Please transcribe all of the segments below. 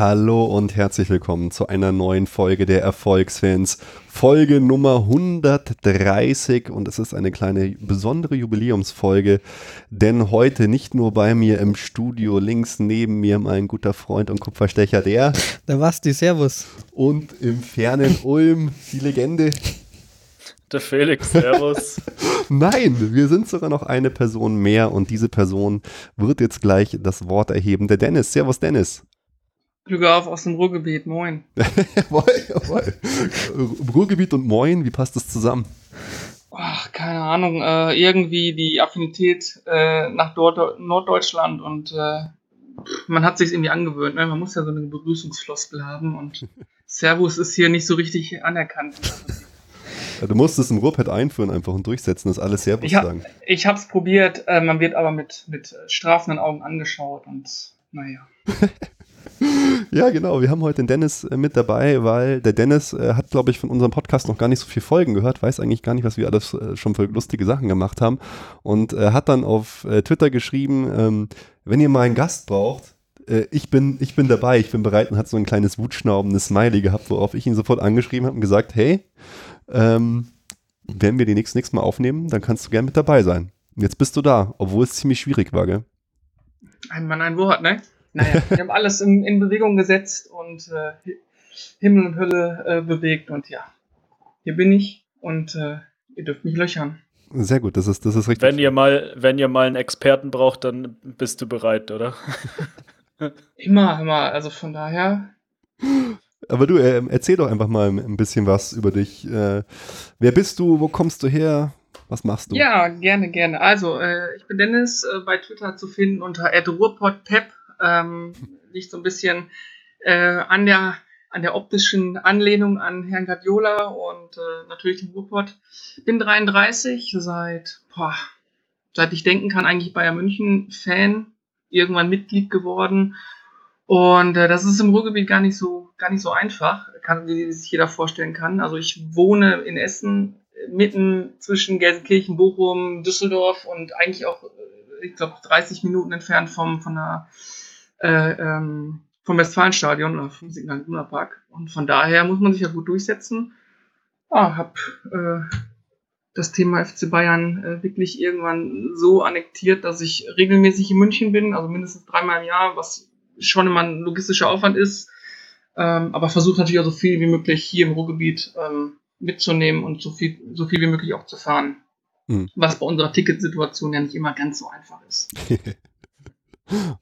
Hallo und herzlich willkommen zu einer neuen Folge der Erfolgsfans. Folge Nummer 130 und es ist eine kleine besondere Jubiläumsfolge, denn heute nicht nur bei mir im Studio links neben mir mein guter Freund und Kupferstecher der. War's die Servus. Und im fernen Ulm die Legende. Der Felix, Servus. Nein, wir sind sogar noch eine Person mehr und diese Person wird jetzt gleich das Wort erheben. Der Dennis. Servus Dennis. Glück auf aus dem Ruhrgebiet, moin. jawohl, jawohl. Ruhrgebiet und moin, wie passt das zusammen? Ach, keine Ahnung, äh, irgendwie die Affinität äh, nach Dort Norddeutschland und äh, man hat sich irgendwie angewöhnt. Ne? Man muss ja so eine Begrüßungsfloskel haben und Servus ist hier nicht so richtig anerkannt. Ja, du musst es im Ruhrpad einführen einfach und durchsetzen, dass alle Servus ich hab, sagen. Ich hab's probiert, äh, man wird aber mit, mit strafenden Augen angeschaut und naja. Ja, genau. Wir haben heute den Dennis äh, mit dabei, weil der Dennis äh, hat, glaube ich, von unserem Podcast noch gar nicht so viele Folgen gehört, weiß eigentlich gar nicht, was wir alles äh, schon für lustige Sachen gemacht haben und äh, hat dann auf äh, Twitter geschrieben, ähm, wenn ihr mal einen Gast braucht, äh, ich, bin, ich bin dabei, ich bin bereit und hat so ein kleines wutschnaubendes Smiley gehabt, worauf ich ihn sofort angeschrieben habe und gesagt, hey, ähm, wenn wir die nächste, nächste Mal aufnehmen, dann kannst du gern mit dabei sein. Jetzt bist du da, obwohl es ziemlich schwierig war, gell? Ein Mann, ein Wort, ne? Naja, wir haben alles in, in Bewegung gesetzt und äh, Himmel und Hölle äh, bewegt und ja, hier bin ich und äh, ihr dürft mich löchern. Sehr gut, das ist, das ist richtig. Wenn ihr mal, wenn ihr mal einen Experten braucht, dann bist du bereit, oder? immer, immer, also von daher. Aber du, äh, erzähl doch einfach mal ein bisschen was über dich. Äh, wer bist du? Wo kommst du her? Was machst du? Ja, gerne, gerne. Also, äh, ich bin Dennis, äh, bei Twitter zu finden unter @ruhrpodpep ähm, liegt so ein bisschen äh, an, der, an der optischen Anlehnung an Herrn Guardiola und äh, natürlich dem Ruhrpott. Bin 33, seit, boah, seit ich denken kann, eigentlich Bayern München Fan, irgendwann Mitglied geworden. Und äh, das ist im Ruhrgebiet gar nicht so, gar nicht so einfach, kann, wie sich jeder vorstellen kann. Also ich wohne in Essen, mitten zwischen Gelsenkirchen, Bochum, Düsseldorf und eigentlich auch, äh, ich glaube, 30 Minuten entfernt vom, von der äh, ähm, vom Westfalenstadion oder vom Signal Iduna Park. Und von daher muss man sich ja gut durchsetzen. Ah, hab äh, das Thema FC Bayern äh, wirklich irgendwann so annektiert, dass ich regelmäßig in München bin, also mindestens dreimal im Jahr, was schon immer ein logistischer Aufwand ist. Ähm, aber versuche natürlich auch so viel wie möglich hier im Ruhrgebiet ähm, mitzunehmen und so viel, so viel wie möglich auch zu fahren. Mhm. Was bei unserer Ticketsituation ja nicht immer ganz so einfach ist.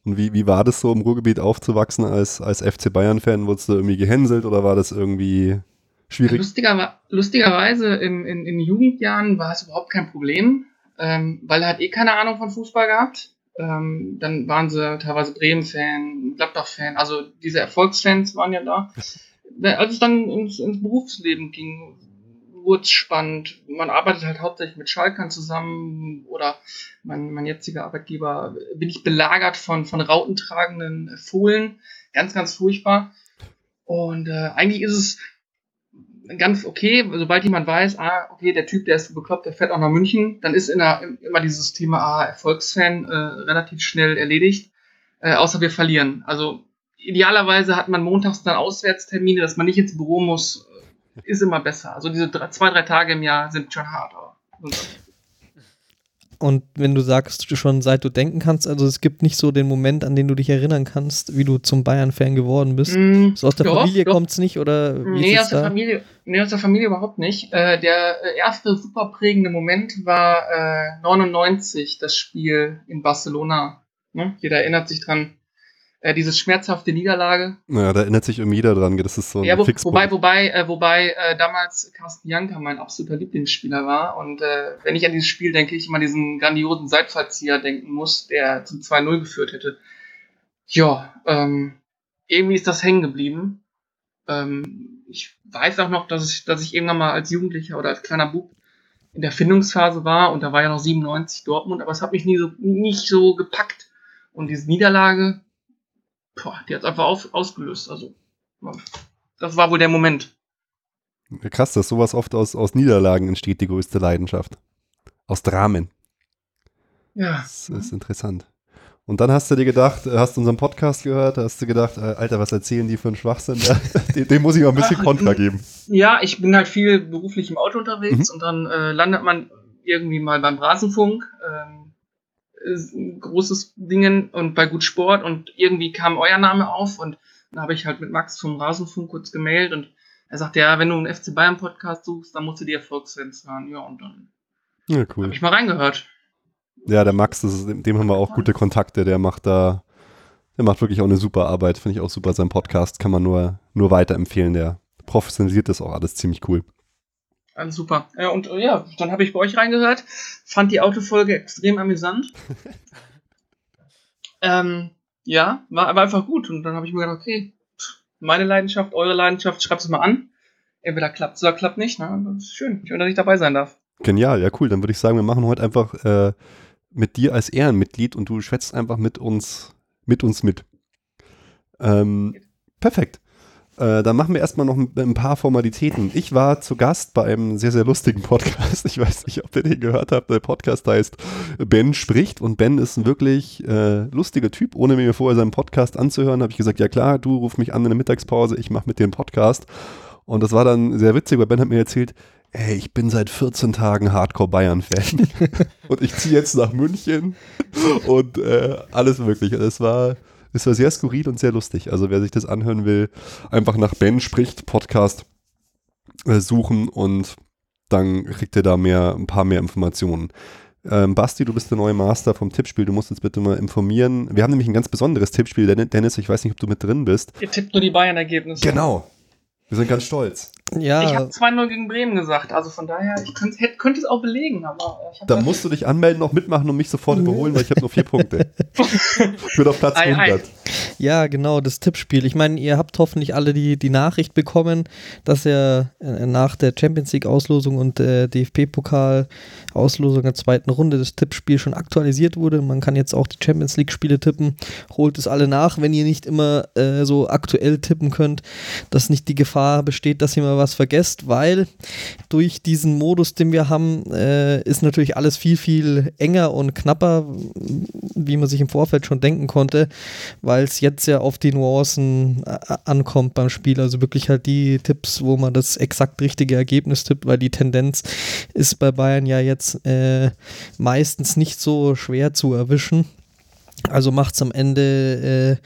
Und wie, wie war das so im Ruhrgebiet aufzuwachsen als, als FC Bayern-Fan? Wurdest du irgendwie gehänselt oder war das irgendwie schwierig? Lustiger, lustigerweise in, in, in Jugendjahren war es überhaupt kein Problem, ähm, weil er hat eh keine Ahnung von Fußball gehabt. Ähm, dann waren sie teilweise Bremen-Fan, Gladbach-Fan, also diese Erfolgsfans waren ja da. Als es dann ins, ins Berufsleben ging, wurde spannend. Man arbeitet halt hauptsächlich mit Schalkern zusammen oder mein, mein jetziger Arbeitgeber bin ich belagert von, von rautentragenden Fohlen. Ganz, ganz furchtbar. Und äh, eigentlich ist es ganz okay, sobald jemand weiß, ah, okay, der Typ, der ist so bekloppt, der fährt auch nach München, dann ist der, immer dieses Thema, ah, Erfolgsfan, äh, relativ schnell erledigt. Äh, außer wir verlieren. Also idealerweise hat man montags dann Auswärtstermine, dass man nicht ins Büro muss, ist immer besser. Also diese drei, zwei, drei Tage im Jahr sind schon hart. Und wenn du sagst, schon seit du denken kannst, also es gibt nicht so den Moment, an den du dich erinnern kannst, wie du zum Bayern-Fan geworden bist. Mm, so aus der doch, Familie kommt es nicht oder wie nee, aus der Familie, nee, aus der Familie überhaupt nicht. Äh, der erste super prägende Moment war äh, 99, das Spiel in Barcelona. Ne? Jeder erinnert sich dran äh, diese schmerzhafte Niederlage. Naja, da erinnert sich irgendwie jeder dran. Das ist so ein ja, wo, Wobei, wobei, äh, wobei äh, damals Carsten Janka mein absoluter Lieblingsspieler war. Und äh, wenn ich an dieses Spiel denke, ich immer diesen grandiosen Seitfallzieher denken muss, der zum 2-0 geführt hätte. Ja, ähm, irgendwie ist das hängen geblieben. Ähm, ich weiß auch noch, dass ich, dass ich irgendwann mal als Jugendlicher oder als kleiner Bub in der Findungsphase war und da war ja noch 97 Dortmund, aber es hat mich nie so, nicht so gepackt. Und diese Niederlage, boah, die hat es einfach auf, ausgelöst. Also, das war wohl der Moment. Krass, dass sowas oft aus, aus Niederlagen entsteht, die größte Leidenschaft. Aus Dramen. Ja. Das ist interessant. Und dann hast du dir gedacht, äh, hast du unseren Podcast gehört, hast du gedacht, äh, Alter, was erzählen die für einen Schwachsinn? dem, dem muss ich mal ein bisschen Kontra geben. Ja, ich bin halt viel beruflich im Auto unterwegs Mhm. und dann äh, landet man irgendwie mal beim Rasenfunk. Ähm, ein großes Dingen und bei Gut Sport und irgendwie kam euer Name auf und dann habe ich halt mit Max vom Rasenfunk kurz gemailt und er sagte, ja, wenn du einen FC Bayern Podcast suchst, dann musst du die Erfolgsfans hören. Ja, und dann Ja, habe cool. ich mal reingehört. Ja, der Max, das ist, dem haben wir auch gute Kontakte, der macht da, der macht wirklich auch eine super Arbeit, finde ich auch super. Sein Podcast kann man nur, nur weiterempfehlen, der professionalisiert das auch alles ziemlich cool. Alles super. Ja, und äh, ja, dann habe ich bei euch reingehört, fand die Autofolge extrem amüsant. ähm, ja, war, war einfach gut. Und dann habe ich mir gedacht, okay, meine Leidenschaft, eure Leidenschaft, schreibt es mal an. Entweder klappt es oder klappt nicht. Ne? Das ist schön. Schön, dass ich dabei sein darf. Genial, ja cool. Dann würde ich sagen, wir machen heute einfach äh, mit dir als Ehrenmitglied und du schwätzt einfach mit uns mit. Uns mit. Ähm, perfekt. Äh, dann machen wir erstmal noch ein, ein paar Formalitäten. Ich war zu Gast bei einem sehr, sehr lustigen Podcast. Ich weiß nicht, ob ihr den gehört habt. Der Podcast heißt Ben spricht und Ben ist ein wirklich äh, lustiger Typ. Ohne mir vorher seinen Podcast anzuhören, habe ich gesagt, ja klar, du ruf mich an in der Mittagspause, ich mache mit dir einen Podcast. Und das war dann sehr witzig, weil Ben hat mir erzählt, ey, ich bin seit 14 Tagen Hardcore-Bayern-Fan. und ich ziehe jetzt nach München und äh, alles mögliche. Es war, es war sehr skurril und sehr lustig. Also wer sich das anhören will, einfach nach Ben spricht, Podcast äh, suchen und dann kriegt ihr da mehr, ein paar mehr Informationen. Ähm, Basti, du bist der neue Master vom Tippspiel. Du musst uns bitte mal informieren. Wir haben nämlich ein ganz besonderes Tippspiel. Den- Dennis, ich weiß nicht, ob du mit drin bist. Ihr tippt nur die Bayern-Ergebnisse. Genau. Wir sind ganz stolz. Ja, Ich habe 2-0 gegen Bremen gesagt. Also von daher, ich könnte, hätte, könnte es auch belegen. Aber äh, ich Da musst du dich anmelden, noch mitmachen und mich sofort überholen, weil ich habe nur vier Punkte. Ich bin auf Platz Ei, ei. 100. Ja, genau, das Tippspiel. Ich meine, ihr habt hoffentlich alle die, die Nachricht bekommen, dass ja äh, nach der Champions League-Auslosung und der DFB-Pokal-Auslosung der zweiten Runde das Tippspiel schon aktualisiert wurde. Man kann jetzt auch die Champions League-Spiele tippen. Holt es alle nach, wenn ihr nicht immer äh, so aktuell tippen könnt, dass nicht die Gefahr besteht, dass ihr mal was vergesst, weil durch diesen Modus, den wir haben, äh, ist natürlich alles viel, viel enger und knapper, wie man sich im Vorfeld schon denken konnte, weil es jetzt ja auf die Nuancen äh, ankommt beim Spiel. Also wirklich halt die Tipps, wo man das exakt richtige Ergebnis tippt, weil die Tendenz ist bei Bayern ja jetzt äh, meistens nicht so schwer zu erwischen. Also macht es am Ende,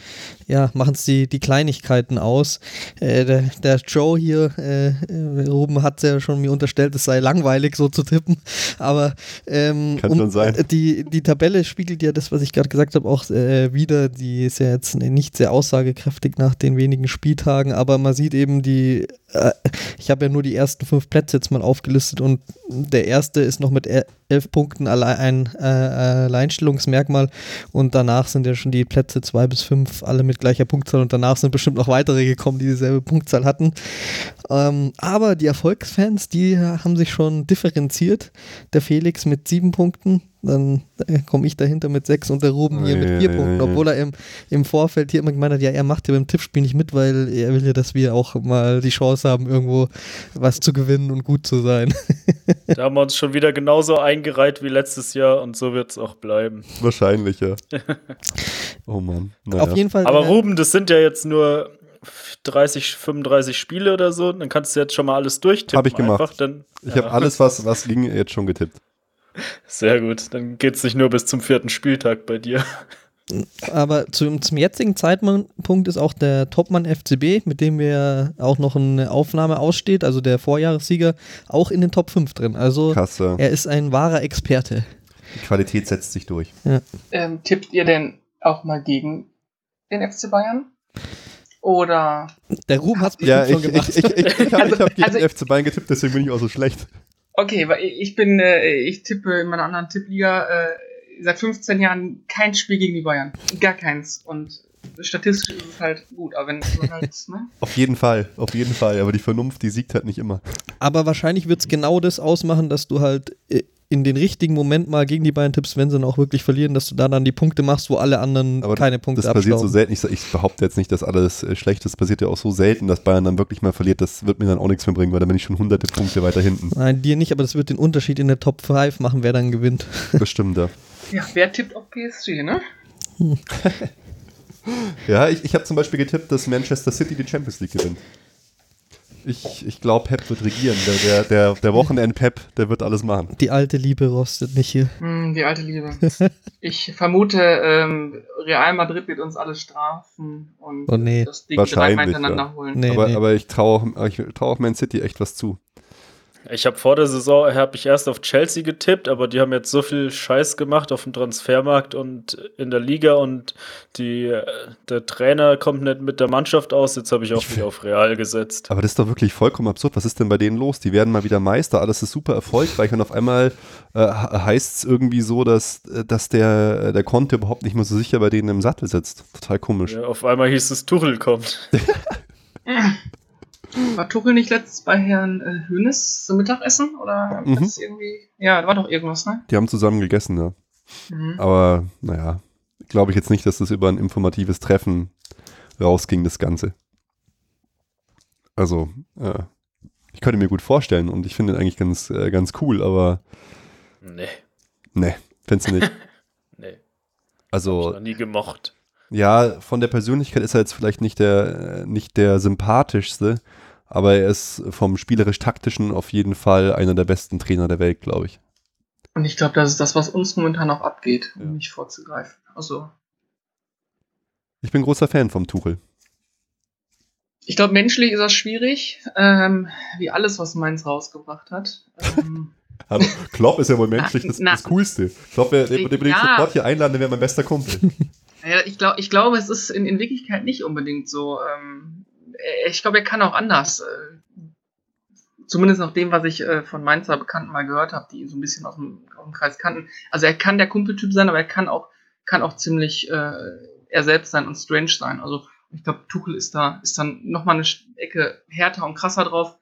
äh, ja, machen es die, die Kleinigkeiten aus. Äh, der, der Joe hier, äh, äh, Ruben hat ja schon mir unterstellt, es sei langweilig so zu tippen. Aber ähm, Kann schon sein. Die, die Tabelle spiegelt ja das, was ich gerade gesagt habe, auch äh, wieder. Die ist ja jetzt nicht sehr aussagekräftig nach den wenigen Spieltagen, aber man sieht eben die, äh, ich habe ja nur die ersten fünf Plätze jetzt mal aufgelistet und der erste ist noch mit elf Punkten allein ein äh, Alleinstellungsmerkmal und danach sind ja schon die Plätze zwei bis fünf alle mit gleicher Punktzahl und danach sind bestimmt noch weitere gekommen, die dieselbe Punktzahl hatten. Ähm, aber die Erfolgsfans, die haben sich schon differenziert. Der Felix mit sieben Punkten, dann äh, komme ich dahinter mit sechs und der Ruben hier Ja, mit ja, vier ja, Punkten, ja. obwohl er im, im Vorfeld hier immer gemeint hat, ja, er macht ja beim Tippspiel nicht mit, weil er will ja, dass wir auch mal die Chance haben, irgendwo was zu gewinnen und gut zu sein. Da haben wir uns schon wieder genauso eingereiht wie letztes Jahr und so wird es auch bleiben. Wahrscheinlich, ja. Oh Mann. Naja. Auf jeden Fall. Aber äh, Ruben, das sind ja jetzt nur 30, 35 Spiele oder so. Dann kannst du jetzt schon mal alles durchtippen. Hab ich gemacht. Einfach, dann, Ich habe alles, was, was ging, jetzt schon getippt. Sehr gut. Dann geht es nicht nur bis zum vierten Spieltag bei dir. Aber zum, zum jetzigen Zeitpunkt ist auch der Topmann FCB, mit dem wir auch noch eine Aufnahme aussteht, also der Vorjahressieger, auch in den Top 5 drin. Also Krasse. er ist ein wahrer Experte. Die Qualität setzt sich durch. Ähm, tippt ihr denn auch mal gegen den FC Bayern? Oder Der Ruhm hat es Ja, ich, schon gemacht. ich, ich, ich, ich habe Also- hab gegen also- den FC Bayern getippt, deswegen bin ich auch so schlecht. Okay, weil ich bin, äh, ich tippe in meiner anderen Tippliga äh, seit 15 Jahren kein Spiel gegen die Bayern. Gar keins. Und statistisch ist es halt gut, aber wenn man halt, ne? Auf jeden Fall, auf jeden Fall. Aber die Vernunft, die siegt halt nicht immer. Aber wahrscheinlich wird es genau das ausmachen, dass du halt äh, in den richtigen Moment mal gegen die Bayern tippst, wenn sie dann auch wirklich verlieren, dass du da dann die Punkte machst, wo alle anderen Aber keine Punkte das passiert so abstauben. selten. Ich, ich behaupte jetzt nicht, dass alles äh, schlecht ist. Das passiert ja auch so selten, dass Bayern dann wirklich mal verliert. Das wird mir dann auch nichts mehr bringen, weil dann bin ich schon hunderte Punkte weiter hinten. Nein, dir nicht, aber das wird den Unterschied in der Top 5 machen, wer dann gewinnt. Das stimmt, ja. Ja, wer tippt auf PSG, ne? Ja, ich, ich habe zum Beispiel getippt, dass Manchester City die Champions League gewinnt. Ich, ich glaube, Pep wird regieren. Der, der, der, der Wochenend-Pep, der wird alles machen. Die alte Liebe rostet nicht hier. Hm, die alte Liebe. Ich vermute, ähm, Real Madrid wird uns alle strafen und Oh nee. das Ding dreimal hintereinander ja. holen. Nee, aber, nee. aber ich traue auch, ich trau auch Man City echt was zu. Ich habe vor der Saison habe ich erst auf Chelsea getippt, aber die haben jetzt so viel Scheiß gemacht auf dem Transfermarkt und in der Liga und die, äh, der Trainer kommt nicht mit der Mannschaft aus. Jetzt habe ich auch wieder auf Real gesetzt. Aber das ist doch wirklich vollkommen absurd. Was ist denn bei denen los? Die werden mal wieder Meister, alles ist super erfolgreich und auf einmal äh, heißt es irgendwie so, dass, äh, dass der, der Conte überhaupt nicht mehr so sicher bei denen im Sattel sitzt. Total komisch. Ja, auf einmal hieß es, Tuchel kommt. War Tuchel nicht letztens bei Herrn äh, Hönes zum Mittagessen? Oder Mhm. das irgendwie. Ja, da war doch irgendwas, ne? Die haben zusammen gegessen, ja. Mhm. Aber naja, glaube ich jetzt nicht, dass das über ein informatives Treffen rausging, das Ganze. Also, äh, ich könnte mir gut vorstellen und ich finde ihn eigentlich ganz, äh, ganz cool, aber Nee, ne, findest du nicht. nee. Hab ich Also, noch nie gemocht. ja, von der Persönlichkeit ist er jetzt vielleicht nicht der, äh, nicht der sympathischste, aber er ist vom spielerisch-taktischen auf jeden Fall einer der besten Trainer der Welt, glaube ich. Und ich glaube, das ist das, was uns momentan auch abgeht, Ja. um nicht vorzugreifen. Also, Ich bin großer Fan vom Tuchel. ich glaube, menschlich ist das schwierig, ähm, wie alles, was Mainz rausgebracht hat. Ähm, Aber Klopp ist ja wohl menschlich das, Na- das Coolste. Klopp, den, den ich Ja. sofort hier einladen, wäre mein bester Kumpel. Ja, ich, glaub, ich glaube, es ist in, in Wirklichkeit nicht unbedingt so. Ähm, äh, ich glaube, er kann auch anders. Äh, zumindest nach dem, was ich äh, von Mainzer Bekannten mal gehört habe, die ihn so ein bisschen aus dem, aus dem Kreis kannten. Also er kann der Kumpeltyp sein, aber er kann auch, kann auch ziemlich äh, er selbst sein und strange sein. Also ich glaube, Tuchel ist da, ist dann nochmal eine Ecke härter und krasser drauf.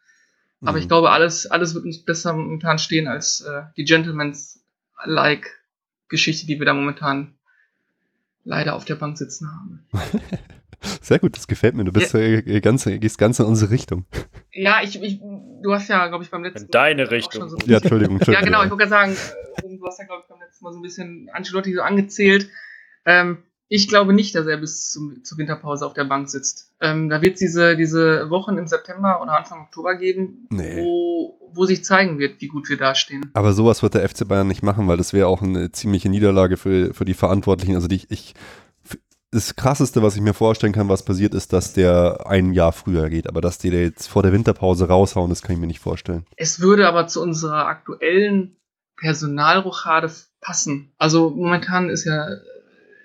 Aber Mhm. ich glaube, alles, alles wird uns besser momentan stehen als äh, die Gentleman's-like-Geschichte, die wir da momentan leider auf der Bank sitzen haben. Sehr gut, das gefällt mir. Du bist äh, ganz, gehst ganz in unsere Richtung. Ja, ich, ich du hast ja, glaube ich, beim letzten In deine auch Richtung. schon so- Ja, Entschuldigung. Ja, Entschuldigung. genau, ich wollte gerade sagen, äh, du hast ja, glaube ich, beim letzten Mal so ein bisschen Ancelotti so angezählt. Ähm, ich glaube nicht, dass er bis zum, zur Winterpause auf der Bank sitzt. Ähm, da wird es diese, diese Wochen im September oder Anfang Oktober geben, Nee. wo, wo sich zeigen wird, wie gut wir dastehen. Aber sowas wird der FC Bayern nicht machen, weil das wäre auch eine ziemliche Niederlage für, für die Verantwortlichen. Also die, ich, ich, das krasseste, was ich mir vorstellen kann, was passiert, ist, dass der ein Jahr früher geht. Aber dass die da jetzt vor der Winterpause raushauen, das kann ich mir nicht vorstellen. Es würde aber zu unserer aktuellen Personalrochade passen. Also momentan ist ja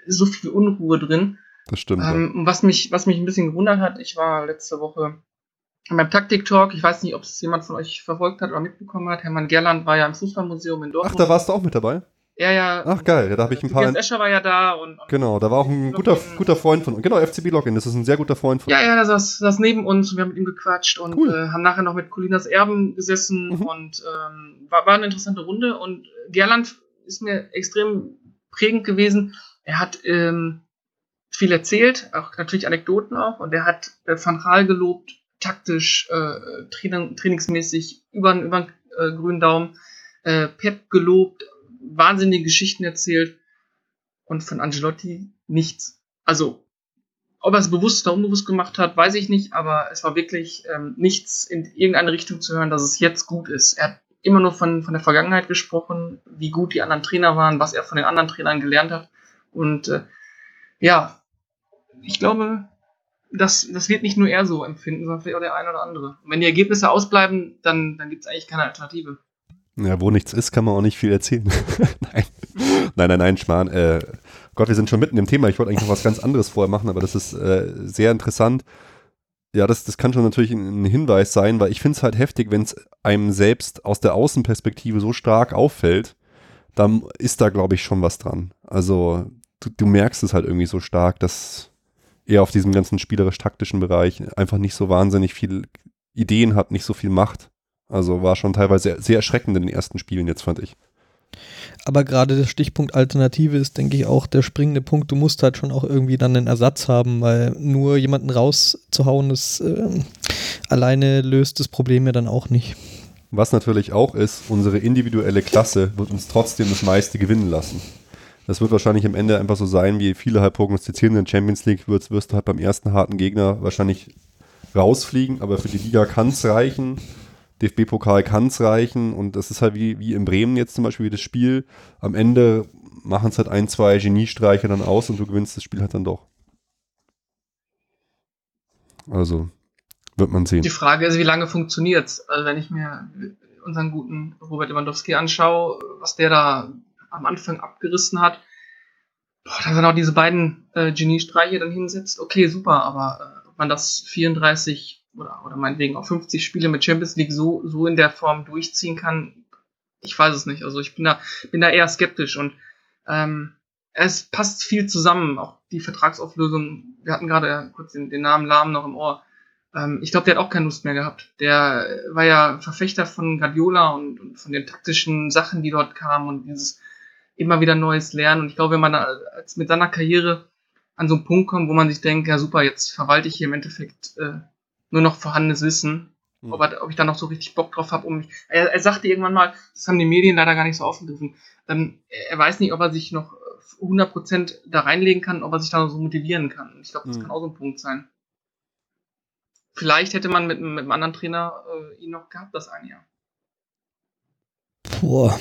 so viel Unruhe drin. Das stimmt. ja. Ähm, und was mich, was mich ein bisschen gewundert hat, ich war letzte Woche beim Taktik-Talk, ich weiß nicht, ob es jemand von euch verfolgt hat oder mitbekommen hat. Hermann Gerland war ja im Fußballmuseum in Ach, Dortmund. da warst du auch mit dabei? Ja, ja. Ach, geil. Ja, da habe ich ein paar. Tobias Escher war ja da und, und Genau, da war auch ein guter, guter Freund von uns. Genau, FCB Login. Das ist ein sehr guter Freund von Ja, ja, der saß, saß neben uns und wir haben mit ihm gequatscht und Cool. äh, haben nachher noch mit Colinas Erben gesessen Mhm. und ähm, war, war eine interessante Runde. Und Gerland ist mir extrem prägend gewesen. Er hat ähm, viel erzählt, auch natürlich Anekdoten auch, und er hat äh, Van Gaal gelobt, taktisch, äh, Training, trainingsmäßig, über, über den äh, grünen Daumen, äh, Pep gelobt, wahnsinnige Geschichten erzählt und von Angelotti nichts. Also ob er es bewusst oder unbewusst gemacht hat, weiß ich nicht, aber es war wirklich ähm, nichts in irgendeine Richtung zu hören, dass es jetzt gut ist. Er hat immer nur von, von der Vergangenheit gesprochen, wie gut die anderen Trainer waren, was er von den anderen Trainern gelernt hat. Und äh, ja, ich glaube, das, das wird nicht nur er so empfinden, sondern vielleicht auch der eine oder andere. Und wenn die Ergebnisse ausbleiben, dann, dann gibt es eigentlich keine Alternative. Ja, wo nichts ist, kann man auch nicht viel erzählen. nein. nein, nein, nein, Schmarrn. Äh, Gott, wir sind schon mitten im Thema. Ich wollte eigentlich noch was ganz anderes vorher machen, aber das ist äh, sehr interessant. Ja, das, das kann schon natürlich ein, Hinweis sein, weil ich finde es halt heftig, wenn es einem selbst aus der Außenperspektive so stark auffällt, dann ist da, glaube ich, schon was dran. Also du, du merkst es halt irgendwie so stark, dass er auf diesem ganzen spielerisch-taktischen Bereich einfach nicht so wahnsinnig viel Ideen hat, nicht so viel Macht. Also war schon teilweise sehr, sehr erschreckend in den ersten Spielen jetzt, fand ich. Aber gerade der Stichpunkt Alternative ist, denke ich, auch der springende Punkt. Du musst halt schon auch irgendwie dann einen Ersatz haben, weil nur jemanden rauszuhauen, das äh, alleine löst das Problem ja dann auch nicht. Was natürlich auch ist, unsere individuelle Klasse wird uns trotzdem das meiste gewinnen lassen. Das wird wahrscheinlich am Ende einfach so sein, wie viele halt prognostizieren in der Champions League, wirst, wirst du halt beim ersten harten Gegner wahrscheinlich rausfliegen, aber für die Liga kann es reichen. DFB-Pokal kann es reichen und das ist halt wie, wie in Bremen jetzt zum Beispiel wie das Spiel. Am Ende machen es halt ein, zwei Geniestreiche dann aus und du gewinnst das Spiel halt dann doch. Also wird man sehen. Die Frage ist, wie lange funktioniert es? Also wenn ich mir unseren guten Robert Lewandowski anschaue, was der da am Anfang abgerissen hat, boah, dass er noch diese beiden äh, Geniestreiche dann hinsetzt, okay, super, aber äh, ob man das 34 oder, oder meinetwegen auch 50 Spiele mit Champions League so, so in der Form durchziehen kann, ich weiß es nicht. Also ich bin da, bin da eher skeptisch und ähm, es passt viel zusammen. Auch die Vertragsauflösung, wir hatten gerade kurz den, den Namen Lahm noch im Ohr. Ähm, ich glaube, der hat auch keine Lust mehr gehabt. Der war ja Verfechter von Guardiola und, und von den taktischen Sachen, die dort kamen und dieses immer wieder Neues lernen. Und ich glaube, wenn man da als mit seiner Karriere an so einen Punkt kommt, wo man sich denkt, ja super, jetzt verwalte ich hier im Endeffekt äh, nur noch vorhandenes Wissen, mhm. ob, er, ob, ich da noch so richtig Bock drauf habe. Um mich, er, er, sagte irgendwann mal, das haben die Medien leider gar nicht so aufgegriffen, dann, er weiß nicht, ob er sich noch 100% da reinlegen kann, ob er sich da noch so motivieren kann. Ich glaube, das mhm. kann auch so ein Punkt sein. Vielleicht hätte man mit, mit einem anderen Trainer äh, ihn noch gehabt, das ein Jahr. Boah,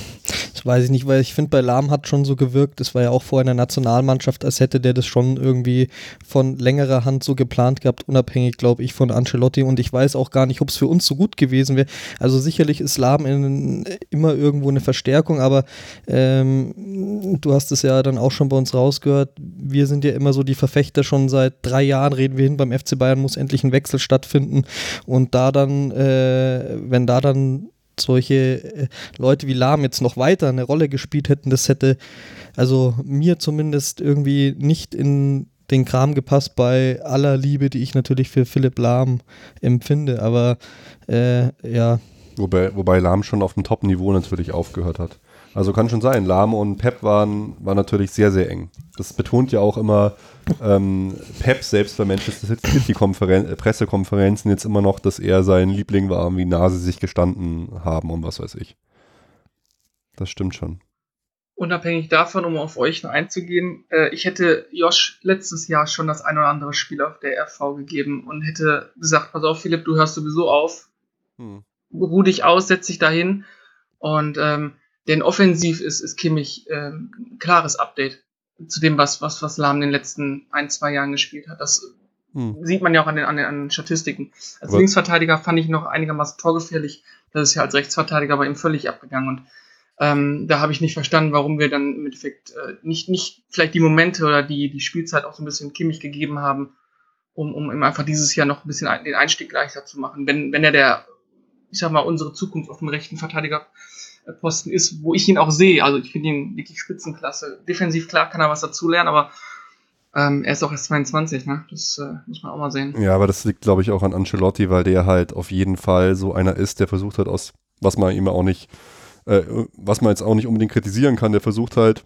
das weiß ich nicht, weil ich finde, bei Lahm hat schon so gewirkt, das war ja auch vorher in der Nationalmannschaft, als hätte der das schon irgendwie von längerer Hand so geplant gehabt, unabhängig, glaube ich, von Ancelotti. Und ich weiß auch gar nicht, ob es für uns so gut gewesen wäre. Also sicherlich ist Lahm in, immer irgendwo eine Verstärkung, aber ähm, du hast es ja dann auch schon bei uns rausgehört. Wir sind ja immer so die Verfechter, schon seit drei Jahren reden wir hin, beim FC Bayern muss endlich ein Wechsel stattfinden. Und da dann, äh, wenn da dann solche äh, Leute wie Lahm jetzt noch weiter eine Rolle gespielt hätten, das hätte also mir zumindest irgendwie nicht in den Kram gepasst bei aller Liebe, die ich natürlich für Philipp Lahm empfinde. Aber äh, ja. Wobei, wobei Lahm schon auf dem Top-Niveau natürlich aufgehört hat. Also kann schon sein. Lahm und Pep waren, waren natürlich sehr, sehr eng. Das betont ja auch immer ähm, Pep selbst bei Manchester City Konferen Pressekonferenzen jetzt immer noch, dass er sein Liebling war, wie nah sie sich gestanden haben und was weiß ich. Das stimmt schon. Unabhängig davon, um auf euch noch einzugehen, äh, ich hätte Josh letztes Jahr schon das ein oder andere Spiel auf der RV gegeben und hätte gesagt, pass auf Philipp, du hörst sowieso auf, hm. ruh dich aus, setz dich dahin und ähm, denn offensiv ist, ist Kimmich ähm, ein klares Update zu dem, was, was, was Lahm in den letzten ein, zwei Jahren gespielt hat. Das hm. sieht man ja auch an den, an den, an den Statistiken. Als Aber Linksverteidiger fand ich noch einigermaßen torgefährlich. Das ist ja als Rechtsverteidiger bei ihm völlig abgegangen. Und ähm, da habe ich nicht verstanden, warum wir dann im Endeffekt äh, nicht, nicht vielleicht die Momente oder die, die Spielzeit auch so ein bisschen Kimmich gegeben haben, um, um ihm einfach dieses Jahr noch ein bisschen den Einstieg leichter zu machen. Wenn, wenn er der, ich sag mal, unsere Zukunft auf dem rechten Verteidiger Posten ist, wo ich ihn auch sehe. Also ich finde ihn wirklich Spitzenklasse. Defensiv klar kann er was dazulernen, aber ähm, er ist auch erst 22, ne? Das äh, muss man auch mal sehen. Ja, aber das liegt, glaube ich, auch an Ancelotti, weil der halt auf jeden Fall so einer ist, der versucht hat, aus, was man ihm auch nicht, äh, was man jetzt auch nicht unbedingt kritisieren kann, der versucht halt,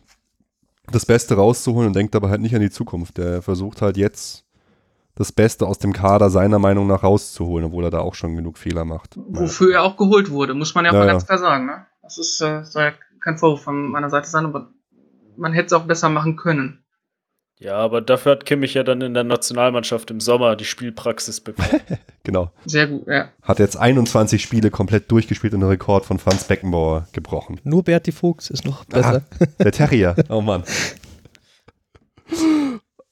das Beste rauszuholen und denkt aber halt nicht an die Zukunft. Der versucht halt jetzt das Beste aus dem Kader seiner Meinung nach rauszuholen, obwohl er da auch schon genug Fehler macht. Wofür er auch geholt wurde, muss man ja auch ja, mal ganz klar sagen, ne? Das ist, äh, soll ja kein Vorwurf von meiner Seite sein, aber man hätte es auch besser machen können. Ja, aber dafür hat Kimmich ja dann in der Nationalmannschaft im Sommer die Spielpraxis bekommen. genau. Sehr gut, ja. Hat jetzt 21 Spiele komplett durchgespielt und den Rekord von Franz Beckenbauer gebrochen. Nur Berti Fuchs ist noch besser. Ah, der Terrier, oh Mann.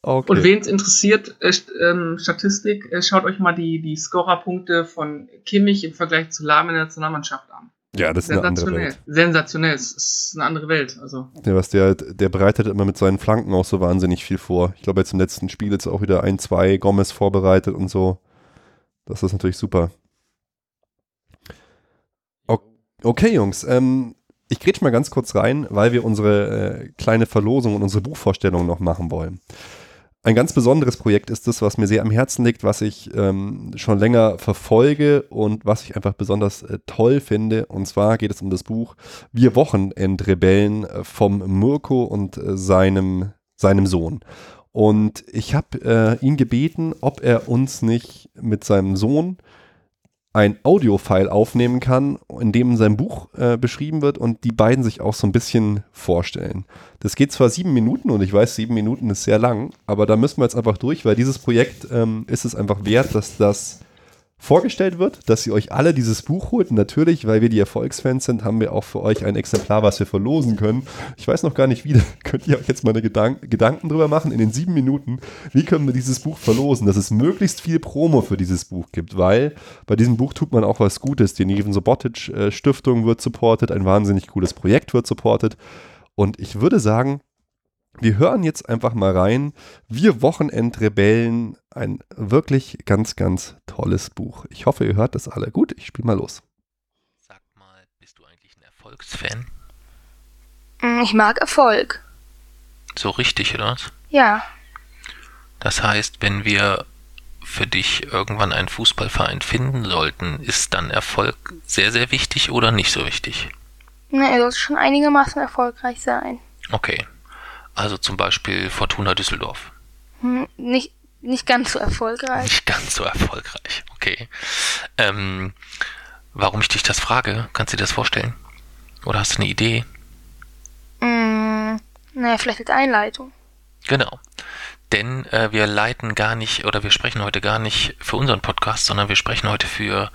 Okay. Und wen es interessiert, äh, ähm, Statistik, äh, schaut euch mal die, die Scorerpunkte von Kimmich im Vergleich zu Lahm in der Nationalmannschaft an. Ja, das ist eine andere Welt. Sensationell, es ist eine andere Welt. Also. Ja, was der, der bereitet immer mit seinen Flanken auch so wahnsinnig viel vor. Ich glaube, jetzt im letzten Spiel jetzt auch wieder ein, zwei Gomez vorbereitet und so. Das ist natürlich super. Okay, Jungs, ähm, ich grätsch mal ganz kurz rein, weil wir unsere äh, kleine Verlosung und unsere Buchvorstellung noch machen wollen. Ein ganz besonderes Projekt ist das, was mir sehr am Herzen liegt, was ich ähm, schon länger verfolge und was ich einfach besonders äh, toll finde. Und zwar geht es um das Buch Wir Wochenendrebellen äh, vom Mirko und äh, seinem, seinem Sohn. Und ich habe äh, ihn gebeten, ob er uns nicht mit seinem Sohn ein Audiofile aufnehmen kann, in dem sein Buch äh, beschrieben wird und die beiden sich auch so ein bisschen vorstellen. Das geht zwar sieben Minuten und ich weiß, sieben Minuten ist sehr lang, aber da müssen wir jetzt einfach durch, weil dieses Projekt ähm, ist es einfach wert, dass das vorgestellt wird, dass ihr euch alle dieses Buch holt. Natürlich, weil wir die Erfolgsfans sind, haben wir auch für euch ein Exemplar, was wir verlosen können. Ich weiß noch gar nicht, wie. Könnt ihr euch jetzt mal eine Gedank Gedanken drüber machen in den sieben Minuten, wie können wir dieses Buch verlosen, dass es möglichst viel Promo für dieses Buch gibt, weil bei diesem Buch tut man auch was Gutes. Die Neven Sobotic äh, Stiftung wird supportet, ein wahnsinnig cooles Projekt wird supportet. Und ich würde sagen, wir hören jetzt einfach mal rein. Wir Wochenendrebellen, ein wirklich ganz, ganz tolles Buch. Ich hoffe, ihr hört das alle. Gut, ich spiele mal los. Sag mal, bist du eigentlich ein Erfolgsfan? Mm, Ich mag Erfolg. So richtig, oder? was? Ja. Das heißt, wenn wir für dich irgendwann einen Fußballverein finden sollten, ist dann Erfolg sehr, sehr wichtig oder nicht so wichtig? Na, er sollte schon einigermaßen erfolgreich sein. Okay. Also zum Beispiel Fortuna Düsseldorf. Hm, nicht, nicht ganz so erfolgreich. Nicht ganz so erfolgreich. Okay. Ähm, warum ich dich das frage, kannst du dir das vorstellen? Oder hast du eine Idee? Mm, naja, vielleicht als Einleitung. Genau. Denn äh, wir leiten gar nicht oder wir sprechen heute gar nicht für unseren Podcast, sondern wir sprechen heute für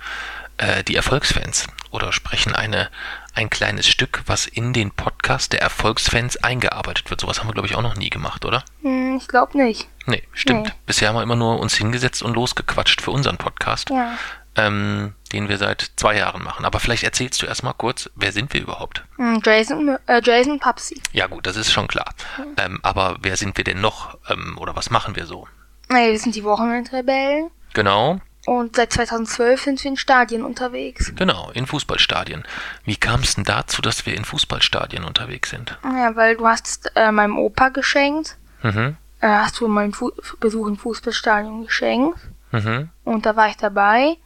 äh, die Erfolgsfans oder sprechen eine, ein kleines Stück, was in den Podcast der Erfolgsfans eingearbeitet wird. Sowas haben wir, glaube ich, auch noch nie gemacht, oder? Hm, ich glaube nicht. Nee, stimmt. Nee. Bisher haben wir immer nur uns hingesetzt und losgequatscht für unseren Podcast, Ja. ähm, den wir seit zwei Jahren machen. Aber vielleicht erzählst du erstmal kurz, wer sind wir überhaupt? Hm, Jason, äh, Jason Papsi. Ja gut, das ist schon klar. Ähm, aber wer sind wir denn noch ähm, oder was machen wir so? Naja, wir sind die Wochenendrebellen. Genau, Und seit 2012 sind wir in Stadien unterwegs. genau, in Fußballstadien. Wie kam es denn dazu, dass wir in Fußballstadien unterwegs sind? Ja, weil du hast äh, meinem Opa geschenkt. Mhm, Äh, hast du meinen Fu Besuch im Fußballstadion geschenkt. mhm, Und da war ich dabei.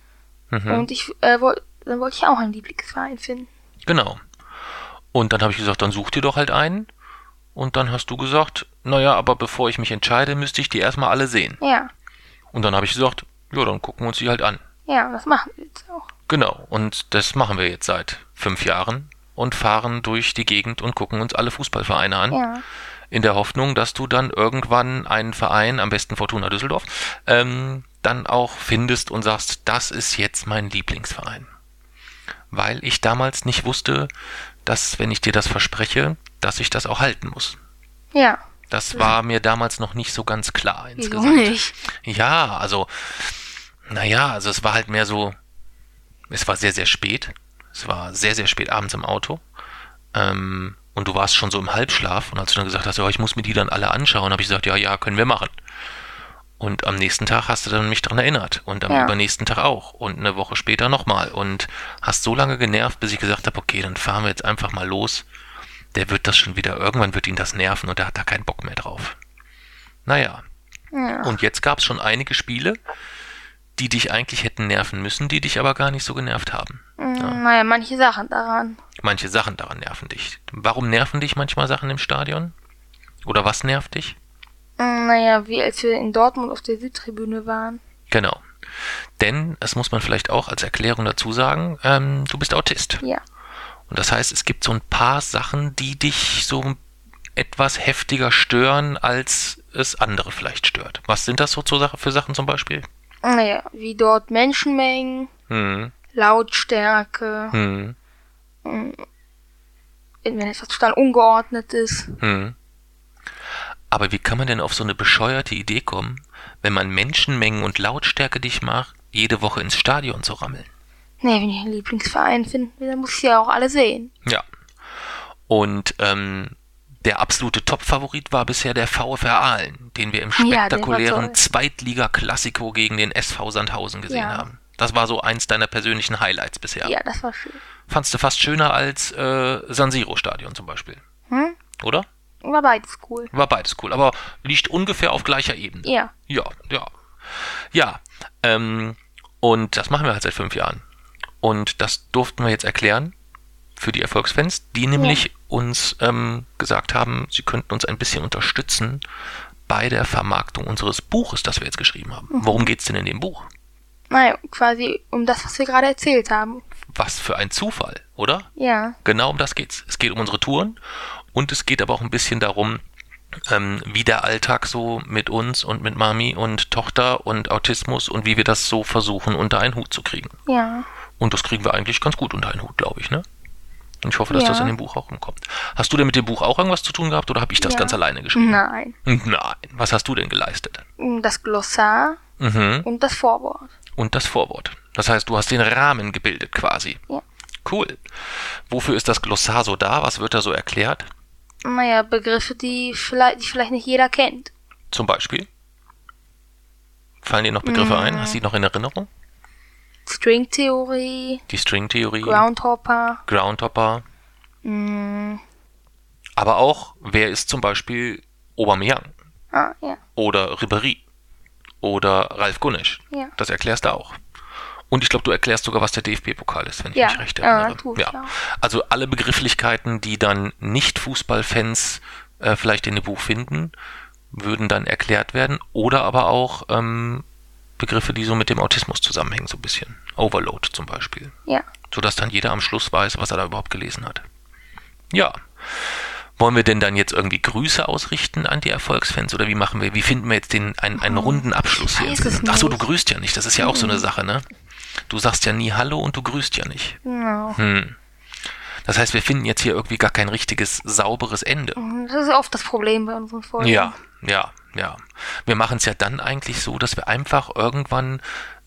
mhm. Und ich äh, woll dann wollte ich auch einen Lieblingsverein finden. Genau. Und dann habe ich gesagt, dann such dir doch halt einen. Und dann hast du gesagt, naja, aber bevor ich mich entscheide, müsste ich die erstmal alle sehen. Ja. Und dann habe ich gesagt, ja, dann gucken wir uns die halt an. Ja, das machen wir jetzt auch. Genau, und das machen wir jetzt seit fünf Jahren und fahren durch die Gegend und gucken uns alle Fußballvereine an. Ja. In der Hoffnung, dass du dann irgendwann einen Verein, am besten Fortuna Düsseldorf, ähm, dann auch findest und sagst, das ist jetzt mein Lieblingsverein. Weil ich damals nicht wusste, dass, wenn ich dir das verspreche, dass ich das auch halten muss. Ja. Das war mir damals noch nicht so ganz klar insgesamt. nicht? Ja, also, naja, also es war halt mehr so, es war sehr, sehr spät. Es war sehr, sehr spät abends im Auto. Ähm, und du warst schon so im Halbschlaf. Und als du dann gesagt hast, ja, ich muss mir die dann alle anschauen, habe ich gesagt, ja, ja, können wir machen. Und am nächsten Tag hast du dann mich daran erinnert. Und am Ja. übernächsten Tag auch. Und eine Woche später nochmal. Und hast so lange genervt, bis ich gesagt habe, okay, dann fahren wir jetzt einfach mal los. Der wird das schon wieder, irgendwann wird ihn das nerven und der hat da keinen Bock mehr drauf. Naja, Ja. und jetzt gab es schon einige Spiele, die dich eigentlich hätten nerven müssen, die dich aber gar nicht so genervt haben. Mm, Naja, manche Sachen daran. Manche Sachen daran nerven dich. Warum nerven dich manchmal Sachen im Stadion? Oder was nervt dich? Mm, Naja, wie als wir in Dortmund auf der Südtribüne waren. Genau. Denn, das muss man vielleicht auch als Erklärung dazu sagen, ähm, du bist Autist. Ja. Und das heißt, es gibt so ein paar Sachen, die dich so etwas heftiger stören, als es andere vielleicht stört. Was sind das so für Sachen zum Beispiel? Naja, wie dort Menschenmengen, Hm, Lautstärke, hm, wenn etwas total ungeordnet ist. hm. Aber wie kann man denn auf so eine bescheuerte Idee kommen, wenn man Menschenmengen und Lautstärke dich macht, jede Woche ins Stadion zu rammeln? Nee, wenn ich einen Lieblingsverein finden will, dann muss ich ja auch alle sehen. Ja. Und ähm, der absolute Top-Favorit war bisher der VfR Aalen, den wir im Ja, spektakulären toll. Zweitliga-Klassiko gegen den SV Sandhausen gesehen Ja. haben. Das war so eins deiner persönlichen Highlights bisher. Ja, das war schön. Fandst du fast schöner als äh, San Siro-Stadion zum Beispiel, Hm? oder? War beides cool. War beides cool, aber liegt ungefähr auf gleicher Ebene. Ja. Ja, ja. Ja, ähm, und das machen wir halt seit fünf Jahren. Und das durften wir jetzt erklären für die Erfolgsfans, die nämlich uns ähm, gesagt haben, sie könnten uns ein bisschen unterstützen bei der Vermarktung unseres Buches, das wir jetzt geschrieben haben. Worum geht's denn in dem Buch? Naja, quasi um das, was wir gerade erzählt haben. Was für ein Zufall, oder? Ja. Genau um das geht's. Es geht um unsere Touren und es geht aber auch ein bisschen darum, ähm, wie der Alltag so mit uns und mit Mami und Tochter und Autismus und wie wir das so versuchen unter einen Hut zu kriegen. Ja. Und das kriegen wir eigentlich ganz gut unter einen Hut, glaube ich, ne? Und ich hoffe, dass Ja. das in dem Buch auch rumkommt. Hast du denn mit dem Buch auch irgendwas zu tun gehabt oder habe ich das Ja. ganz alleine geschrieben? Nein. Nein. Was hast du denn geleistet? Das Glossar Mhm. und das Vorwort. Und das Vorwort. Das heißt, du hast den Rahmen gebildet quasi. Ja. Cool. Wofür ist das Glossar so da? Was wird da so erklärt? Naja, Begriffe, die vielleicht, die vielleicht nicht jeder kennt. Zum Beispiel? Fallen dir noch Begriffe Mm. ein? Hast du die noch in Erinnerung? Stringtheorie, Die Stringtheorie, Groundhopper, Groundhopper, mh, aber auch, wer ist zum Beispiel Aubameyang ah, ja, oder Ribéry oder Ralf Gunnisch? ja. Das erklärst du auch. Und ich glaube, du erklärst sogar, was der DFB-Pokal ist, wenn ich Ja, mich recht ja, erinnere. ich auch. Also alle Begrifflichkeiten, die dann nicht Fußballfans äh, vielleicht in dem Buch finden, würden dann erklärt werden. Oder aber auch ähm, Begriffe, die so mit dem Autismus zusammenhängen, so ein bisschen. Overload zum Beispiel. Ja. Sodass dann jeder am Schluss weiß, was er da überhaupt gelesen hat. Ja. Wollen wir denn dann jetzt irgendwie Grüße ausrichten an die Erfolgsfans oder wie machen wir, wie finden wir jetzt den, einen, einen runden Abschluss hier? Achso, du grüßt ja nicht, das ist ja auch so eine Sache, ne? Du sagst ja nie Hallo und du grüßt ja nicht. Genau. Hm. Das heißt, wir finden jetzt hier irgendwie gar kein richtiges, sauberes Ende. Das ist oft das Problem bei unseren Folgen. Ja, ja, ja. Wir machen es ja dann eigentlich so, dass wir einfach irgendwann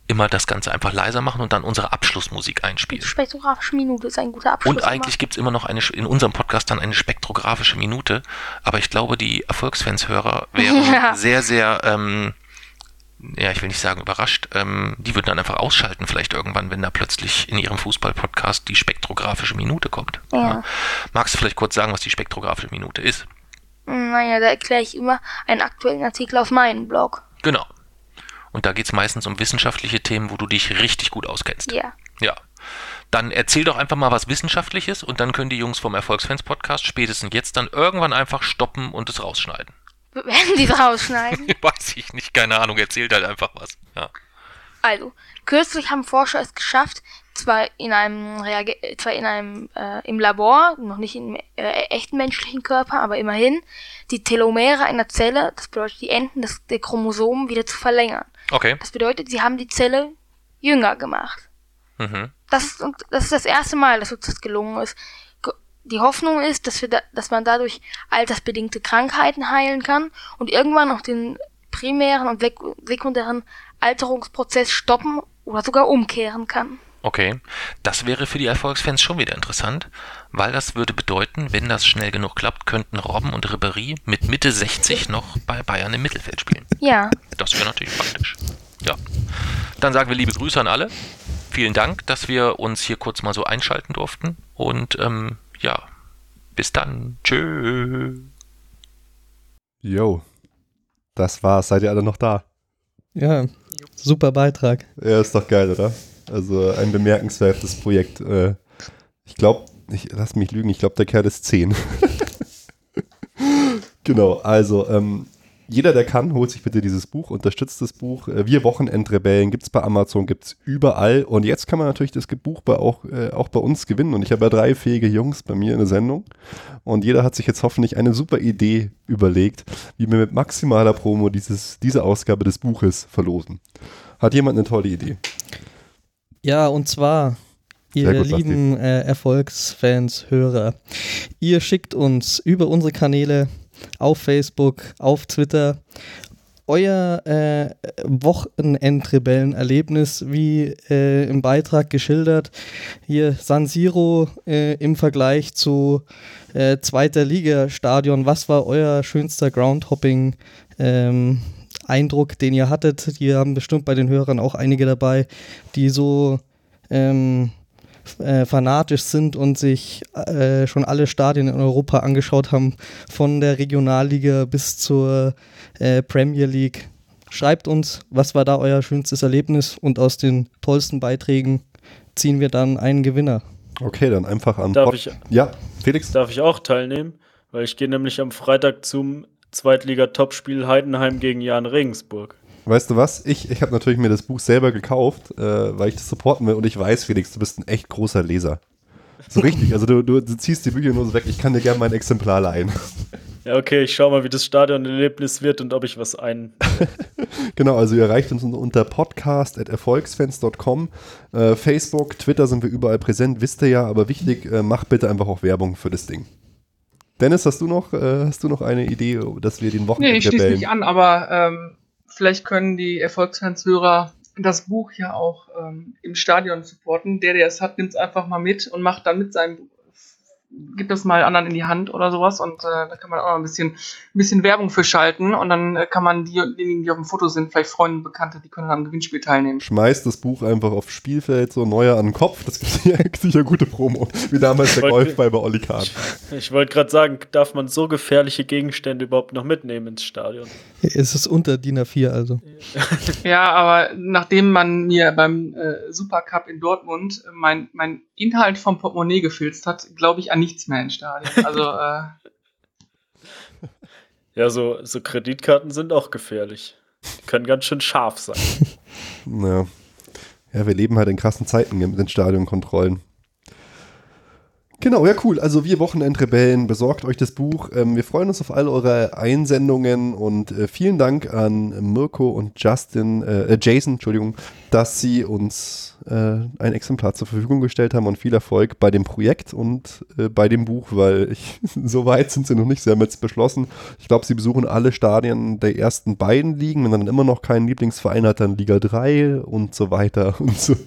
immer das Ganze einfach leiser machen und dann unsere Abschlussmusik Die einspielen. spektrographische Minute ist ein guter Abschluss. Und eigentlich gibt's immer noch eine, in unserem Podcast dann eine spektrographische Minute. Aber ich glaube, die Erfolgsfans-Hörer wären Ja. sehr, sehr, ähm, ja, ich will nicht sagen überrascht. Ähm, die würden dann einfach ausschalten, vielleicht irgendwann, wenn da plötzlich in ihrem Fußball-Podcast die spektrographische Minute kommt. Ja. Magst du vielleicht kurz sagen, was die spektrographische Minute ist? Naja, da erkläre ich immer einen aktuellen Artikel auf meinem Blog. Genau. Und da geht's meistens um wissenschaftliche Themen, wo du dich richtig gut auskennst. Ja. Ja. Dann erzähl doch einfach mal was Wissenschaftliches und dann können die Jungs vom Erfolgsfans-Podcast spätestens jetzt dann irgendwann einfach stoppen und es rausschneiden. Werden die rausschneiden. Weiß ich nicht, keine Ahnung, erzählt halt einfach was. Ja. Also, kürzlich haben Forscher es geschafft, zwar in einem, Reage zwar in einem äh, im Labor, noch nicht im äh, echten menschlichen Körper, aber immerhin, die Telomere einer Zelle, das bedeutet die Enden des, der Chromosomen, wieder zu verlängern. Okay. Das bedeutet, sie haben die Zelle jünger gemacht. Mhm. Das ist, und das ist das erste Mal, dass uns das gelungen ist. Die Hoffnung ist, dass, wir da, dass man dadurch altersbedingte Krankheiten heilen kann und irgendwann auch den primären und sek sekundären Alterungsprozess stoppen oder sogar umkehren kann. Okay. Das wäre für die Erfolgsfans schon wieder interessant, weil das würde bedeuten, wenn das schnell genug klappt, könnten Robben und Ribéry mit Mitte 60 noch bei Bayern im Mittelfeld spielen. Ja, Das wäre natürlich praktisch. Ja. Dann sagen wir liebe Grüße an alle. Vielen Dank, dass wir uns hier kurz mal so einschalten durften. Und ähm, ja, bis dann. Tschö. Yo. Das war's. Seid ihr alle noch da? Ja, super Beitrag. Ja, ist doch geil, oder? Also ein bemerkenswertes Projekt. Äh, Ich glaube, ich lass mich lügen, ich glaube, der Kerl ist 10. genau, also ähm, jeder, der kann, holt sich bitte dieses Buch, unterstützt das Buch. Äh, Wir Wochenendrebellen gibt es bei Amazon, gibt es überall. Und jetzt kann man natürlich das Buch bei auch, äh, auch bei uns gewinnen. Und ich habe ja drei fähige Jungs bei mir in der Sendung. Und jeder hat sich jetzt hoffentlich eine super Idee überlegt, wie wir mit maximaler Promo dieses, diese Ausgabe des Buches verlosen. Hat jemand eine tolle Idee? Ja, und zwar, ihr gut, lieben äh, Erfolgsfans, Hörer, ihr schickt uns über unsere Kanäle auf Facebook, auf Twitter euer äh, Wochenendrebellen-Erlebnis, wie äh, im Beitrag geschildert. Hier San Siro äh, im Vergleich zu äh, zweiter Liga-Stadion. Was war euer schönster Groundhopping? Ähm, Eindruck, den ihr hattet. Hier haben bestimmt bei den Hörern auch einige dabei, die so ähm, äh, fanatisch sind und sich äh, schon alle Stadien in Europa angeschaut haben, von der Regionalliga bis zur äh, Premier League. Schreibt uns, was war da euer schönstes Erlebnis und aus den tollsten Beiträgen ziehen wir dann einen Gewinner. Okay, dann einfach an. Darf Pod- ich, Ja, Felix. darf ich auch teilnehmen? Weil ich gehe nämlich am Freitag zum Zweitliga-Topspiel Heidenheim gegen Jan Regensburg. Weißt du was? Ich, ich habe natürlich mir das Buch selber gekauft, äh, weil ich das supporten will und ich weiß, Felix, du bist ein echt großer Leser. So richtig, also du, du, du ziehst die Bücher nur so weg. Ich kann dir gerne mein Exemplar leihen. Ja, okay, ich schau mal, wie das Stadionerlebnis wird und ob ich was ein. Genau, also ihr erreicht uns unter podcast.erfolgsfans.com. Äh, Facebook, Twitter sind wir überall präsent, wisst ihr ja, aber wichtig, äh, macht bitte einfach auch Werbung für das Ding. Dennis, hast du noch, äh, hast du noch eine Idee, dass wir den Nee, ich Wochenende schließe mich an, aber ähm, vielleicht können die Erfolgsfanshörer das Buch ja auch ähm, im Stadion supporten. Der, der es hat, nimmt es einfach mal mit und macht dann mit seinem Gibt das mal anderen in die Hand oder sowas und äh, da kann man auch noch ein bisschen, ein bisschen Werbung für schalten und dann äh, kann man die, diejenigen, die auf dem Foto sind, vielleicht Freunde, Bekannte, die können dann am Gewinnspiel teilnehmen. Schmeißt das Buch einfach aufs Spielfeld, so neuer an den Kopf. Das gibt sicher, sicher gute Promo. Wie damals der Golfball bei Olli Kahn. Ich wollte gerade sagen, darf man so gefährliche Gegenstände überhaupt noch mitnehmen ins Stadion? Es ist unter DIN A4 also. Ja, aber nachdem man mir beim äh, Supercup in Dortmund mein, mein Inhalt vom Portemonnaie gefilzt hat, glaube ich an nichts mehr im Stadion. Also äh, Ja, so, so Kreditkarten sind auch gefährlich. Die können ganz schön scharf sein. Ja. ja, wir leben halt in krassen Zeiten mit den Stadionkontrollen. Genau, ja cool. Also wir Wochenendrebellen, besorgt euch das Buch. Ähm, wir freuen uns auf all eure Einsendungen und äh, vielen Dank an Mirko und Justin, äh, äh, Jason, Entschuldigung, dass sie uns äh, ein Exemplar zur Verfügung gestellt haben und viel Erfolg bei dem Projekt und äh, bei dem Buch, weil ich, so weit sind sie noch nicht. Sie haben jetzt beschlossen, ich glaube, sie besuchen alle Stadien der ersten beiden Ligen. Wenn man dann immer noch keinen Lieblingsverein hat, dann Liga 3 und so weiter und so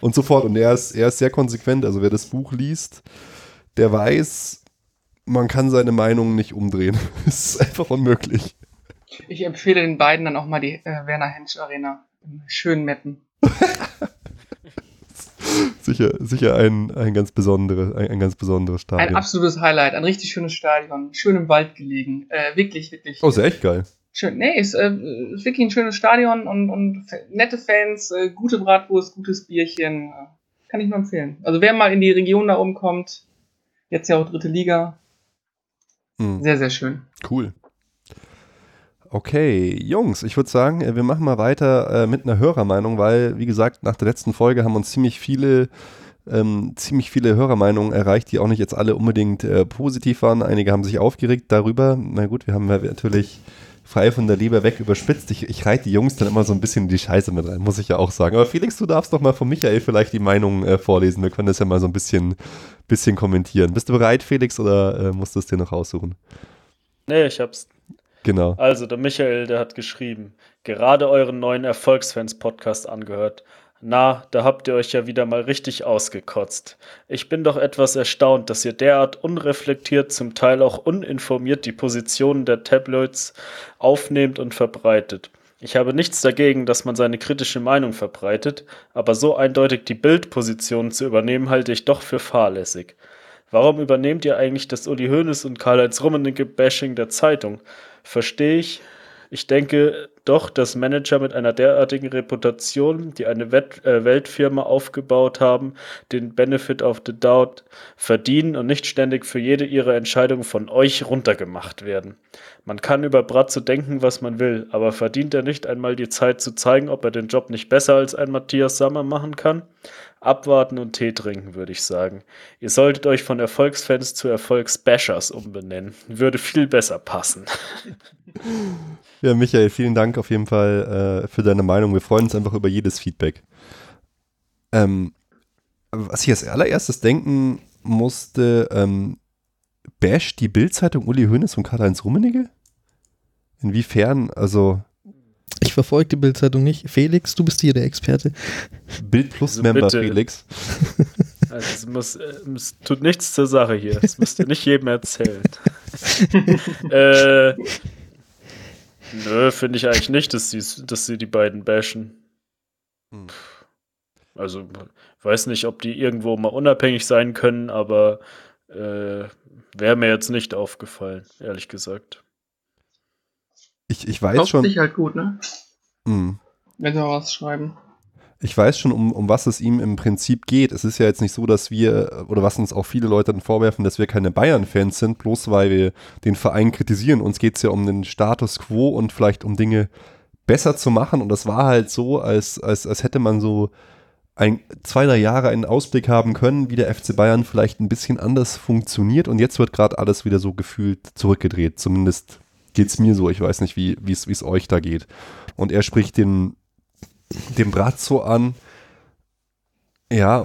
und so fort. Und er ist, er ist sehr konsequent. Also wer das Buch liest, der weiß, man kann seine Meinung nicht umdrehen. Es ist einfach unmöglich. ich empfehle den beiden dann auch mal die äh, Werner Hensch Arena in schönen Metten. Sicher, sicher ein, ein, ganz besondere, ein, ein ganz besonderes Ein Stadion. absolutes Highlight, ein richtig schönes Stadion, schön im Wald gelegen. Äh, wirklich, wirklich. Oh, ist ja echt geil. Schön. Nee, ist, äh, ist wirklich ein schönes Stadion und, und nette Fans, äh, gute Bratwurst, gutes Bierchen. Äh, kann ich nur empfehlen. Also wer mal in die Region da oben kommt, jetzt ja auch dritte Liga, Hm, sehr, sehr schön. cool. Okay, Jungs, ich würde sagen, äh, wir machen mal weiter äh, mit einer Hörermeinung, weil, wie gesagt, nach der letzten Folge haben uns ziemlich viele, ähm, ziemlich viele Hörermeinungen erreicht, die auch nicht jetzt alle unbedingt äh, positiv waren. Einige haben sich aufgeregt darüber. Na gut, wir haben ja natürlich frei von der Leber weg überspitzt. Ich, ich reite die Jungs dann immer so ein bisschen in die Scheiße mit rein, muss ich ja auch sagen. Aber Felix, du darfst doch mal von Michael vielleicht die Meinung äh, vorlesen. Wir können das ja mal so ein bisschen, bisschen kommentieren. Bist du bereit, Felix, oder äh, musst du es dir noch aussuchen? Nee, ich hab's. Genau. Also, der Michael, der hat geschrieben, gerade euren neuen Erfolgsfans-Podcast angehört. Na, da habt ihr euch ja wieder mal richtig ausgekotzt. Ich bin doch etwas erstaunt, dass ihr derart unreflektiert, zum Teil auch uninformiert die Positionen der Tabloids aufnehmt und verbreitet. Ich habe nichts dagegen, dass man seine kritische Meinung verbreitet, aber so eindeutig die Bildposition zu übernehmen, halte ich doch für fahrlässig. Warum übernehmt ihr eigentlich das Uli Hoeneß und Karl-Heinz Rummenigge Bashing der Zeitung? Verstehe ich. Ich denke doch, dass Manager mit einer derartigen Reputation, die eine Wett äh, Weltfirma aufgebaut haben, den Benefit of the Doubt verdienen und nicht ständig für jede ihrer Entscheidungen von euch runtergemacht werden. Man kann über Bratzo denken, was man will, aber verdient er nicht einmal die Zeit zu zeigen, ob er den Job nicht besser als ein Matthias Sammer machen kann? Abwarten und Tee trinken, würde ich sagen. Ihr solltet euch von Erfolgsfans zu Erfolgsbashers umbenennen. Würde viel besser passen. Ja, Michael, vielen Dank auf jeden Fall äh, für deine Meinung. Wir freuen uns einfach über jedes Feedback. Ähm, was ich als allererstes denken musste, ähm, bash die Bildzeitung Uli Hoeneß und Karl-Heinz Rummenigge? Inwiefern? Also Ich verfolge die Bildzeitung nicht. Felix, du bist hier der Experte. Bild Plus Also Member bitte. Felix. Also es, muss, äh, es tut nichts zur Sache hier. Das müsst ihr nicht jedem erzählen. äh, nö, finde ich eigentlich nicht, dass, sie's- dass sie die beiden bashen. Hm. Also weiß nicht, ob die irgendwo mal unabhängig sein können, aber äh, wäre mir jetzt nicht aufgefallen, ehrlich gesagt. Ich, ich weiß Kauft schon. sich halt gut, ne? Mh. Wenn sie mal was schreiben. Ich weiß schon, um, um was es ihm im Prinzip geht. Es ist ja jetzt nicht so, dass wir, oder was uns auch viele Leute dann vorwerfen, dass wir keine Bayern-Fans sind, bloß weil wir den Verein kritisieren. Uns geht es ja um den Status quo und vielleicht um Dinge besser zu machen. Und das war halt so, als, als, als hätte man so ein, zwei, drei Jahre einen Ausblick haben können, wie der FC Bayern vielleicht ein bisschen anders funktioniert. Und jetzt wird gerade alles wieder so gefühlt zurückgedreht. Zumindest es mir so. Ich weiß nicht, wie es euch da geht. Und er spricht den dem Brazzo an. Ja,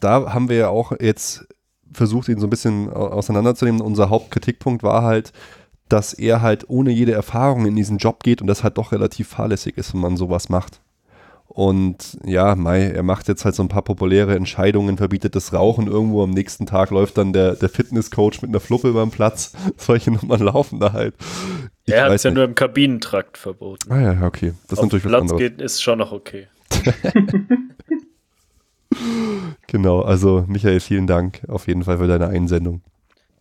da haben wir ja auch jetzt versucht, ihn so ein bisschen auseinanderzunehmen. Unser Hauptkritikpunkt war halt, dass er halt ohne jede Erfahrung in diesen Job geht und das halt doch relativ fahrlässig ist, wenn man sowas macht. Und ja, Mai, er macht jetzt halt so ein paar populäre Entscheidungen, verbietet das Rauchen irgendwo. Am nächsten Tag läuft dann der, der Fitnesscoach mit einer Fluppe über den Platz. Solche Nummern laufen da halt. Ich er hat es ja nur im Kabinentrakt verboten. Ah ja, okay. Das Auf ist natürlich Platz was anderes. geht, ist schon noch okay. genau, also Michael, vielen Dank auf jeden Fall für deine Einsendung.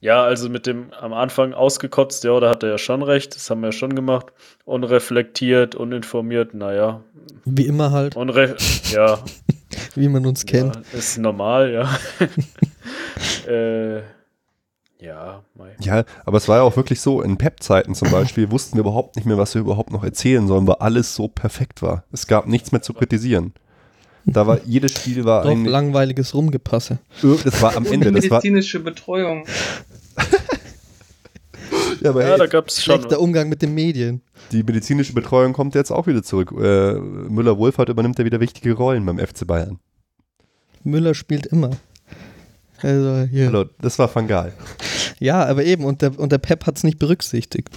Ja, also mit dem am Anfang ausgekotzt, ja, da hat er ja schon recht, das haben wir ja schon gemacht. Unreflektiert, uninformiert, naja. Wie immer halt. Unre ja. Wie man uns kennt. Ja, ist normal, ja. äh, ja, mei. ja, aber es war ja auch wirklich so, in Pep-Zeiten zum Beispiel wussten wir überhaupt nicht mehr, was wir überhaupt noch erzählen sollen, weil alles so perfekt war. Es gab nichts mehr zu kritisieren. Da war jedes Spiel war Doch, ein langweiliges Rumgepasse. Das war am Ende. Das war, medizinische Betreuung. ja, aber Ja, hey, da gab es schon. Schlechter Umgang mit den Medien. die medizinische Betreuung kommt jetzt auch wieder zurück. Äh, Müller-Wohlfahrt übernimmt ja wieder wichtige Rollen beim FC Bayern. Müller spielt immer. Also hier. Hallo, das war Van Gaal. Ja, aber eben, und der, und der Pep hat es nicht berücksichtigt.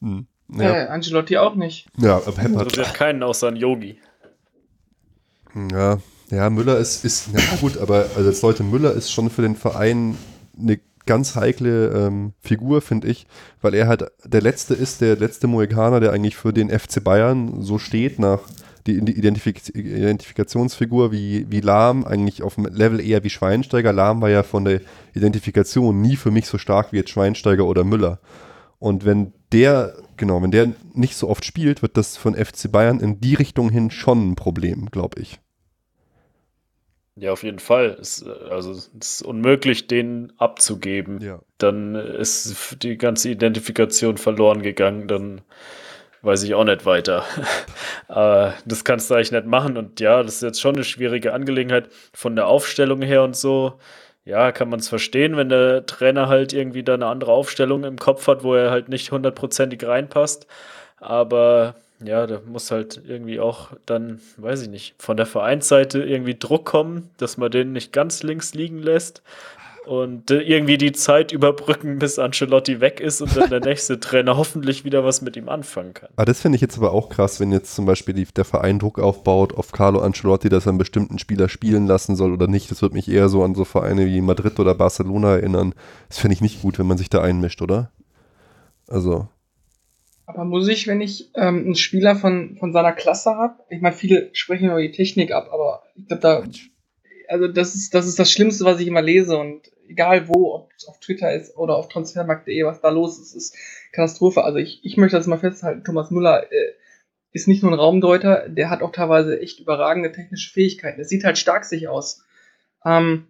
Hm. Ja. Ja, Äh, Angelotti auch nicht. ja, Pep hat, interessiert keinen außer einen Yogi. Ja, ja, Müller ist, ist, na gut, aber also jetzt Leute, Müller ist schon für den Verein eine ganz heikle ähm, Figur, finde ich, weil er halt der Letzte ist, der letzte Mohikaner, der eigentlich für den FC Bayern so steht, nach die, die Identifik Identifikationsfigur wie, wie Lahm, eigentlich auf dem Level eher wie Schweinsteiger. Lahm war ja von der Identifikation nie für mich so stark wie jetzt Schweinsteiger oder Müller. Und wenn der, genau, wenn der nicht so oft spielt, wird das von FC Bayern in die Richtung hin schon ein Problem, glaube ich. Ja, auf jeden Fall. Es, also es ist unmöglich, den abzugeben. Ja. Dann ist die ganze Identifikation verloren gegangen. Dann weiß ich auch nicht weiter. äh, das kannst du eigentlich nicht machen. Und ja, das ist jetzt schon eine schwierige Angelegenheit von der Aufstellung her und so. Ja, kann man es verstehen, wenn der Trainer halt irgendwie da eine andere Aufstellung im Kopf hat, wo er halt nicht hundertprozentig reinpasst. Aber ja, da muss halt irgendwie auch dann, weiß ich nicht, von der Vereinsseite irgendwie Druck kommen, dass man den nicht ganz links liegen lässt und äh, irgendwie die Zeit überbrücken, bis Ancelotti weg ist und dann der nächste Trainer hoffentlich wieder was mit ihm anfangen kann. Ah, das finde ich jetzt aber auch krass, wenn jetzt zum Beispiel die, der Verein Druck aufbaut auf Carlo Ancelotti, dass er einen bestimmten Spieler spielen lassen soll oder nicht. Das wird mich eher so an so Vereine wie Madrid oder Barcelona erinnern. Das finde ich nicht gut, wenn man sich da einmischt, oder? Also, Aber muss ich, wenn ich ähm, einen Spieler von, von seiner Klasse habe, ich meine, viele sprechen über die Technik ab, aber ich glaube, da, also das ist, das ist das Schlimmste, was ich immer lese und egal wo, ob es auf Twitter ist oder auf transfermarkt.de, was da los ist, ist Katastrophe. Also ich, ich möchte das mal festhalten, Thomas Müller äh, ist nicht nur ein Raumdeuter, der hat auch teilweise echt überragende technische Fähigkeiten. Es sieht halt stark sich aus. Ähm,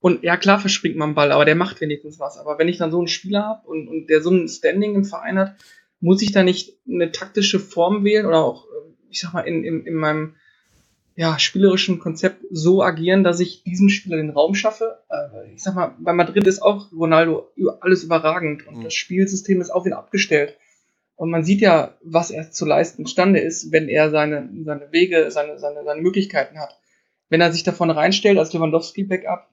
und ja, klar verspringt man Ball, aber der macht wenigstens was. Aber wenn ich dann so einen Spieler habe und, und der so ein Standing im Verein hat, muss ich da nicht eine taktische Form wählen oder auch, äh, ich sag mal, in, in, in meinem ja, spielerischen Konzept so agieren, dass ich diesem Spieler den Raum schaffe. Äh, ich sag mal, bei Madrid ist auch Ronaldo alles überragend und Mhm. das Spielsystem ist auf ihn abgestellt. Und man sieht ja, was er zu leisten imstande ist, wenn er seine, seine Wege, seine, seine, seine Möglichkeiten hat. Wenn er sich davon reinstellt als Lewandowski-Backup,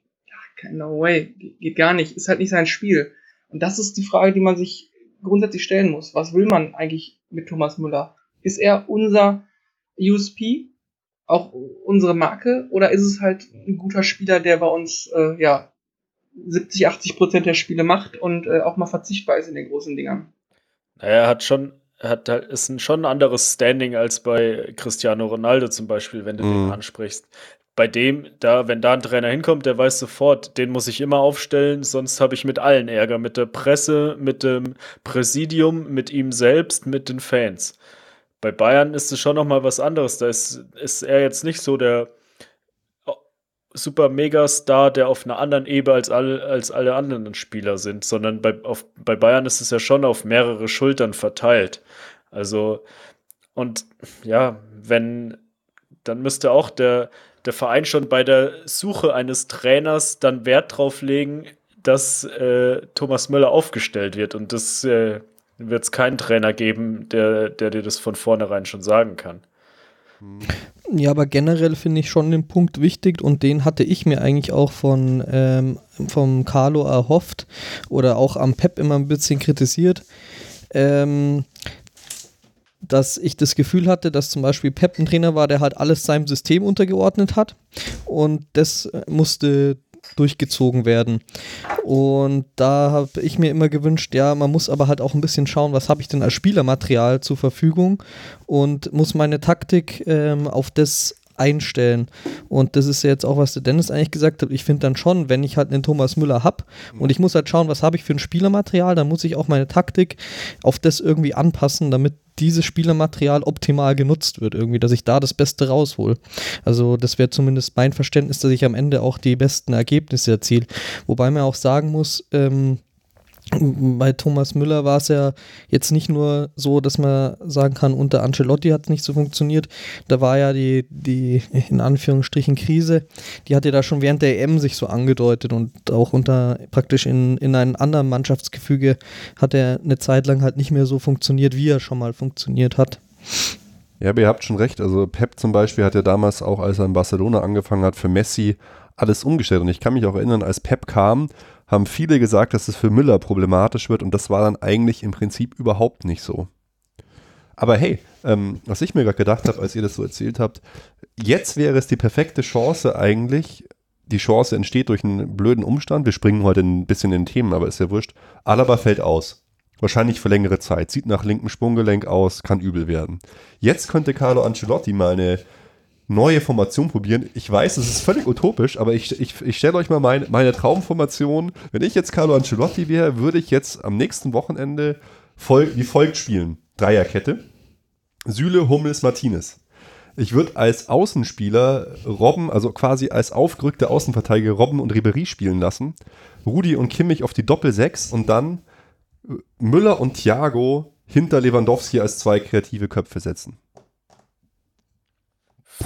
ja, no way, geht- geht gar nicht, ist halt nicht sein Spiel. Und das ist die Frage, die man sich grundsätzlich stellen muss. Was will man eigentlich mit Thomas Müller? Ist er unser USP, auch unsere Marke, oder ist es halt ein guter Spieler, der bei uns äh, ja 70, 80 Prozent der Spiele macht und äh, auch mal verzichtbar ist in den großen Dingern? Naja, er hat schon hat halt, ist ein schon ein anderes Standing als bei Cristiano Ronaldo zum Beispiel, wenn du Mhm. den ansprichst. Bei dem, da, wenn da ein Trainer hinkommt, der weiß sofort, den muss ich immer aufstellen, sonst habe ich mit allen Ärger, mit der Presse, mit dem Präsidium, mit ihm selbst, mit den Fans. Bei Bayern ist es schon noch mal was anderes. Da ist, ist er jetzt nicht so der super Megastar, der auf einer anderen Ebene als alle, als alle anderen Spieler sind, sondern bei, auf, bei Bayern ist es ja schon auf mehrere Schultern verteilt. Also, und ja, wenn, dann müsste auch der, der Verein schon bei der Suche eines Trainers dann Wert drauf legen, dass äh, Thomas Müller aufgestellt wird. Und das äh, wird es keinen Trainer geben, der, der dir das von vornherein schon sagen kann. Ja, aber generell finde ich schon den Punkt wichtig und den hatte ich mir eigentlich auch von ähm, vom Carlo erhofft oder auch am Pep immer ein bisschen kritisiert, ähm, dass ich das Gefühl hatte, dass zum Beispiel Pep ein Trainer war, der halt alles seinem System untergeordnet hat und das musste durchgezogen werden. Und da habe ich mir immer gewünscht, ja, man muss aber halt auch ein bisschen schauen, was habe ich denn als Spielermaterial zur Verfügung und muss meine Taktik ähm, auf das einstellen. Und das ist ja jetzt auch, was der Dennis eigentlich gesagt hat. Ich finde dann schon, wenn ich halt einen Thomas Müller habe und ich muss halt schauen, was habe ich für ein Spielermaterial, dann muss ich auch meine Taktik auf das irgendwie anpassen, damit dieses Spielermaterial optimal genutzt wird, irgendwie, dass ich da das Beste raushol. Also, das wäre zumindest mein Verständnis, dass ich am Ende auch die besten Ergebnisse erziele. Wobei man auch sagen muss, ähm, bei Thomas Müller war es ja jetzt nicht nur so, dass man sagen kann, unter Ancelotti hat es nicht so funktioniert. Da war ja die, die in Anführungsstrichen Krise, die hat ja da schon während der EM sich so angedeutet und auch unter praktisch in, in einem anderen Mannschaftsgefüge hat er eine Zeit lang halt nicht mehr so funktioniert, wie er schon mal funktioniert hat. Ja, aber ihr habt schon recht. Also Pep zum Beispiel hat ja damals auch, als er in Barcelona angefangen hat, für Messi alles umgestellt. Und ich kann mich auch erinnern, als Pep kam, haben viele gesagt, dass es für Müller problematisch wird und das war dann eigentlich im Prinzip überhaupt nicht so. Aber hey, ähm, was ich mir gerade gedacht habe, als ihr das so erzählt habt, jetzt wäre es die perfekte Chance eigentlich, die Chance entsteht durch einen blöden Umstand, wir springen heute ein bisschen in Themen, aber ist ja wurscht, Alaba fällt aus. Wahrscheinlich für längere Zeit, sieht nach linkem Sprunggelenk aus, kann übel werden. Jetzt könnte Carlo Ancelotti mal eine neue Formation probieren. Ich weiß, es ist völlig utopisch, aber ich, ich, ich stelle euch mal meine, meine Traumformation. Wenn ich jetzt Carlo Ancelotti wäre, würde ich jetzt am nächsten Wochenende voll, wie folgt spielen. Dreierkette. Süle, Hummels, Martinez. Ich würde als Außenspieler Robben, also quasi als aufgerückte Außenverteidiger Robben und Ribery spielen lassen. Rudi und Kimmich auf die Doppel-6 und dann Müller und Thiago hinter Lewandowski als zwei kreative Köpfe setzen.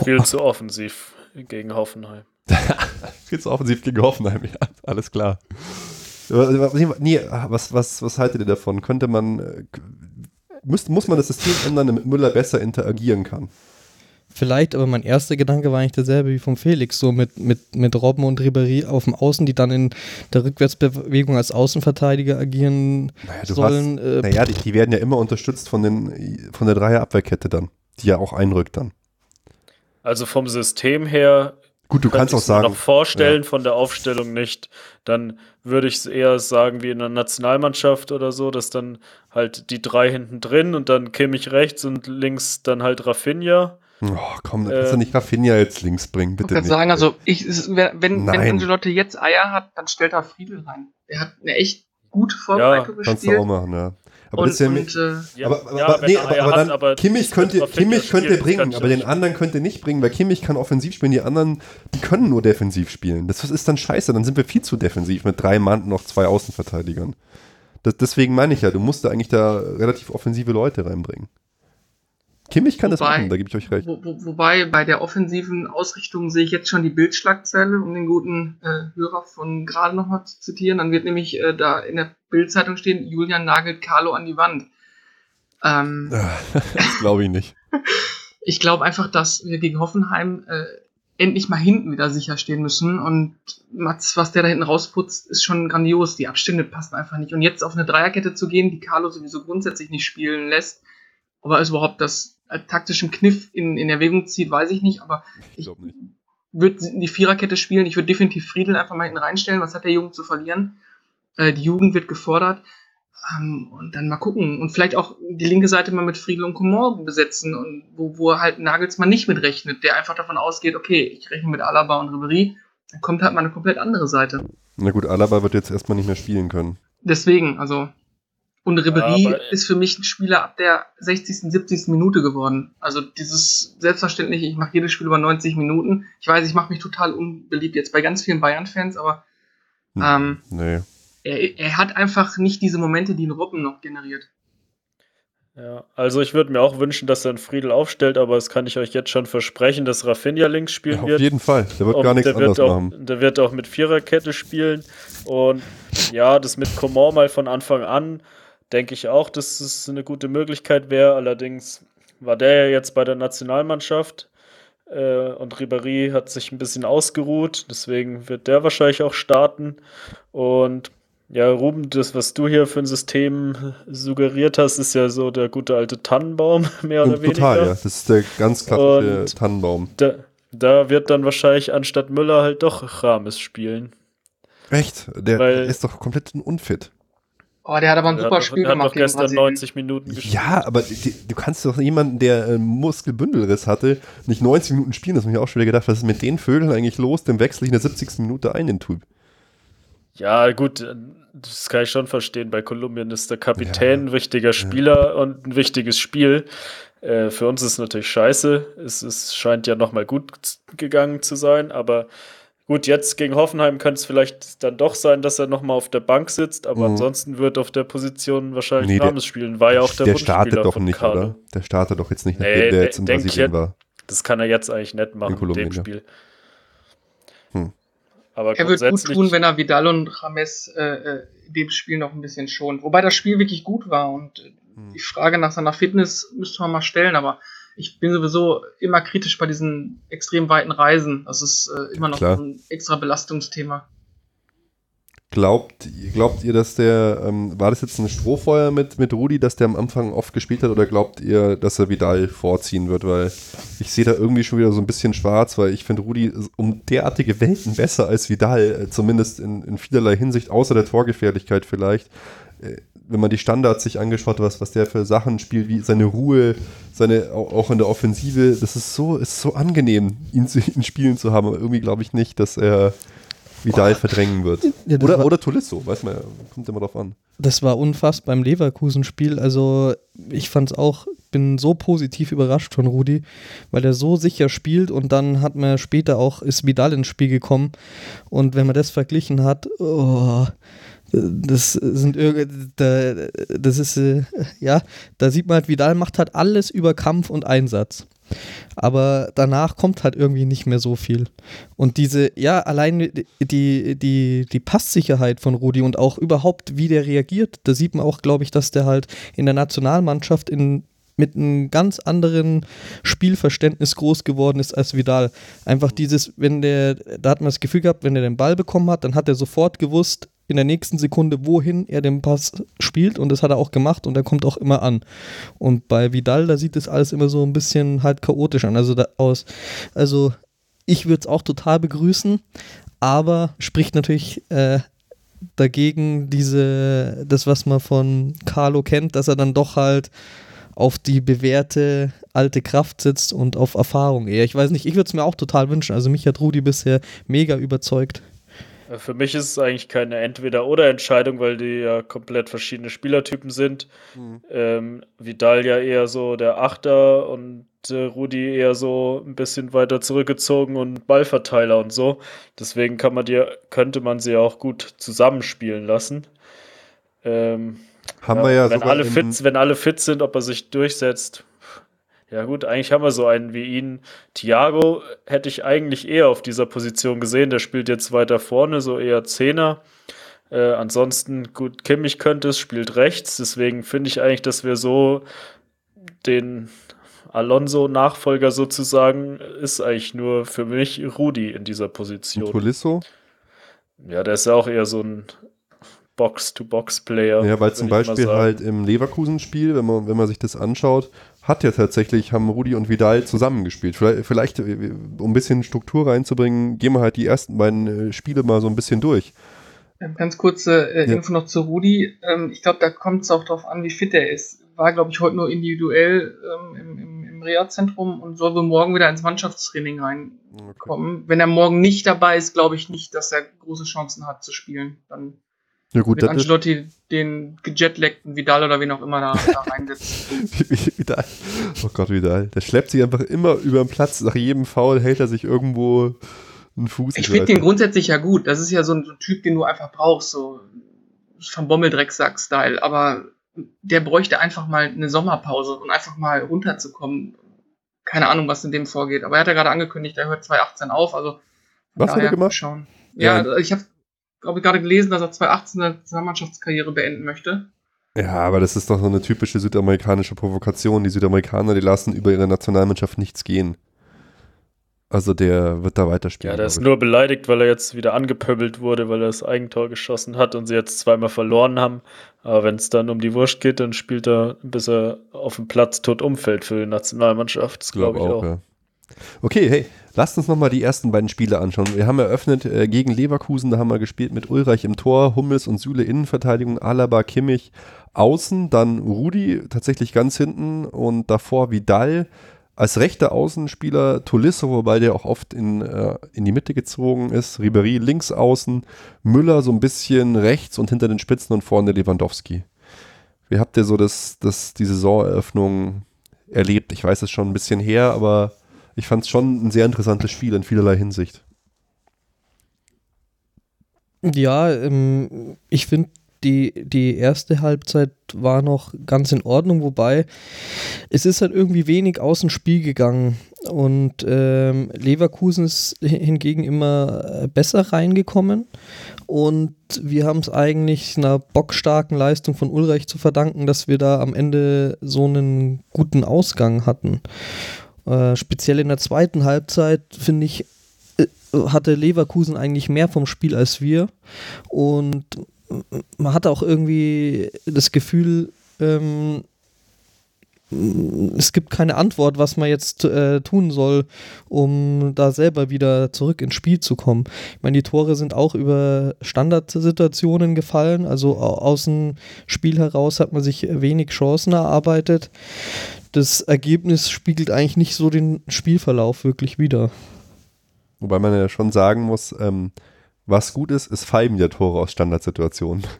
Viel zu offensiv gegen Hoffenheim. Viel zu offensiv gegen Hoffenheim, ja, alles klar. Nee, was, was, was haltet ihr davon? Könnte man, äh, muss, muss man das System ändern, damit Müller besser interagieren kann? Vielleicht, aber mein erster Gedanke war eigentlich derselbe wie vom Felix, so mit, mit, mit Robben und Ribéry auf dem Außen, die dann in der Rückwärtsbewegung als Außenverteidiger agieren Naja, du sollen. hast, äh, naja die, die werden ja immer unterstützt von, den, von der Dreierabwehrkette dann, die ja auch einrückt dann. Also vom System her Gut, du kannst auch sagen, noch vorstellen, von der Aufstellung nicht. Dann würde ich es eher sagen wie in der Nationalmannschaft oder so, dass dann halt die drei hinten drin und dann Kimmich rechts und links dann halt Rafinha. oh, komm, da kannst du äh, nicht Rafinha jetzt links bringen, Ich bitte kann nicht. sagen, also ich, wenn, wenn Nein. Angelotti jetzt Eier hat, dann stellt er Friedel rein. Der hat eine echt gute Vorbereitung kannst du gespielt. auch machen, ja. Aber und, das ist ja und äh, Ja, aber, aber, ja, aber, nee, er aber, aber hat, aber Kimmich könnte, Kimmich könnte spielen, bringen, aber den anderen könnte nicht bringen, weil Kimmich kann offensiv spielen, die anderen, die können nur defensiv spielen. Das ist dann scheiße, dann sind wir viel zu defensiv mit drei Mann und noch zwei Außenverteidigern. Das, deswegen meine ich ja, du musst da eigentlich da relativ offensive Leute reinbringen. Kimmich kann das Wobei- machen, da gebe ich euch recht. Wo, wo, wobei bei der offensiven Ausrichtung sehe ich jetzt schon die Bildschlagzeile, um den guten äh, Hörer von gerade nochmal zu zitieren. Dann wird nämlich äh, da in der Bildzeitung stehen, Julian nagelt Carlo an die Wand. Ähm, Das glaube ich nicht. ich glaube einfach, dass wir gegen Hoffenheim äh, endlich mal hinten wieder sicher stehen müssen. Und Mats, was der da hinten rausputzt, ist schon grandios. Die Abstände passen einfach nicht. Und jetzt auf eine Dreierkette zu gehen, die Carlo sowieso grundsätzlich nicht spielen lässt, ob er es überhaupt das äh, taktischen Kniff in, in Erwägung zieht, weiß ich nicht. Aber Ich ich würde die Viererkette spielen. Ich würde definitiv Friedel einfach mal hinten reinstellen. Was hat der Junge zu verlieren? Äh, die Jugend wird gefordert. Ähm, und dann mal gucken. Und vielleicht auch die linke Seite mal mit Friedel und Coman besetzen, und wo, wo halt Nagelsmann nicht mitrechnet, der einfach davon ausgeht, okay, ich rechne mit Alaba und Ribery, dann kommt halt mal eine komplett andere Seite. Na gut, Alaba wird jetzt erstmal nicht mehr spielen können. Deswegen, also. Und Ribery Ja, aber- ist für mich ein Spieler ab der 60., 70. Minute geworden. Also dieses selbstverständlich, ich mache jedes Spiel über 90 Minuten. Ich weiß, ich mache mich total unbeliebt jetzt bei ganz vielen Bayern-Fans, aber Hm. ähm, Nee. er, er hat einfach nicht diese Momente, die ein Robben noch generiert. Ja, also ich würde mir auch wünschen, dass er einen Friedel aufstellt, aber das kann ich euch jetzt schon versprechen, dass Rafinha links spielen Ja, auf wird. jeden Fall. Der wird Und gar nichts der wird anderes auch, machen. Der wird auch mit Viererkette spielen. Und ja, das mit Coman mal von Anfang an, denke ich auch, dass es eine gute Möglichkeit wäre. Allerdings war der ja jetzt bei der Nationalmannschaft äh, und Ribéry hat sich ein bisschen ausgeruht. Deswegen wird der wahrscheinlich auch starten. Und ja, Ruben, das, was du hier für ein System suggeriert hast, ist ja so der gute alte Tannenbaum, mehr oder Und weniger. total, ja. Das ist der ganz klassische Und- Tannenbaum. Da, da wird dann wahrscheinlich anstatt Müller halt doch Rames spielen. Echt? Der Weil- ist doch komplett unfit. Oh, der hat aber ein Er super hat, Spiel hat gemacht doch gestern Brasilien. 90 Minuten gespielt. Ja, aber die, du kannst doch jemanden, der einen Muskelbündelriss hatte, nicht 90 Minuten spielen. Das habe ich mir auch schon wieder gedacht, was ist mit den Vögeln eigentlich los? Dem wechsle ich in der 70. Minute ein, den Typ. Ja, gut, äh, das kann ich schon verstehen. Bei Kolumbien ist der Kapitän ein wichtiger Spieler und ein wichtiges Spiel. Äh, für uns ist es natürlich scheiße. Es, es scheint ja nochmal gut gegangen zu sein, aber gut, jetzt gegen Hoffenheim könnte es vielleicht dann doch sein, dass er nochmal auf der Bank sitzt, aber Mhm. ansonsten wird auf der Position wahrscheinlich Nee, der- Rames spielen. War ja auch der, der startet doch nicht, Carlo. oder? Der startet doch jetzt nicht, Nee, nachdem der de- jetzt in Brasilien war. Das kann er jetzt eigentlich nicht machen In Kolumbien, dem ja. Spiel. Hm. Aber Er wird gut tun, wenn er Vidal und James äh, äh, in dem Spiel noch ein bisschen schont. Wobei das Spiel wirklich gut war und Hm. die Frage nach seiner Fitness müsste man mal stellen, aber ich bin sowieso immer kritisch bei diesen extrem weiten Reisen. Das ist äh, immer noch Klar. ein extra Belastungsthema. Glaubt, glaubt ihr, dass der, ähm, war das jetzt ein Strohfeuer mit, mit Rudi, dass der am Anfang oft gespielt hat oder glaubt ihr, dass er Vidal vorziehen wird? Weil ich sehe da irgendwie schon wieder so ein bisschen schwarz, weil ich finde Rudi um derartige Welten besser als Vidal, äh, zumindest in, in vielerlei Hinsicht, außer der Torgefährlichkeit vielleicht. Äh, wenn man die Standards sich angeschaut hat, was, was der für Sachen spielt, wie seine Ruhe, seine, auch, in der Offensive, das ist so, ist so angenehm, ihn, zu, ihn spielen zu haben, aber irgendwie glaube ich nicht, dass er Vidal verdrängen wird. Ja, oder, war- oder Tolisso, weiß man ja, kommt immer drauf an. Das war unfassbar beim Leverkusen-Spiel. Also ich fand es auch, bin so positiv überrascht von Rudi, weil er so sicher spielt und dann hat man später auch, ist Vidal ins Spiel gekommen und wenn man das verglichen hat, oh, das sind irgend- da, das ist äh, ja, da sieht man halt, Vidal macht halt alles über Kampf und Einsatz. Aber danach kommt halt irgendwie nicht mehr so viel. Und diese, ja, allein die, die, die Passsicherheit von Rudi und auch überhaupt, wie der reagiert, da sieht man auch, glaube ich, dass der halt in der Nationalmannschaft in, mit einem ganz anderen Spielverständnis groß geworden ist als Vidal. Einfach dieses, wenn der, da hat man das Gefühl gehabt, wenn er den Ball bekommen hat, dann hat er sofort gewusst, in der nächsten Sekunde, wohin er den Pass spielt und das hat er auch gemacht und er kommt auch immer an. Und bei Vidal, da sieht das alles immer so ein bisschen halt chaotisch an. Also da aus, also ich würde es auch total begrüßen, aber spricht natürlich äh, dagegen diese, das, was man von Carlo kennt, dass er dann doch halt auf die bewährte alte Kraft sitzt und auf Erfahrung eher. Ich weiß nicht, ich würde es mir auch total wünschen. Also mich hat Rudi bisher mega überzeugt. Äh, Für mich ist es eigentlich keine Entweder-Oder-Entscheidung, weil die ja komplett verschiedene Spielertypen sind. Ähm, Vidal ja eher so der Achter und äh, Rudi eher so ein bisschen weiter zurückgezogen und Ballverteiler und so. Deswegen kann man die, könnte man sie ja auch gut zusammenspielen lassen. Ähm, Haben wir ja wenn, sogar alle fit, wenn alle fit sind, ob er sich durchsetzt. Ja gut, eigentlich haben wir so einen wie ihn. Thiago hätte ich eigentlich eher auf dieser Position gesehen. Der spielt jetzt weiter vorne, so eher Zehner. Äh, ansonsten, gut, Kimmich könnte es, spielt rechts. Deswegen finde ich eigentlich, dass wir so den Alonso-Nachfolger sozusagen ist eigentlich nur für mich Rudi in dieser Und Position. Tolisso? Ja, der ist ja auch eher so ein Box-to-Box-Player. Ja, weil zum Beispiel halt im Leverkusen-Spiel, wenn man, wenn man sich das anschaut, hat ja tatsächlich, haben Rudi und Vidal zusammengespielt. Vielleicht, vielleicht, äh, um ein bisschen Struktur reinzubringen, gehen wir halt die ersten beiden äh, Spiele mal so ein bisschen durch. Ähm, Ganz kurze äh, Ja. Info noch zu Rudi. Ähm, ich glaube, da kommt es auch darauf an, wie fit er ist. War, glaube ich, heute nur individuell ähm, im, im, im Reha-Zentrum und soll wohl morgen wieder ins Mannschaftstraining reinkommen. Wenn er morgen nicht dabei ist, glaube ich nicht, dass er große Chancen hat zu spielen. Dann Ja gut, ist, Ancelotti den gejetlackten Vidal oder wen auch immer da, da reinsetzen. Vidal. Oh Gott, Vidal. Der schleppt sich einfach immer über den Platz. Nach jedem Foul hält er sich irgendwo einen Fuß. Ich finde den grundsätzlich ja gut. Das ist ja so ein, so ein Typ, den du einfach brauchst, so vom Bommeldrecksack-Style. Aber der bräuchte einfach mal eine Sommerpause und einfach mal runterzukommen. Keine Ahnung, was in dem vorgeht. Aber er hat ja gerade angekündigt, er hört 2018 auf. Also Was hat er gemacht? Schauen. Ja, Ja. ich habe glaube ich gerade gelesen, dass er 2018 seine Nationalmannschaftskarriere beenden möchte. Ja, aber das ist doch so eine typische südamerikanische Provokation. Die Südamerikaner, die lassen über ihre Nationalmannschaft nichts gehen. Also der wird da weiterspielen. Ja, der ist glaub nur beleidigt, weil er jetzt wieder angepöbelt wurde, weil er das Eigentor geschossen hat und sie jetzt zweimal verloren haben. Aber wenn es dann um die Wurst geht, dann spielt er, bis er auf dem Platz tot umfällt für die Nationalmannschaft. Das glaube ich auch. ja. Okay, hey, lasst uns nochmal die ersten beiden Spiele anschauen. Wir haben eröffnet äh, gegen Leverkusen, da haben wir gespielt mit Ulreich im Tor, Hummels und Süle Innenverteidigung, Alaba, Kimmich außen, dann Rudi tatsächlich ganz hinten und davor Vidal als rechter Außenspieler, Tolisso, wobei der auch oft in, äh, in die Mitte gezogen ist, Ribery links außen, Müller so ein bisschen rechts und hinter den Spitzen und vorne Lewandowski. Wie habt ihr so das, das, die Saisoneröffnung erlebt? Ich weiß es schon ein bisschen her, aber ich fand es schon ein sehr interessantes Spiel in vielerlei Hinsicht. Ja, ähm, ich finde, die, die erste Halbzeit war noch ganz in Ordnung, wobei es ist halt irgendwie wenig aus dem Spiel gegangen. Und ähm, Leverkusen ist hi- hingegen immer äh, besser reingekommen. Und wir haben es eigentlich einer bockstarken Leistung von Ulreich zu verdanken, dass wir da am Ende so einen guten Ausgang hatten. Äh, speziell in der zweiten Halbzeit, finde ich, äh, hatte Leverkusen eigentlich mehr vom Spiel als wir. Und man hatte auch irgendwie das Gefühl, ähm, es gibt keine Antwort, was man jetzt äh, tun soll, um da selber wieder zurück ins Spiel zu kommen. Ich meine, die Tore sind auch über Standardsituationen gefallen, also au- aus dem Spiel heraus hat man sich wenig Chancen erarbeitet. Das Ergebnis spiegelt eigentlich nicht so den Spielverlauf wirklich wider. Wobei man ja schon sagen muss, ähm, was gut ist, ist Pfeifen der Tore aus Standardsituationen.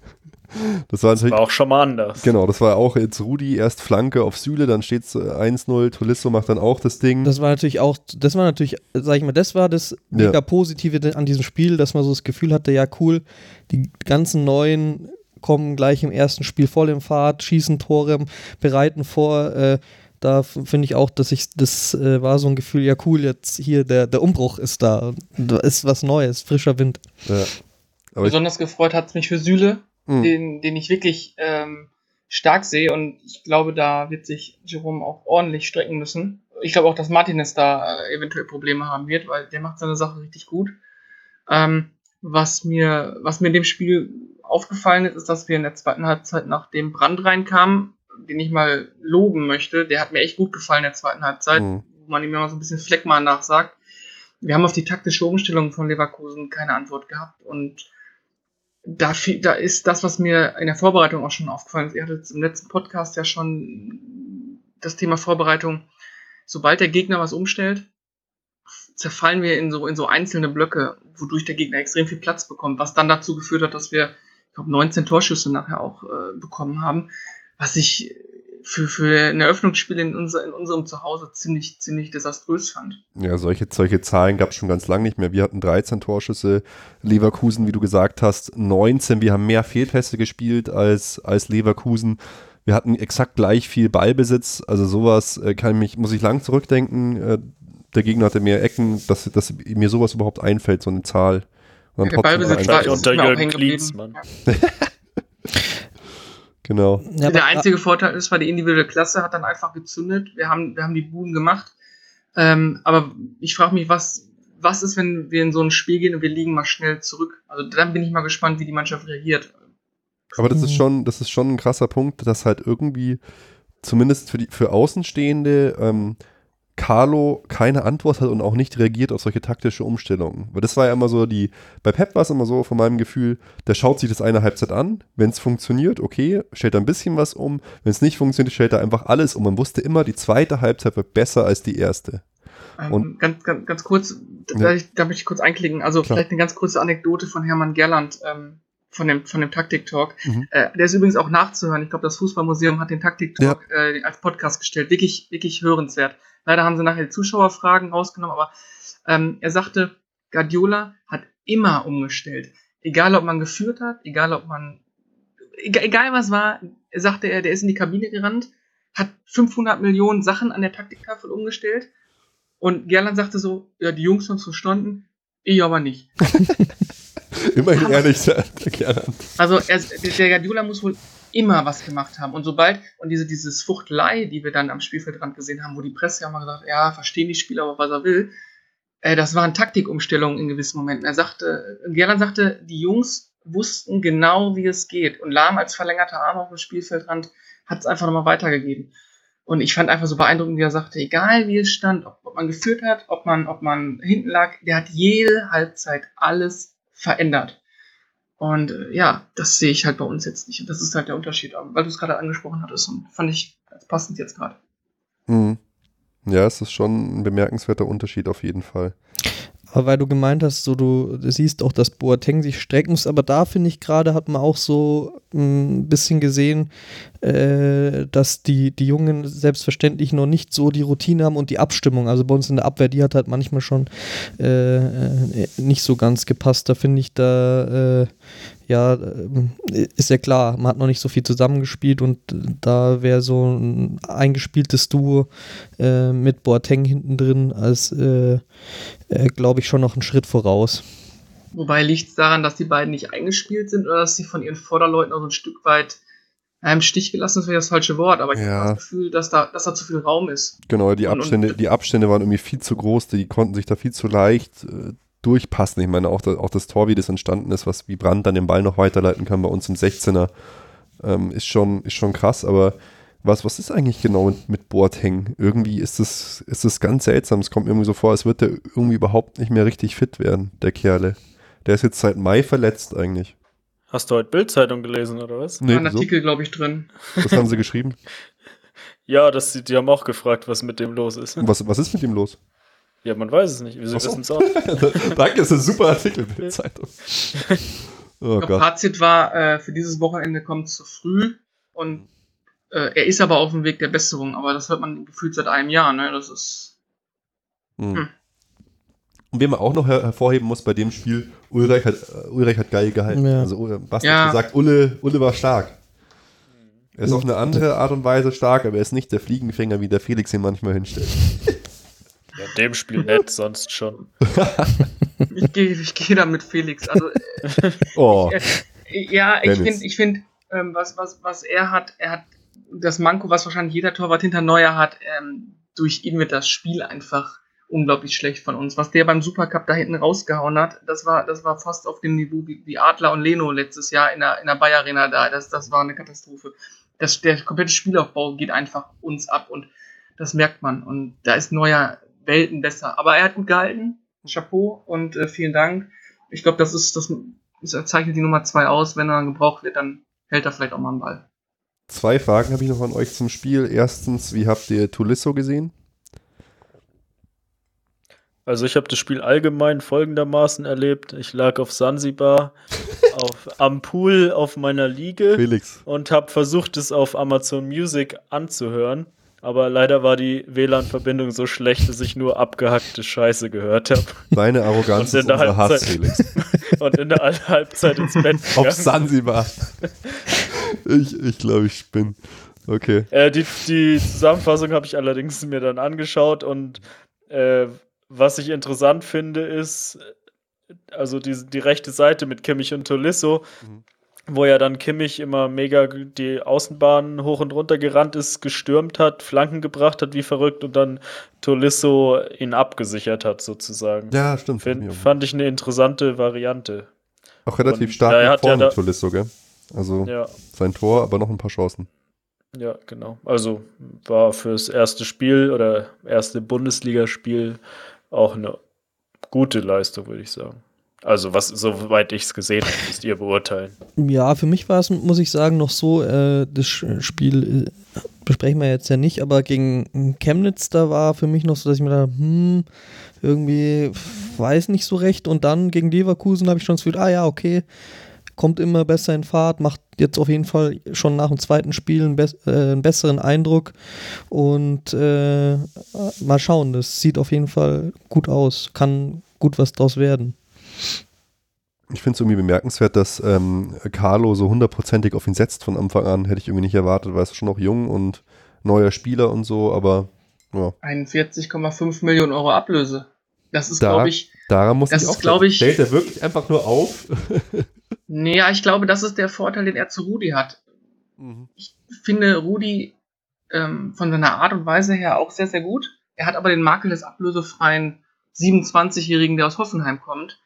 Das war natürlich, War auch schon mal anders. genau, das war auch jetzt Rudi, erst Flanke auf Süle, dann steht es 1-0, Tolisso macht dann auch das Ding. Das war natürlich auch, das war natürlich, sag ich mal, das war das Ja. mega Positive an diesem Spiel, dass man so das Gefühl hatte, ja cool, die ganzen Neuen kommen gleich im ersten Spiel voll in Fahrt, schießen Tore, bereiten vor. Äh, da finde ich auch, dass ich, das äh, war so ein Gefühl, ja cool, jetzt hier, der, der Umbruch ist da. Da ist was Neues, frischer Wind. ja. Besonders gefreut hat es mich für Süle, Hm. den, den ich wirklich ähm, stark sehe und ich glaube, da wird sich Jerome auch ordentlich strecken müssen. Ich glaube auch, dass Martinez da äh, eventuell Probleme haben wird, weil der macht seine Sache richtig gut. Ähm, was mir, was mir in dem Spiel aufgefallen ist, ist, dass wir in der zweiten Halbzeit, nachdem Brand reinkam, den ich mal loben möchte, der hat mir echt gut gefallen in der zweiten Halbzeit, Mhm. wo man ihm immer so ein bisschen Fleckmal nachsagt. Wir haben auf die taktische Umstellung von Leverkusen keine Antwort gehabt und da, da ist das, was mir in der Vorbereitung auch schon aufgefallen ist. Ihr hattet im letzten Podcast ja schon das Thema Vorbereitung. Sobald der Gegner was umstellt, zerfallen wir in so, in so einzelne Blöcke, wodurch der Gegner extrem viel Platz bekommt, was dann dazu geführt hat, dass wir, ich glaube, 19 Torschüsse nachher auch äh, bekommen haben, was ich für, für ein Eröffnungsspiel in, unser, in unserem Zuhause ziemlich, ziemlich desaströs fand. Ja, solche, solche Zahlen gab es schon ganz lange nicht mehr. Wir hatten 13 Torschüsse, Leverkusen, wie du gesagt hast, 19. Wir haben mehr Fehlpässe gespielt als, als Leverkusen. Wir hatten exakt gleich viel Ballbesitz. Also sowas äh, kann ich mich, muss ich lang zurückdenken. Äh, der Gegner hatte mehr Ecken, dass, dass mir sowas überhaupt einfällt, so eine Zahl. Und dann Der Ballbesitz war ist unter Jürgen. Klinsmann. Ja. Genau. Ja, der aber- einzige Vorteil ist, weil die individuelle Klasse hat dann einfach gezündet. Wir haben, wir haben die Buden gemacht. Ähm, aber ich frage mich, was, was ist, wenn wir in so ein Spiel gehen und wir liegen mal schnell zurück? Also dann bin ich mal gespannt, wie die Mannschaft reagiert. Aber das ist Mhm. schon, das ist schon ein krasser Punkt, dass halt irgendwie, zumindest für die, für Außenstehende, ähm, Carlo keine Antwort hat und auch nicht reagiert auf solche taktische Umstellungen. Weil das war ja immer so die, bei Pep war es immer so von meinem Gefühl, der schaut sich das eine Halbzeit an, wenn es funktioniert, okay, stellt er ein bisschen was um, wenn es nicht funktioniert, stellt er einfach alles um. Man wusste immer, die zweite Halbzeit wird besser als die erste. Ähm, Und- ganz, ganz, ganz kurz, da, Ja. ich, da möchte ich kurz einklicken. Also Klar. vielleicht eine ganz kurze Anekdote von Hermann Gerland ähm, von dem, von dem Taktik-Talk. Mhm. Äh, der ist übrigens auch nachzuhören. Ich glaube, das Fußballmuseum hat den Taktik-Talk äh, als Podcast gestellt. Wirklich, wirklich hörenswert. Leider haben sie nachher Zuschauerfragen rausgenommen, aber ähm, er sagte, Guardiola hat immer umgestellt. Egal, ob man geführt hat, egal, ob man, egal, was war, sagte er, der ist in die Kabine gerannt, hat 500 Millionen Sachen an der Taktiktafel umgestellt und Gerland sagte so, ja, die Jungs haben es verstanden, ich aber nicht. Immerhin ehrlich, der, Gerland. Also er, der der Guardiola muss wohl immer was gemacht haben. Und sobald, und diese, dieses Fuchtelei, die wir dann am Spielfeldrand gesehen haben, wo die Presse ja mal gesagt hat, ja, verstehen die Spieler aber, was er will, äh, das waren Taktikumstellungen in gewissen Momenten. Er sagte, Gerland sagte, die Jungs wussten genau, wie es geht. Und Lahm als verlängerter Arm auf dem Spielfeldrand hat es einfach nochmal weitergegeben. Und ich fand einfach so beeindruckend, wie er sagte, egal wie es stand, ob, ob man geführt hat, ob man, ob man hinten lag, der hat jede Halbzeit alles verändert. Und äh, ja, das sehe ich halt bei uns jetzt nicht. Und das ist halt der Unterschied, Aber weil du es gerade angesprochen hattest und fand ich passend jetzt gerade. Mhm. Ja, es ist schon ein bemerkenswerter Unterschied auf jeden Fall. Aber weil du gemeint hast, so du siehst auch, dass Boateng sich strecken muss, aber da finde ich gerade, hat man auch so ein bisschen gesehen, äh, dass die, die Jungen selbstverständlich noch nicht so die Routine haben und die Abstimmung. Also bei uns in der Abwehr, die hat halt manchmal schon äh, äh, nicht so ganz gepasst. Da finde ich, da äh, ja, äh, ist ja klar, man hat noch nicht so viel zusammengespielt und da wäre so ein eingespieltes Duo äh, mit Boateng hinten drin als, äh, äh, glaube ich, schon noch einen Schritt voraus. Wobei liegt es daran, dass die beiden nicht eingespielt sind oder dass sie von ihren Vorderleuten auch so ein Stück weit ja, im Stich gelassen ist, wäre das falsche Wort, aber ich Ja. habe das Gefühl, dass da, dass da zu viel Raum ist. Genau, die Und- und- Abstände, die Abstände waren irgendwie viel zu groß, die konnten sich da viel zu leicht äh, durchpassen. Ich meine, auch, da, auch das Tor, wie das entstanden ist, was wie Brandt dann den Ball noch weiterleiten kann bei uns im 16er, ähm, ist, schon, ist schon krass, aber was, was ist eigentlich genau mit, mit Boateng? Irgendwie ist das, ist das ganz seltsam. Es kommt irgendwie so vor, als würde der irgendwie überhaupt nicht mehr richtig fit werden, der Kerle. Der ist jetzt seit Mai verletzt eigentlich. Hast du heute Bildzeitung gelesen, oder was? Nee, ein? Artikel, glaube ich, drin. Was haben sie geschrieben? Ja, das, die, die haben auch gefragt, was mit dem los ist. Was, was ist mit ihm los? Ja, man weiß es nicht. Wieso wissen es auch? Danke, das ist ein super Artikel für die Zeitung. Oh Gott. Fazit war, äh, für dieses Wochenende kommt es zu früh und äh, er ist aber auf dem Weg der Besserung, aber das hört man gefühlt seit einem Jahr, ne? Das ist. Hm. Hm. Und wen man auch noch her hervorheben muss bei dem Spiel, Ulreich hat, äh, Ulreich hat geil gehalten. Ja. Also Basti Ja. hat gesagt, Ulle, Ulle war stark. Er ist auf eine andere Art und Weise stark, aber er ist nicht der Fliegenfänger, wie der Felix ihn manchmal hinstellt. In dem Spiel nett, sonst schon. Ich gehe ich geh da mit Felix. Also, Oh, äh, ja, ich finde, ich find, ähm, was, was, was er hat, er hat das Manko, was wahrscheinlich jeder Torwart hinter Neuer hat, ähm, durch ihn wird das Spiel einfach unglaublich schlecht von uns. Was der beim Supercup da hinten rausgehauen hat, das war, das war fast auf dem Niveau wie, wie Adler und Leno letztes Jahr in der, in der Bayer Arena da. Das, das war eine Katastrophe. Das, der komplette Spielaufbau geht einfach uns ab und das merkt man. Und da ist Neuer Welten besser. Aber er hat gut gehalten. Chapeau und äh, vielen Dank. Ich glaube, das ist, das, das zeichnet die Nummer zwei aus. Wenn er gebraucht wird, dann hält er vielleicht auch mal einen Ball. zwei Fragen habe ich noch an euch zum Spiel. Erstens, wie habt ihr Tulisso gesehen? Also ich habe das Spiel allgemein folgendermaßen erlebt. Ich lag auf Sansibar, auf, am Pool auf meiner Liege Felix. und habe versucht, es auf Amazon Music anzuhören. Aber leider war die WLAN-Verbindung so schlecht, dass ich nur abgehackte Scheiße gehört habe. Deine Arroganz Und in ist der Halbzeit- Felix. Und in der Al- Halbzeit ins Bett Auf. Sansibar. Ich, ich glaube, ich spinne. Okay. Äh, die, die Zusammenfassung habe ich allerdings mir dann angeschaut und äh, was ich interessant finde, ist, äh, also die, die rechte Seite mit Kimmich und Tolisso, Mhm. Wo ja dann Kimmich immer mega die Außenbahn hoch und runter gerannt ist, gestürmt hat, Flanken gebracht hat wie verrückt und dann Tolisso ihn abgesichert hat sozusagen. Ja, stimmt. Find, fand ich eine interessante Variante. Auch relativ und stark ja vorne, da- Tolisso, gell? Also Ja. sein Tor, aber noch ein paar Chancen. Ja, genau. Also war fürs erste Spiel oder erste Bundesligaspiel auch eine gute Leistung, würde ich sagen. Also, was, soweit ich es gesehen habe, müsst ihr beurteilen. Ja, für mich war es, muss ich sagen, noch so, äh, das Spiel äh, besprechen wir jetzt ja nicht, aber gegen Chemnitz, da war für mich noch so, dass ich mir da, hm, irgendwie weiß nicht so recht. Und dann gegen Leverkusen habe ich schon das Gefühl, ah ja, okay, kommt immer besser in Fahrt, macht jetzt auf jeden Fall schon nach dem zweiten Spiel einen, be äh, einen besseren Eindruck. Und äh, mal schauen, das sieht auf jeden Fall gut aus, kann gut was draus werden. Ich finde es irgendwie bemerkenswert, dass ähm, Carlo so hundertprozentig auf ihn setzt von Anfang an. Hätte ich irgendwie nicht erwartet, weil er ist schon noch jung und neuer Spieler und so, aber ja. 41,5 Millionen Euro Ablöse. Das ist, da, glaube ich. Daran muss das ich auch glaube ich. Stellt er wirklich einfach nur auf? naja, ich glaube, das ist der Vorteil, den er zu Rudi hat. Mhm. Ich finde Rudi ähm, von seiner Art und Weise her auch sehr, sehr gut. Er hat aber den Makel des ablösefreien 27-Jährigen, der aus Hoffenheim kommt.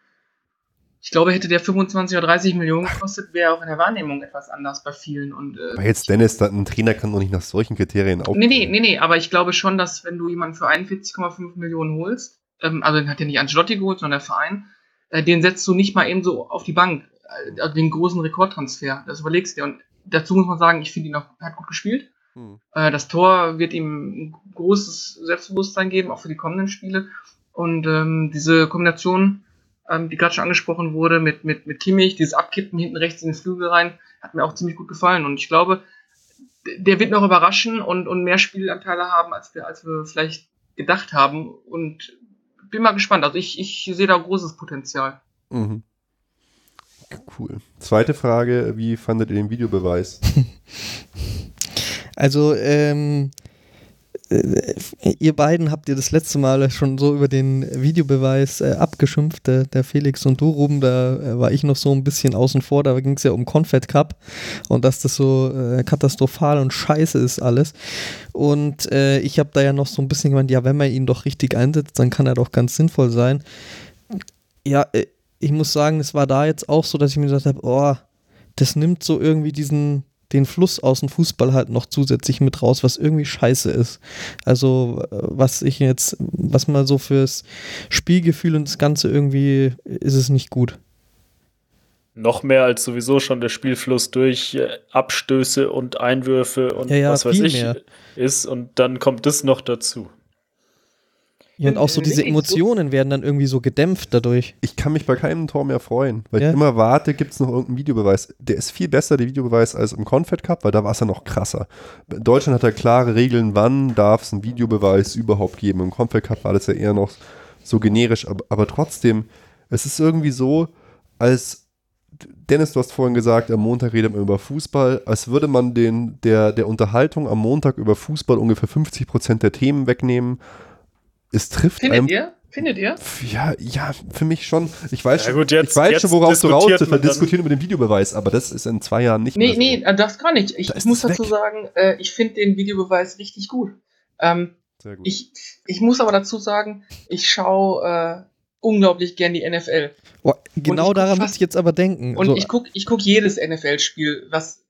Ich glaube, hätte der 25 oder 30 Millionen gekostet, wäre auch in der Wahrnehmung etwas anders bei vielen. Und, äh, aber jetzt Dennis, ein Trainer kann doch nicht nach solchen Kriterien aufnehmen. Nee, nee, nee, nee, aber ich glaube schon, dass wenn du jemanden für 41,5 Millionen holst, ähm, also den hat ja nicht Ancelotti geholt, sondern der Verein, äh, den setzt du nicht mal eben so auf die Bank, äh, also den großen Rekordtransfer. Das überlegst du dir. Und dazu muss man sagen, ich finde ihn auch, hat gut gespielt. Hm. Äh, das Tor wird ihm ein großes Selbstbewusstsein geben, auch für die kommenden Spiele. Und ähm, diese Kombination ähm, die gerade schon angesprochen wurde, mit, mit, mit Kimmich, dieses Abkippen hinten rechts in den Flügel rein, hat mir auch ziemlich gut gefallen. Und ich glaube, der wird noch überraschen und, und mehr Spielanteile haben, als wir, als wir vielleicht gedacht haben. Und bin mal gespannt. Also ich, ich sehe da großes Potenzial. Mhm. Cool. Zweite Frage, wie fandet ihr den Videobeweis? also, ähm, äh, ihr beiden habt ihr das letzte Mal schon so über den Videobeweis äh, abgeschimpft, der, der, Felix und du, Ruben, da äh, war ich noch so ein bisschen außen vor, da ging es ja um Confed Cup und dass das so äh, katastrophal und scheiße ist alles. Und äh, ich habe da ja noch so ein bisschen gemeint, ja, wenn man ihn doch richtig einsetzt, dann kann er doch ganz sinnvoll sein. Ja, äh, ich muss sagen, es war da jetzt auch so, dass ich mir gesagt habe, oh, das nimmt so irgendwie diesen den Fluss aus dem Fußball halt noch zusätzlich mit raus, was irgendwie scheiße ist. Also, was ich jetzt, was mal so fürs Spielgefühl und das Ganze irgendwie ist es nicht gut. Noch mehr als sowieso schon der Spielfluss durch äh, Abstöße und Einwürfe und ja, ja, was weiß ich mehr. ist. Und dann kommt das noch dazu. Ja, und auch so diese Emotionen werden dann irgendwie so gedämpft dadurch. Ich kann mich bei keinem Tor mehr freuen, weil ja. ich immer warte, gibt es noch irgendeinen Videobeweis. Der ist viel besser, der Videobeweis, als im Confed Cup, weil da war es ja noch krasser. Deutschland hat ja klare Regeln, wann darf es einen Videobeweis überhaupt geben. Im Confed Cup war das ja eher noch so generisch, aber, aber trotzdem, es ist irgendwie so, als Dennis, du hast vorhin gesagt, am Montag redet man über Fußball, als würde man den, der, der Unterhaltung am Montag über Fußball ungefähr 50 Prozent der Themen wegnehmen es trifft Findet einem, ihr? Findet ihr? Ja, ja, für mich schon. Ich weiß, ja, gut, jetzt, ich weiß schon, worauf du raus bist. Wir diskutieren über den Videobeweis, aber das ist in zwei Jahren nicht nee, mehr so. Nee, das gar nicht. Ich, ich muss dazu weg. sagen, äh, ich finde den Videobeweis richtig gut. Ähm, Sehr gut. Ich, ich muss aber dazu sagen, ich schaue äh, unglaublich gern die NFL. Oh, genau daran muss ich jetzt aber denken. Und so. ich gucke ich guck jedes NFL-Spiel, was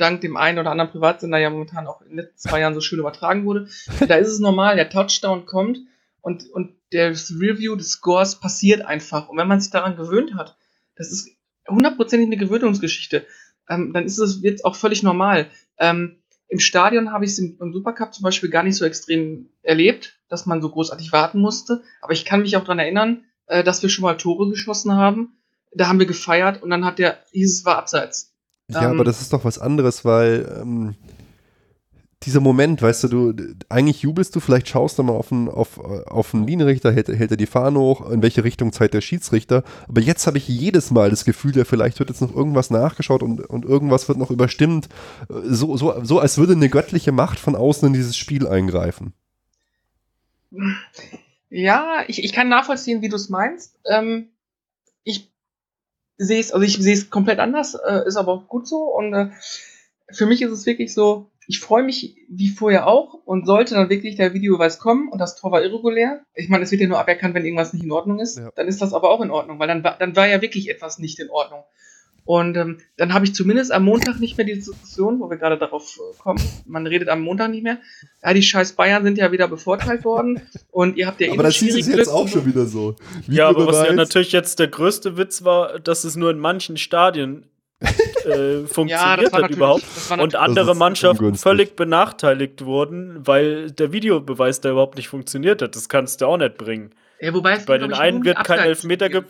dank dem einen oder anderen Privatsender ja momentan auch in den letzten zwei Jahren so schön übertragen wurde. Da ist es normal, der Touchdown kommt und, und das Review des Scores passiert einfach. Und wenn man sich daran gewöhnt hat, das ist hundertprozentig eine Gewöhnungsgeschichte, ähm, dann ist es jetzt auch völlig normal. Ähm, Im Stadion habe ich es im, im, Supercup zum Beispiel gar nicht so extrem erlebt, dass man so großartig warten musste. Aber ich kann mich auch daran erinnern, äh, dass wir schon mal Tore geschossen haben. Da haben wir gefeiert und dann hat der, hieß es war abseits. Ja, ähm, aber das ist doch was anderes, weil ähm, dieser Moment, weißt du, du, eigentlich jubelst du, vielleicht schaust du mal auf einen, auf, auf einen Linienrichter, hält, hält er die Fahne hoch, in welche Richtung zeigt der Schiedsrichter. Aber jetzt habe ich jedes Mal das Gefühl, ja, vielleicht wird jetzt noch irgendwas nachgeschaut und, und irgendwas wird noch überstimmt. So, so, so als würde eine göttliche Macht von außen in dieses Spiel eingreifen. Ja, ich, ich kann nachvollziehen, wie du es meinst. Ähm, ich sehe es, also ich sehe es komplett anders, äh, ist aber auch gut so. Und äh, für mich ist es wirklich so, ich freue mich wie vorher auch und sollte dann wirklich der Videobeweis kommen und das Tor war irregulär. Ich meine, es wird ja nur aberkannt, wenn irgendwas nicht in Ordnung ist. Ja. Dann ist das aber auch in Ordnung, weil dann war, dann war ja wirklich etwas nicht in Ordnung. Und ähm, dann habe ich zumindest am Montag nicht mehr die Diskussion, wo wir gerade darauf äh, kommen. Man redet am Montag nicht mehr. Ja, die scheiß Bayern sind ja wieder bevorteilt worden. Und ihr habt ja Aber das hieß es jetzt auch schon wieder so. ja, aber was ja natürlich jetzt der größte Witz war, dass es nur in manchen Stadien äh, funktioniert ja, hat überhaupt und andere Mannschaften völlig benachteiligt wurden, weil der Videobeweis da überhaupt nicht funktioniert hat. Das kannst du auch nicht bringen. Ja, wobei bei den einen wird kein Elfmeter ge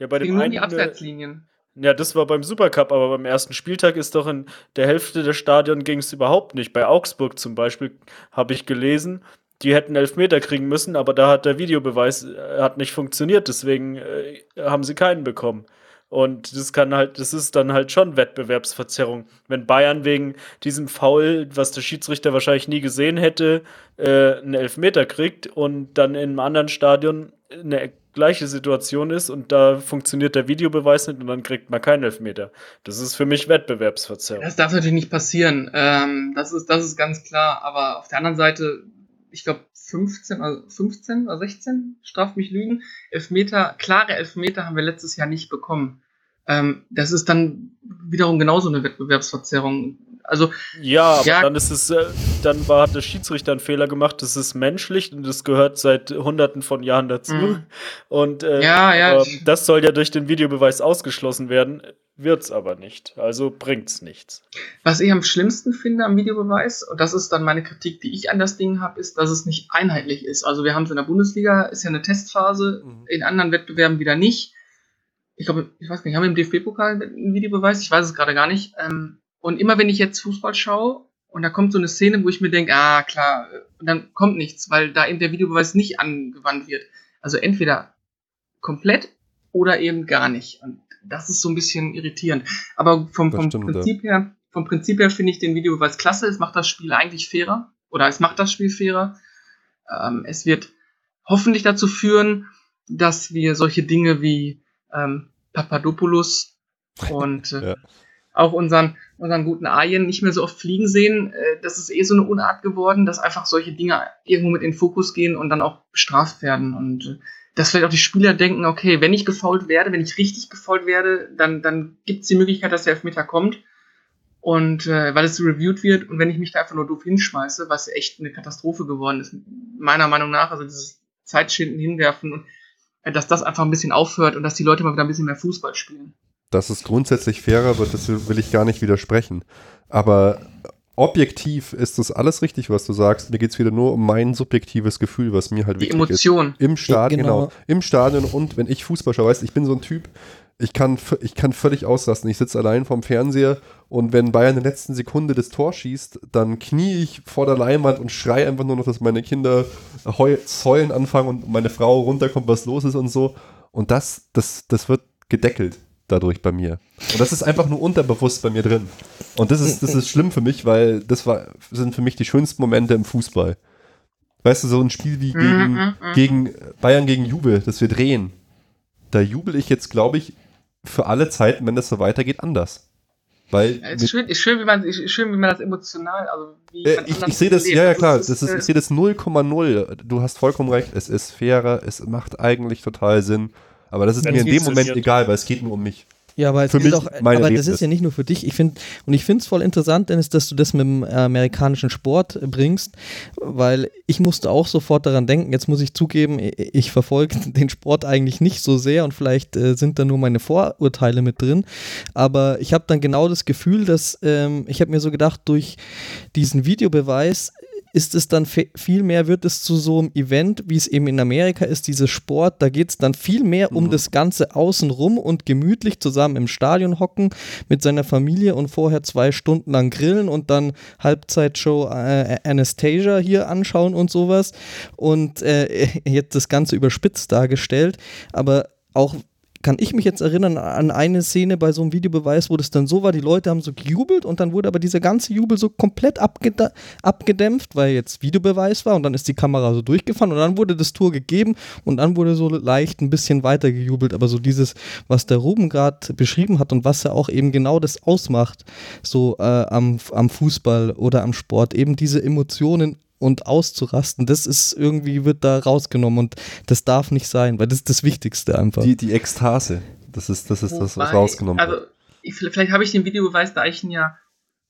ja, bei dem einen die Abseitslinien. Ja, das war beim Supercup, aber beim ersten Spieltag ist doch in der Hälfte des Stadions ging es überhaupt nicht. Bei Augsburg zum Beispiel habe ich gelesen, die hätten Elfmeter kriegen müssen, aber da hat der Videobeweis äh, hat nicht funktioniert, deswegen äh, haben sie keinen bekommen. Und das kann halt, das ist dann halt schon Wettbewerbsverzerrung. Wenn Bayern wegen diesem Foul, was der Schiedsrichter wahrscheinlich nie gesehen hätte, äh, einen Elfmeter kriegt und dann in einem anderen Stadion eine gleiche Situation ist und da funktioniert der Videobeweis nicht und dann kriegt man keinen Elfmeter. Das ist für mich Wettbewerbsverzerrung. Das darf natürlich nicht passieren. Ähm, das, ist, das ist ganz klar. Aber auf der anderen Seite, ich glaube, 15, also 15 oder 16, straft mich Lügen, Elfmeter, klare Elfmeter haben wir letztes Jahr nicht bekommen. Ähm, das ist dann wiederum genauso eine Wettbewerbsverzerrung. Also ja, aber ja, dann ist es, äh, dann war hat der Schiedsrichter einen Fehler gemacht. Das ist menschlich und das gehört seit Hunderten von Jahren dazu. Mhm. Und äh, ja, ja, das soll ja durch den Videobeweis ausgeschlossen werden, wird's aber nicht. Also bringt's nichts. Was ich am schlimmsten finde am Videobeweis und das ist dann meine Kritik, die ich an das Ding habe, ist, dass es nicht einheitlich ist. Also wir haben es in der Bundesliga, ist ja eine Testphase, mhm. in anderen Wettbewerben wieder nicht. Ich glaube, ich weiß nicht, haben wir im DFB-Pokal einen Videobeweis? Ich weiß es gerade gar nicht. Ähm, und immer wenn ich jetzt Fußball schaue und da kommt so eine Szene, wo ich mir denke, ah klar, und dann kommt nichts, weil da eben der Videobeweis nicht angewandt wird. Also entweder komplett oder eben gar nicht. Und das ist so ein bisschen irritierend. Aber vom, vom stimmt, Prinzip ja. her, vom Prinzip her finde ich den Videobeweis klasse. Es macht das Spiel eigentlich fairer. Oder es macht das Spiel fairer. Ähm, es wird hoffentlich dazu führen, dass wir solche Dinge wie ähm, Papadopoulos und äh, ja auch unseren, unseren guten Arjen nicht mehr so oft fliegen sehen. Äh, das ist eh so eine Unart geworden, dass einfach solche Dinge irgendwo mit in den Fokus gehen und dann auch bestraft werden. Und äh, dass vielleicht auch die Spieler denken, okay, wenn ich gefault werde, wenn ich richtig gefault werde, dann, dann gibt es die Möglichkeit, dass der Elfmeter kommt. Und äh, weil es reviewed wird und wenn ich mich da einfach nur doof hinschmeiße, was echt eine Katastrophe geworden ist, meiner Meinung nach, also dieses Zeitschinden hinwerfen und dass das einfach ein bisschen aufhört und dass die Leute mal wieder ein bisschen mehr Fußball spielen dass es grundsätzlich fairer wird, das will ich gar nicht widersprechen. Aber objektiv ist das alles richtig, was du sagst. Mir geht es wieder nur um mein subjektives Gefühl, was mir halt Die wichtig Emotion. ist. Im Stadion, genau. genau. Im Stadion und wenn ich Fußball schaue, weißt ich bin so ein Typ, ich kann, ich kann völlig auslassen. Ich sitze allein vorm Fernseher und wenn Bayern in der letzten Sekunde das Tor schießt, dann knie ich vor der Leinwand und schreie einfach nur noch, dass meine Kinder heulen anfangen und meine Frau runterkommt, was los ist und so. Und das, das, das wird gedeckelt dadurch bei mir. Und das ist einfach nur unterbewusst bei mir drin. Und das ist, das ist schlimm für mich, weil das war, sind für mich die schönsten Momente im Fußball. Weißt du, so ein Spiel wie gegen, mhm, mhm, mhm. gegen Bayern gegen Jubel, das wir drehen. Da jubel ich jetzt, glaube ich, für alle Zeiten, wenn das so weitergeht, anders. Weil es ist schön, ist schön, wie man, ist schön, wie man das emotional, also wie äh, ich, ich sehe das, ja, ja klar, das ist, ich sehe das 0,0. Du hast vollkommen recht, es ist fairer, es macht eigentlich total Sinn. Aber das ist mir in dem Moment egal, weil es geht nur um mich. Ja, aber, für mich auch, aber das ist ja nicht nur für dich. Ich finde, und ich finde es voll interessant, Dennis, dass du das mit dem amerikanischen Sport bringst, weil ich musste auch sofort daran denken. Jetzt muss ich zugeben, ich verfolge den Sport eigentlich nicht so sehr und vielleicht äh, sind da nur meine Vorurteile mit drin. Aber ich habe dann genau das Gefühl, dass ähm, ich habe mir so gedacht, durch diesen Videobeweis ist es dann viel mehr, wird es zu so einem Event, wie es eben in Amerika ist, dieses Sport, da geht es dann viel mehr um mhm. das Ganze außenrum und gemütlich zusammen im Stadion hocken mit seiner Familie und vorher zwei Stunden lang grillen und dann Halbzeitshow äh, Anastasia hier anschauen und sowas und äh, jetzt das Ganze überspitzt dargestellt, aber auch kann ich mich jetzt erinnern an eine Szene bei so einem Videobeweis, wo das dann so war, die Leute haben so gejubelt und dann wurde aber dieser ganze Jubel so komplett abgedämpft, weil jetzt Videobeweis war und dann ist die Kamera so durchgefahren und dann wurde das Tour gegeben und dann wurde so leicht ein bisschen weiter gejubelt, aber so dieses, was der Ruben gerade beschrieben hat und was ja auch eben genau das ausmacht, so äh, am, am Fußball oder am Sport, eben diese Emotionen und auszurasten, das ist irgendwie, wird da rausgenommen und das darf nicht sein, weil das ist das Wichtigste einfach. Die, die Ekstase, das ist, das ist das, was rausgenommen also, wird. ich, vielleicht habe ich den Videobeweis, da ich ihn ja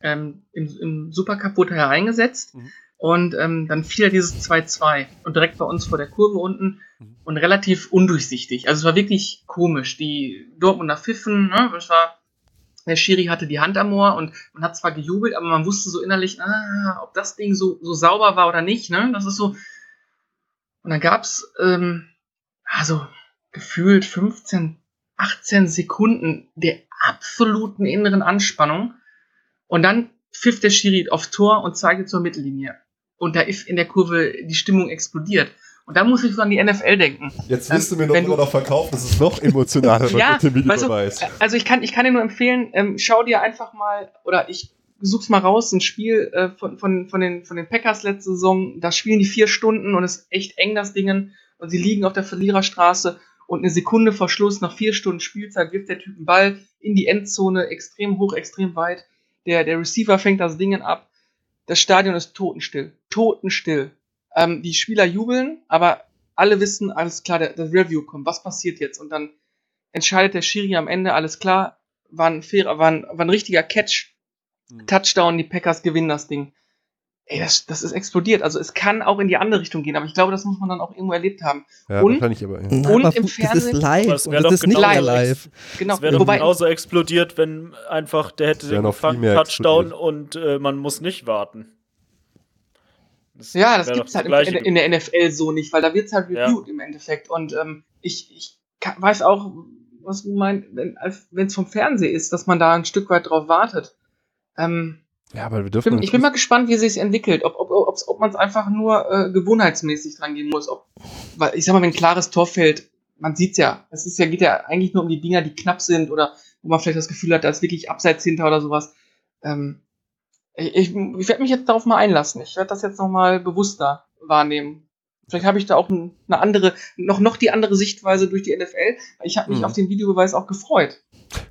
ähm, im, im Supercup wurde er eingesetzt Mhm. und ähm, dann fiel er dieses 2-2 und direkt bei uns vor der Kurve unten Mhm. und relativ undurchsichtig. Also es war wirklich komisch. Die Dortmunder Pfiffen, ne, das war, der Schiri hatte die Hand am Ohr und man hat zwar gejubelt, aber man wusste so innerlich, ah, ob das Ding so, so sauber war oder nicht, ne? Das ist so. Und dann gab's ähm, also gefühlt 15, 18 Sekunden der absoluten inneren Anspannung. Und dann pfiff der Schiri auf Tor und zeigte zur Mittellinie. Und da ist in der Kurve die Stimmung explodiert. Und da muss ich so an die NFL denken. Jetzt Ähm, willst du mir noch wenn immer du- noch verkaufen, das ist noch emotionaler Ja, mit dem weißt du. Also ich kann, ich kann dir nur empfehlen, ähm, schau dir einfach mal, oder ich such's mal raus, ein Spiel äh, von, von, von, den, von den Packers letzte Saison, da spielen die vier Stunden und es ist echt eng, das Dingen, und sie liegen auf der Verliererstraße und eine Sekunde vor Schluss, nach vier Stunden Spielzeit, wirft der Typ einen Ball in die Endzone, extrem hoch, extrem weit. Der, der Receiver fängt das Ding ab. Das Stadion ist totenstill. Totenstill. Ähm, die Spieler jubeln, aber alle wissen, alles klar, der, das Review kommt. Was passiert jetzt? Und dann entscheidet der Schiri am Ende, alles klar, war ein fairer, war ein, war ein richtiger Catch. Mhm. Touchdown, die Packers gewinnen das Ding. Ey, das, das ist explodiert. Also es kann auch in die andere Richtung gehen, aber ich glaube, das muss man dann auch irgendwo erlebt haben. Ja, und- wahrscheinlich aber. Ja. Und aber im das ist Fernsehen- live das doch ist nicht genau mehr so live. Genau. Es wäre doch Wobei, genauso explodiert, wenn einfach der hätte den Touchdown explodiert. und äh, man muss nicht warten. Das Ja, das gibt's doch halt in, in der NFL so nicht, weil da wird's halt Ja. reviewed im Endeffekt. Und ähm, ich, ich kann, weiß auch, was du meinst, wenn es vom Fernsehen ist, dass man da ein Stück weit drauf wartet. Ähm, ja, aber wir ich, dürfen. bin, ich bin mal gespannt, wie sich entwickelt. Ob, ob, ob, ob man es einfach nur äh, gewohnheitsmäßig dran gehen muss. Ob, weil ich sag mal, wenn ein klares Tor fällt, man sieht's ja. Es ist ja, geht ja eigentlich nur um die Dinger, die knapp sind oder wo man vielleicht das Gefühl hat, da ist wirklich abseits hinter oder sowas. Ähm, ich ich, werde mich jetzt darauf mal einlassen. Ich werde das jetzt nochmal bewusster wahrnehmen. Vielleicht habe ich da auch ein, eine andere, noch, noch die andere Sichtweise durch die NFL. Ich habe mich Mhm. auf den Videobeweis auch gefreut.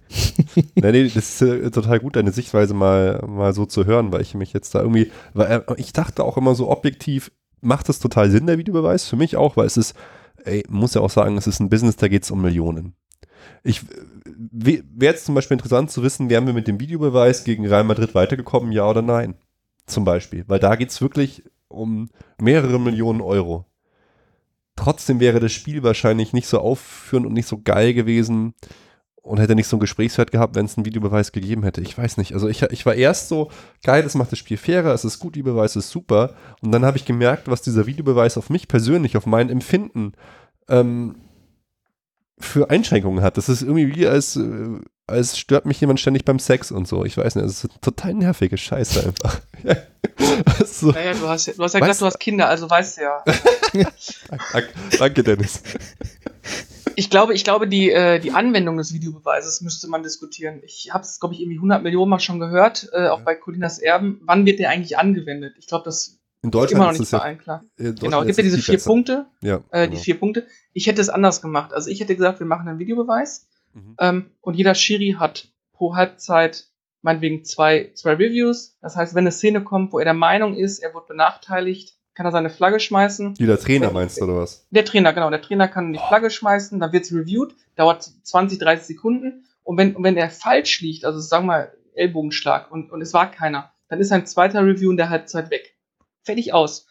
nee, nee, das ist äh, total gut, deine Sichtweise mal, mal so zu hören, weil ich mich jetzt da irgendwie, weil äh, ich dachte auch immer so objektiv, macht das total Sinn, der Videobeweis? Für mich auch, weil es ist, ey, muss ja auch sagen, es ist ein Business, da geht es um Millionen. Ich wäre jetzt zum Beispiel interessant zu wissen, wären wir mit dem Videobeweis gegen Real Madrid weitergekommen, ja oder nein? Zum Beispiel, weil da geht es wirklich um mehrere Millionen Euro. Trotzdem wäre das Spiel wahrscheinlich nicht so aufführend und nicht so geil gewesen, und hätte nicht so einen Gesprächswert gehabt, wenn es einen Videobeweis gegeben hätte. Ich weiß nicht. Also ich, ich war erst so, geil, das macht das Spiel fairer, es ist gut, Videobeweis ist super. Und dann habe ich gemerkt, was dieser Videobeweis auf mich persönlich, auf mein Empfinden ähm, für Einschränkungen hat. Das ist irgendwie wie, als, äh, als stört mich jemand ständig beim Sex und so. Ich weiß nicht, das ist total nervige Scheiße einfach. so, Naja, du hast, ja- du hast ja gesagt, du hast Kinder, also weißt du ja. danke, Dennis. Ich glaube, ich glaube, die, äh, die Anwendung des Videobeweises müsste man diskutieren. Ich habe es, glaube ich, irgendwie 100 Millionen Mal schon gehört, äh, auch bei Colinas Erben. Wann wird der eigentlich angewendet? Ich glaube, das In ist immer noch Deutschland ist nicht es bei ja, allen klar. Deutschland Genau, ist gibt ja es diese vier. Punkte, Ja, äh, die genau. vier Punkte. Ich hätte es anders gemacht. Also ich hätte gesagt, wir machen einen Videobeweis Mhm. ähm, und jeder Schiri hat pro Halbzeit meinetwegen zwei, zwei Reviews. Das heißt, wenn eine Szene kommt, wo er der Meinung ist, er wird benachteiligt, kann er seine Flagge schmeißen. Jeder Trainer meinst du, oder was? Der Trainer, genau, der Trainer kann die Flagge schmeißen, dann wird's reviewed, dauert 20, 30 Sekunden und wenn, und wenn er falsch liegt, also sagen wir mal Ellbogenschlag und, und es war keiner, dann ist ein zweiter Review in der Halbzeit weg. Fertig aus.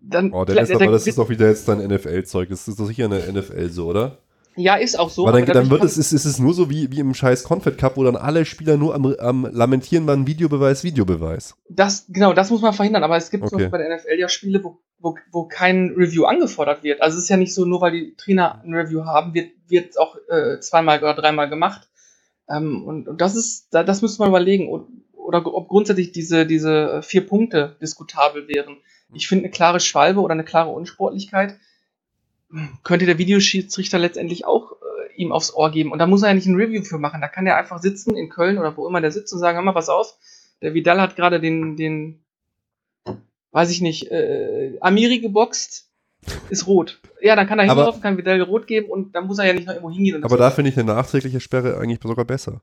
Dann, Oh, Dennis, aber das dann- ist doch wieder jetzt dein NFL-Zeug. Das ist doch sicher eine NFL so, oder? ja, ist auch so. Weil dann, aber dann dadurch wird es, ist, ist es nur so wie, wie im scheiß Confed Cup, wo dann alle Spieler nur am, am Lamentieren waren, Videobeweis, Videobeweis. Das, genau, das muss man verhindern, aber es gibt Okay. Bei der NFL ja Spiele, wo, wo, wo kein Review angefordert wird. Also es ist ja nicht so, nur weil die Trainer ein Review haben, wird, wird auch äh, zweimal oder dreimal gemacht. Ähm, und, und das ist, da, das müsste man überlegen. Und, oder ob grundsätzlich diese, diese äh, vier Punkte diskutabel wären. Ich finde eine klare Schwalbe oder eine klare Unsportlichkeit hm, könnte der Videoschiedsrichter letztendlich auch äh, ihm aufs Ohr geben. Und da muss er ja nicht ein Review für machen. Da kann er einfach sitzen in Köln oder wo immer der sitzt und sagen, hör mal, pass auf, der Vidal hat gerade den, den, weiß ich nicht, äh, Amiri geboxt, ist rot. Ja, dann kann er hinlaufen, kann Vidal rot geben und dann muss er ja nicht noch irgendwo hingehen. Und Aber da finde ich eine nachträgliche Sperre eigentlich sogar besser.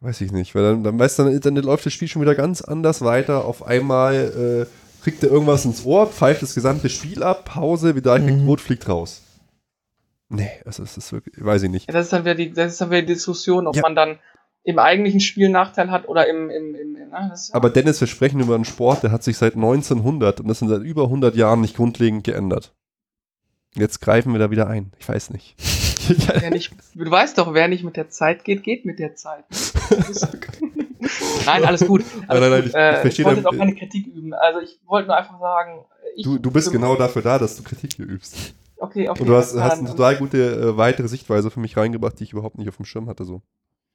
Weiß ich nicht, weil dann, dann weißt du, dann, dann läuft das Spiel schon wieder ganz anders weiter. Auf einmal äh, kriegt er irgendwas ins Ohr, pfeift das gesamte Spiel ab, Pause, Vidal kriegt Mhm. rot, fliegt raus. Nee, ist, es ist wirklich, weiß ich nicht. Ja, das ist dann wieder die, das ist dann wieder die Diskussion, ob Ja. man dann im eigentlichen Spiel einen Nachteil hat oder im, im, im, im na, das, Aber Dennis, wir sprechen über einen Sport, der hat sich seit 1900 und das sind seit über 100 Jahren nicht grundlegend geändert. Jetzt greifen wir da wieder ein. Ich weiß nicht. wer nicht, du weißt doch, wer nicht mit der Zeit geht, geht mit der Zeit. nein, alles gut. Alles nein, nein, gut. ich- äh, ich verstehe ich wollte jetzt auch keine Kritik üben. Also ich wollte nur einfach sagen, ich, Du, du bist genau dafür da, dass du Kritik hier übst. Okay, okay. Und du hast, hast eine total gute äh, weitere Sichtweise für mich reingebracht, die ich überhaupt nicht auf dem Schirm hatte. So.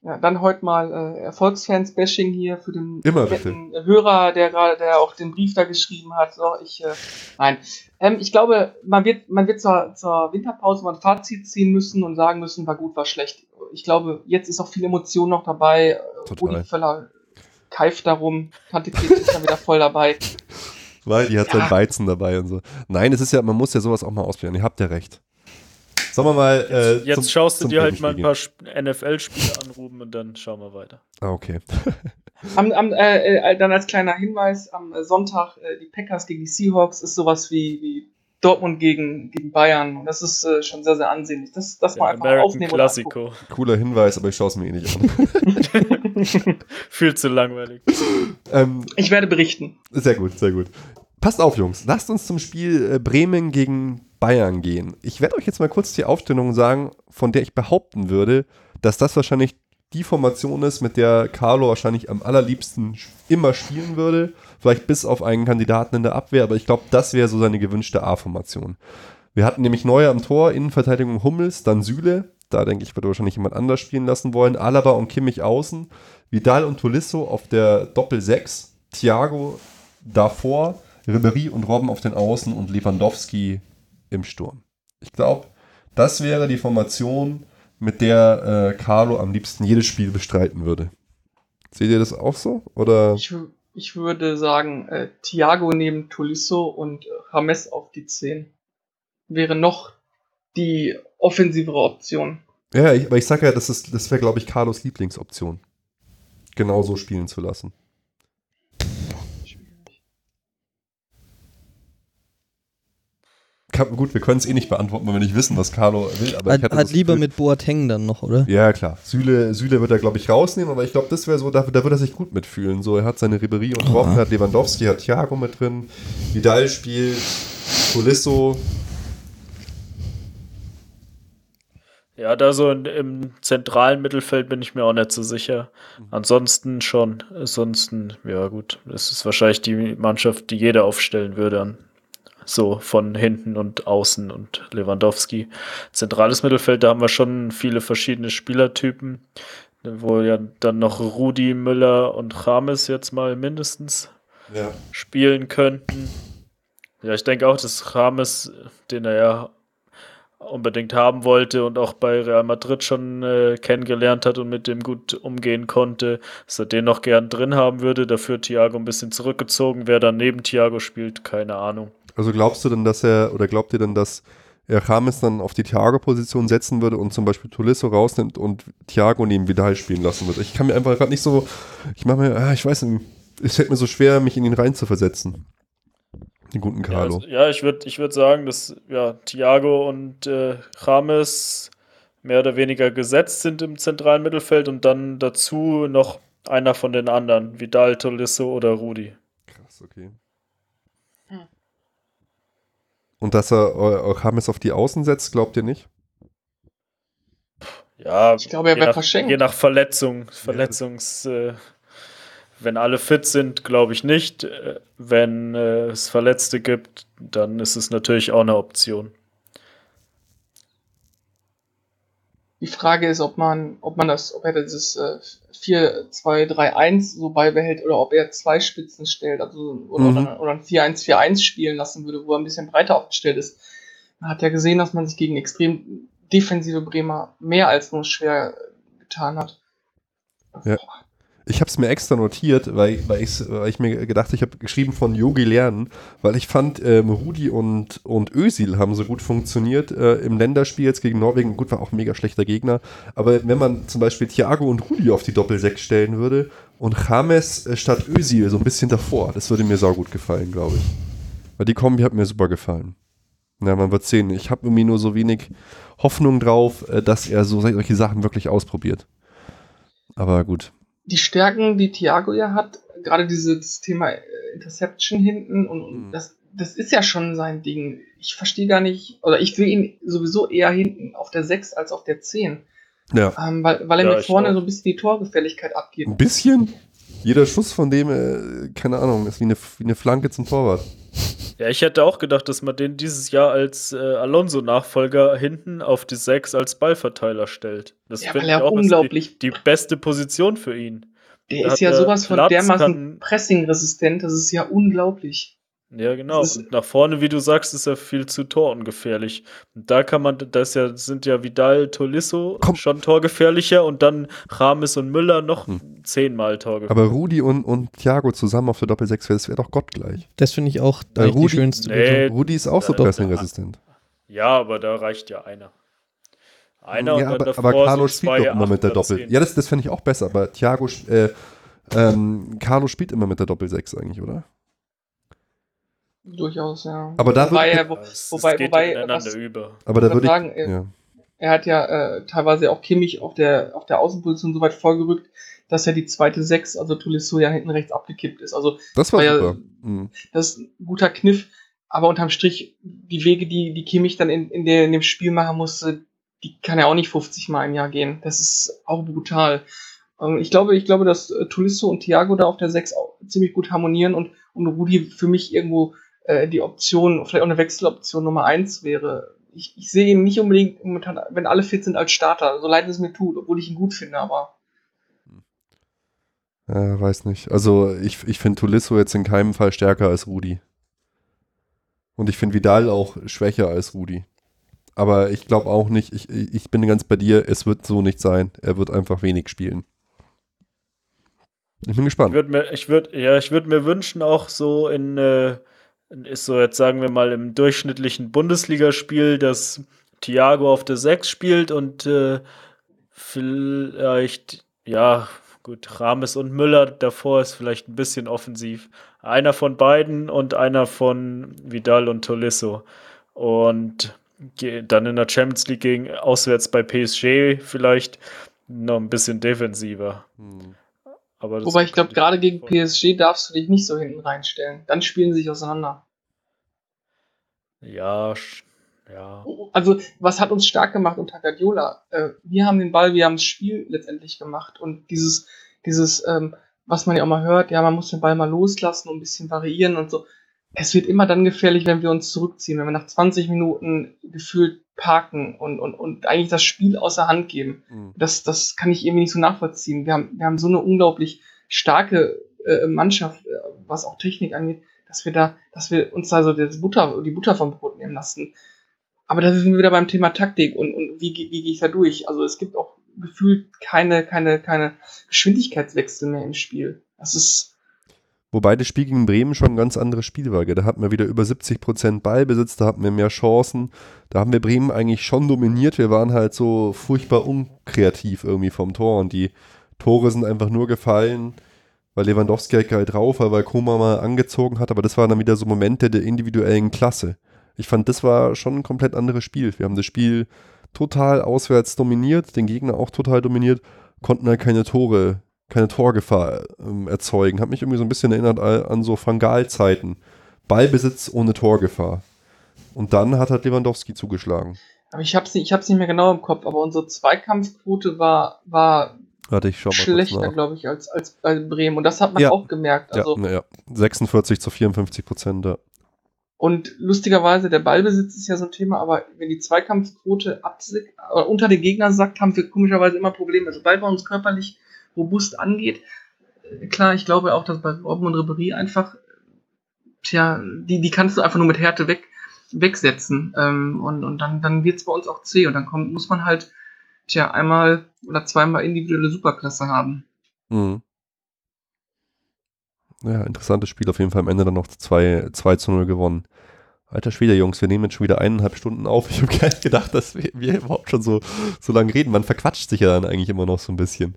Ja, dann heute mal äh, Erfolgsfans-Bashing hier für den Immer netten Hörer, der gerade, der auch den Brief da geschrieben hat. So, ich, äh, nein. Ähm, ich glaube, man wird, man wird zur, zur Winterpause mal ein Fazit ziehen müssen und sagen müssen, war gut, war schlecht. Ich glaube, jetzt ist auch viel Emotion noch dabei. Total. Rudi Völler keift darum. Tante Kate ist dann wieder voll dabei. Weil die hat Ja. seinen Weizen dabei und so. Nein, es ist ja, man muss ja sowas auch mal ausprobieren. Ihr habt ja recht. Sollen wir mal. Äh, Jetzt zum- schaust du zum dir halt mal ein paar NFL-Spiele an, Ruben, und dann schauen wir weiter. Ah, okay. Am, am, äh, äh, dann als kleiner Hinweis, am äh, Sonntag äh, die Packers gegen die Seahawks ist sowas wie, wie Dortmund gegen, gegen Bayern. Und das ist äh, schon sehr, sehr ansehnlich. Das, das mal Der einfach American aufnehmen und Classico. Cooler Hinweis, aber ich schaue es mir eh nicht an. Viel zu langweilig. ähm, Ich werde berichten. Sehr gut, sehr gut. Passt auf, Jungs. Lasst uns zum Spiel äh, Bremen gegen Bayern gehen. Ich werde euch jetzt mal kurz die Aufstellung sagen, von der ich behaupten würde, dass das wahrscheinlich die Formation ist, mit der Carlo wahrscheinlich am allerliebsten immer spielen würde. Vielleicht bis auf einen Kandidaten in der Abwehr, aber ich glaube, das wäre so seine gewünschte A-Formation. Wir hatten nämlich Neuer am Tor, Innenverteidigung Hummels, dann Süle. Da denke ich, würde wahrscheinlich jemand anders spielen lassen wollen. Alaba und Kimmich außen. Vidal und Tolisso auf der Doppel-6. Thiago davor. Ribéry und Robben auf den Außen und Lewandowski im Sturm. Ich glaube, das wäre die Formation, mit der äh, Carlo am liebsten jedes Spiel bestreiten würde. Seht ihr das auch so? Oder? Ich, ich würde sagen, äh, Thiago neben Tolisso und James auf die 10 wäre noch die offensivere Option. Ja, ich, aber ich sage ja, das, ist- das wäre, glaube ich, Carlos Lieblingsoption. Genau so spielen zu lassen. Kann, gut, wir können es eh nicht beantworten, weil wir nicht wissen, was Carlo will. Aber ich Hat, hat lieber Gefühl- mit Boateng dann noch, oder? Ja, klar. Süle, Süle wird er, glaube ich, rausnehmen, aber ich glaube, das wäre so, da, da würde er sich gut mitfühlen. So, er hat seine Ribéry und Robben, hat Lewandowski, hat Thiago mit drin, Vidal spielt, Tolisso. Ja, da so in, im zentralen Mittelfeld bin ich mir auch nicht so sicher. Ansonsten schon. Ansonsten, ja gut, das ist wahrscheinlich die Mannschaft, die jeder aufstellen würde. An, so von hinten und außen und Lewandowski. Zentrales Mittelfeld, da haben wir schon viele verschiedene Spielertypen, wo ja dann noch Rudi, Müller und James jetzt mal mindestens Ja. spielen könnten. Ja, ich denke auch, dass James, den er ja unbedingt haben wollte und auch bei Real Madrid schon äh, kennengelernt hat und mit dem gut umgehen konnte, dass er den noch gern drin haben würde. Dafür Thiago ein bisschen zurückgezogen. Wer dann neben Thiago spielt, keine Ahnung. Also glaubst du denn, dass er, oder glaubt ihr denn, dass er James dann auf die Thiago-Position setzen würde und zum Beispiel Tolisso rausnimmt und Thiago neben Vidal spielen lassen würde? Ich kann mir einfach gerade nicht so, ich mache mir, ah, ich weiß nicht, es fällt mir so schwer, mich in ihn reinzuversetzen. Den guten Ja, Carlo. also, ja ich würde ich würd sagen, dass ja, Thiago und äh, James mehr oder weniger gesetzt sind im zentralen Mittelfeld und dann dazu noch einer von den anderen, Vidal, Tolisso oder Rudi. Krass, okay. Und dass er äh, James auf die Außen setzt, glaubt ihr nicht? Ja, Ich glaube, er je wird nach- verschenkt. Je nach Verletzung, Verletzungs, äh, wenn alle fit sind, glaube ich nicht. Äh, wenn äh, es Verletzte gibt, dann ist es natürlich auch eine Option. Die Frage ist, ob man, ob man das, ob er dieses äh, 4-2-3-1 so beibehält oder ob er zwei Spitzen stellt, also oder, Mhm. oder, ein 4-1-4-1 spielen lassen würde, wo er ein bisschen breiter aufgestellt ist. Man hat ja gesehen, dass man sich gegen extrem defensive Bremer mehr als nur schwer getan hat. Ja. Ich habe es mir extra notiert, weil, weil, weil ich mir gedacht ich habe geschrieben von Yogi lernen, weil ich fand, ähm, Rudi und, und Özil haben so gut funktioniert äh, im Länderspiel jetzt gegen Norwegen. Gut, war auch ein mega schlechter Gegner. Aber wenn man zum Beispiel Thiago und Rudi auf die Doppel-6 stellen würde und James äh, statt Özil so ein bisschen davor, das würde mir saugut gefallen, glaube ich. Weil die Kombi hat mir super gefallen. Ja, man wird sehen. Ich habe irgendwie nur so wenig Hoffnung drauf, äh, dass er so solche Sachen wirklich ausprobiert. Aber gut. Die Stärken, die Thiago ja hat, gerade dieses Thema äh, Interception hinten und, und Mhm. das, das ist ja schon sein Ding. Ich verstehe gar nicht, oder ich will ihn sowieso eher hinten auf der 6 als auf der 10. Ja. Ähm, weil, weil er Ja, mir vorne auch. so ein bisschen die Torgefälligkeit abgeht. Ein bisschen. Jeder Schuss von dem, äh, keine Ahnung, ist wie eine, wie eine Flanke zum Torwart. Ja, ich hätte auch gedacht, dass man den dieses Jahr als äh, Alonso-Nachfolger hinten auf die 6 als Ballverteiler stellt. Das Ja, find weil er ich auch unglaublich- Die, die beste Position für ihn. Der Da ist ja sowas von Platz, dermaßen pressingresistent, das ist ja unglaublich. Ja, genau. Und nach vorne, wie du sagst, ist er viel zu torungefährlich. Und da kann man, das ja, sind ja Vidal, Tolisso Komm. schon torgefährlicher und dann Rames und Müller noch Hm. zehnmal torgefährlich. Aber Rudi und, und Thiago zusammen auf der Doppel-6, das wäre doch gottgleich. Das finde ich auch Bei eigentlich die Rudi- schönste Nee. Rudi ist auch so pressingresistent. Ja, aber da reicht ja einer. Einer ja, und dann aber, aber davor Carlo so spielt doch immer mit der Doppel. Ja, das, das fände ich auch besser, aber Thiago, äh, ähm, Carlo spielt immer mit der Doppel-6 eigentlich, oder? Durchaus, ja. Aber da wobei, wird- er, wo, Ja, wobei, geht wobei was, über. Aber da würde ich. sagen, äh, ja. er hat ja äh, teilweise auch Kimmich auf der, auf der Außenposition so weit vorgerückt, dass er die zweite Sechs, also Tolisso, ja hinten rechts abgekippt ist. Also Das war war ja- super. Mhm. das ist ein guter Kniff, aber unterm Strich, die Wege, die, die Kimmich dann in, in, der, in dem Spiel machen musste, die kann er auch nicht 50 Mal im Jahr gehen. Das ist auch brutal. Ähm, Ich glaube, ich glaube, dass äh, Tolisso und Thiago da auf der 6 auch ziemlich gut harmonieren und, und Rudi für mich irgendwo äh, die Option, vielleicht auch eine Wechseloption Nummer 1 wäre. Ich, ich sehe ihn nicht unbedingt momentan, wenn alle fit sind, als Starter, so leid es mir tut, obwohl ich ihn gut finde, aber Ja, weiß nicht. Also ich, ich finde Tolisso jetzt in keinem Fall stärker als Rudi. Und ich finde Vidal auch schwächer als Rudi. Aber ich glaube auch nicht, ich, ich bin ganz bei dir, es wird so nicht sein. Er wird einfach wenig spielen. Ich bin Ich gespannt. würde mir, ich würde, ja, ich würde mir wünschen, auch so in, äh, ist so jetzt sagen wir mal im durchschnittlichen Bundesligaspiel, dass Thiago auf der 6 spielt und äh, vielleicht, ja, gut, Rames und Müller davor ist vielleicht ein bisschen offensiv. Einer von beiden und einer von Vidal und Tolisso. Und dann in der Champions League gegen auswärts bei PSG vielleicht noch ein bisschen defensiver. Hm. Wobei ich glaube, gerade gegen Voll. PSG darfst du dich nicht so hinten reinstellen. Dann spielen sie sich auseinander. Ja, ja. Also, was hat uns stark gemacht unter Guardiola? Äh, wir haben den Ball, wir haben das Spiel letztendlich gemacht. Und dieses, dieses, ähm, was man ja auch mal hört, ja, man muss den Ball mal loslassen und ein bisschen variieren und so. Es wird immer dann gefährlich, wenn wir uns zurückziehen, wenn wir nach 20 Minuten gefühlt parken und, und, und eigentlich das Spiel außer Hand geben. Hm. Das, das kann ich irgendwie nicht so nachvollziehen. Wir haben, wir haben so eine unglaublich starke äh, Mannschaft, äh, was auch Technik angeht, dass wir da, dass wir uns da so das Butter, die Butter vom Brot nehmen lassen. Aber da sind wir wieder beim Thema Taktik und, und wie, wie gehe ich da durch? Also es gibt auch gefühlt keine, keine, keine Geschwindigkeitswechsel mehr im Spiel. Das ist, Wobei das Spiel gegen Bremen schon ein ganz anderes Spiel war. Da hatten wir wieder über 70% Ballbesitz, da hatten wir mehr Chancen. Da haben wir Bremen eigentlich schon dominiert. Wir waren halt so furchtbar unkreativ irgendwie vom Tor und die Tore sind einfach nur gefallen, weil Lewandowski halt geil drauf war, weil Koma mal angezogen hat. Aber das waren dann wieder so Momente der individuellen Klasse. Ich fand, das war schon ein komplett anderes Spiel. Wir haben das Spiel total auswärts dominiert, den Gegner auch total dominiert, konnten halt keine Tore keine Torgefahr ähm, erzeugen. Hat mich irgendwie so ein bisschen erinnert an, so Fangal-Zeiten. Ballbesitz ohne Torgefahr. Und dann hat halt Lewandowski zugeschlagen. aber ich habe es ich hab's nicht mehr genau im Kopf, aber unsere Zweikampfquote war, war schlechter, glaube ich, als, als bei Bremen. Und das hat man Ja. auch gemerkt. Also, ja, naja, 46 zu 54 Prozent. Ja. Und lustigerweise, der Ballbesitz ist ja so ein Thema, aber wenn die Zweikampfquote oder unter den Gegner sackt, haben wir komischerweise immer Probleme. Sobald man uns körperlich robust angeht, klar, ich glaube auch, dass bei Robben und Ribéry einfach, tja, die, die kannst du einfach nur mit Härte weg, wegsetzen. Ähm, und, und dann, dann wird's bei uns auch zäh. Und dann kommt, muss man halt, tja, einmal oder zweimal individuelle Superklasse haben. Mhm. Ja, interessantes Spiel auf jeden Fall. Am Ende dann noch 2, 2 zu 0 gewonnen. Alter Schwede, Jungs, wir nehmen jetzt schon wieder eineinhalb Stunden auf. Ich habe gar nicht gedacht, dass wir, wir überhaupt schon so, so lange reden. Man verquatscht sich ja dann eigentlich immer noch so ein bisschen.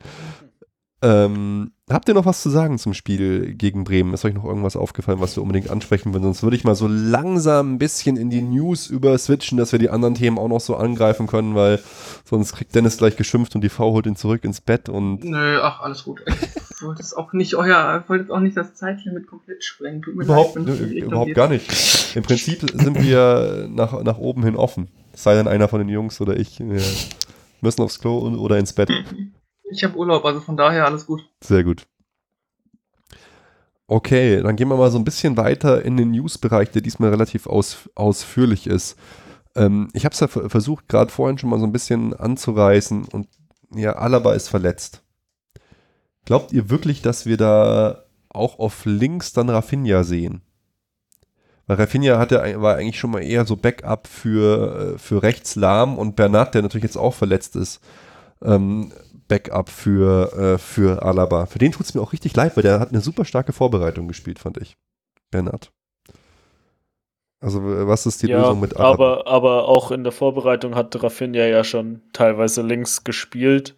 Ähm, habt ihr noch was zu sagen zum Spiel gegen Bremen? Ist euch noch irgendwas aufgefallen, was wir unbedingt ansprechen wollen? Sonst würde ich mal so langsam ein bisschen in die News überswitchen, dass wir die anderen Themen auch noch so angreifen können, weil sonst kriegt Dennis gleich geschimpft und die Frau holt ihn zurück ins Bett und. Nö, ach, alles gut. Ich wollte es auch nicht euer, wollte jetzt auch nicht das Zeitlimit komplett sprengen. Tut mir Überhaupt, leid, nö, überhaupt gar nicht. Im Prinzip sind wir nach, nach oben hin offen. Sei denn einer von den Jungs oder ich. Wir müssen aufs Klo oder ins Bett. Ich habe Urlaub, also von daher alles gut. Sehr gut. Okay, dann gehen wir mal so ein bisschen weiter in den News-Bereich, der diesmal relativ aus, ausführlich ist. Ähm, ich habe es ja ver- versucht, gerade vorhin schon mal so ein bisschen anzureißen und ja, Alaba ist verletzt. Glaubt ihr wirklich, dass wir da auch auf links dann Rafinha sehen? Weil Rafinha hatte, war eigentlich schon mal eher so Backup für, äh, für rechts lahm und Bernat, der natürlich jetzt auch verletzt ist, ähm, Backup für, äh, für Alaba. Für den tut es mir auch richtig leid, weil der hat eine super starke Vorbereitung gespielt, fand ich. Bernat. Also, was ist die ja, Lösung mit Alaba? aber, aber auch in der Vorbereitung hat Rafinha ja schon teilweise links gespielt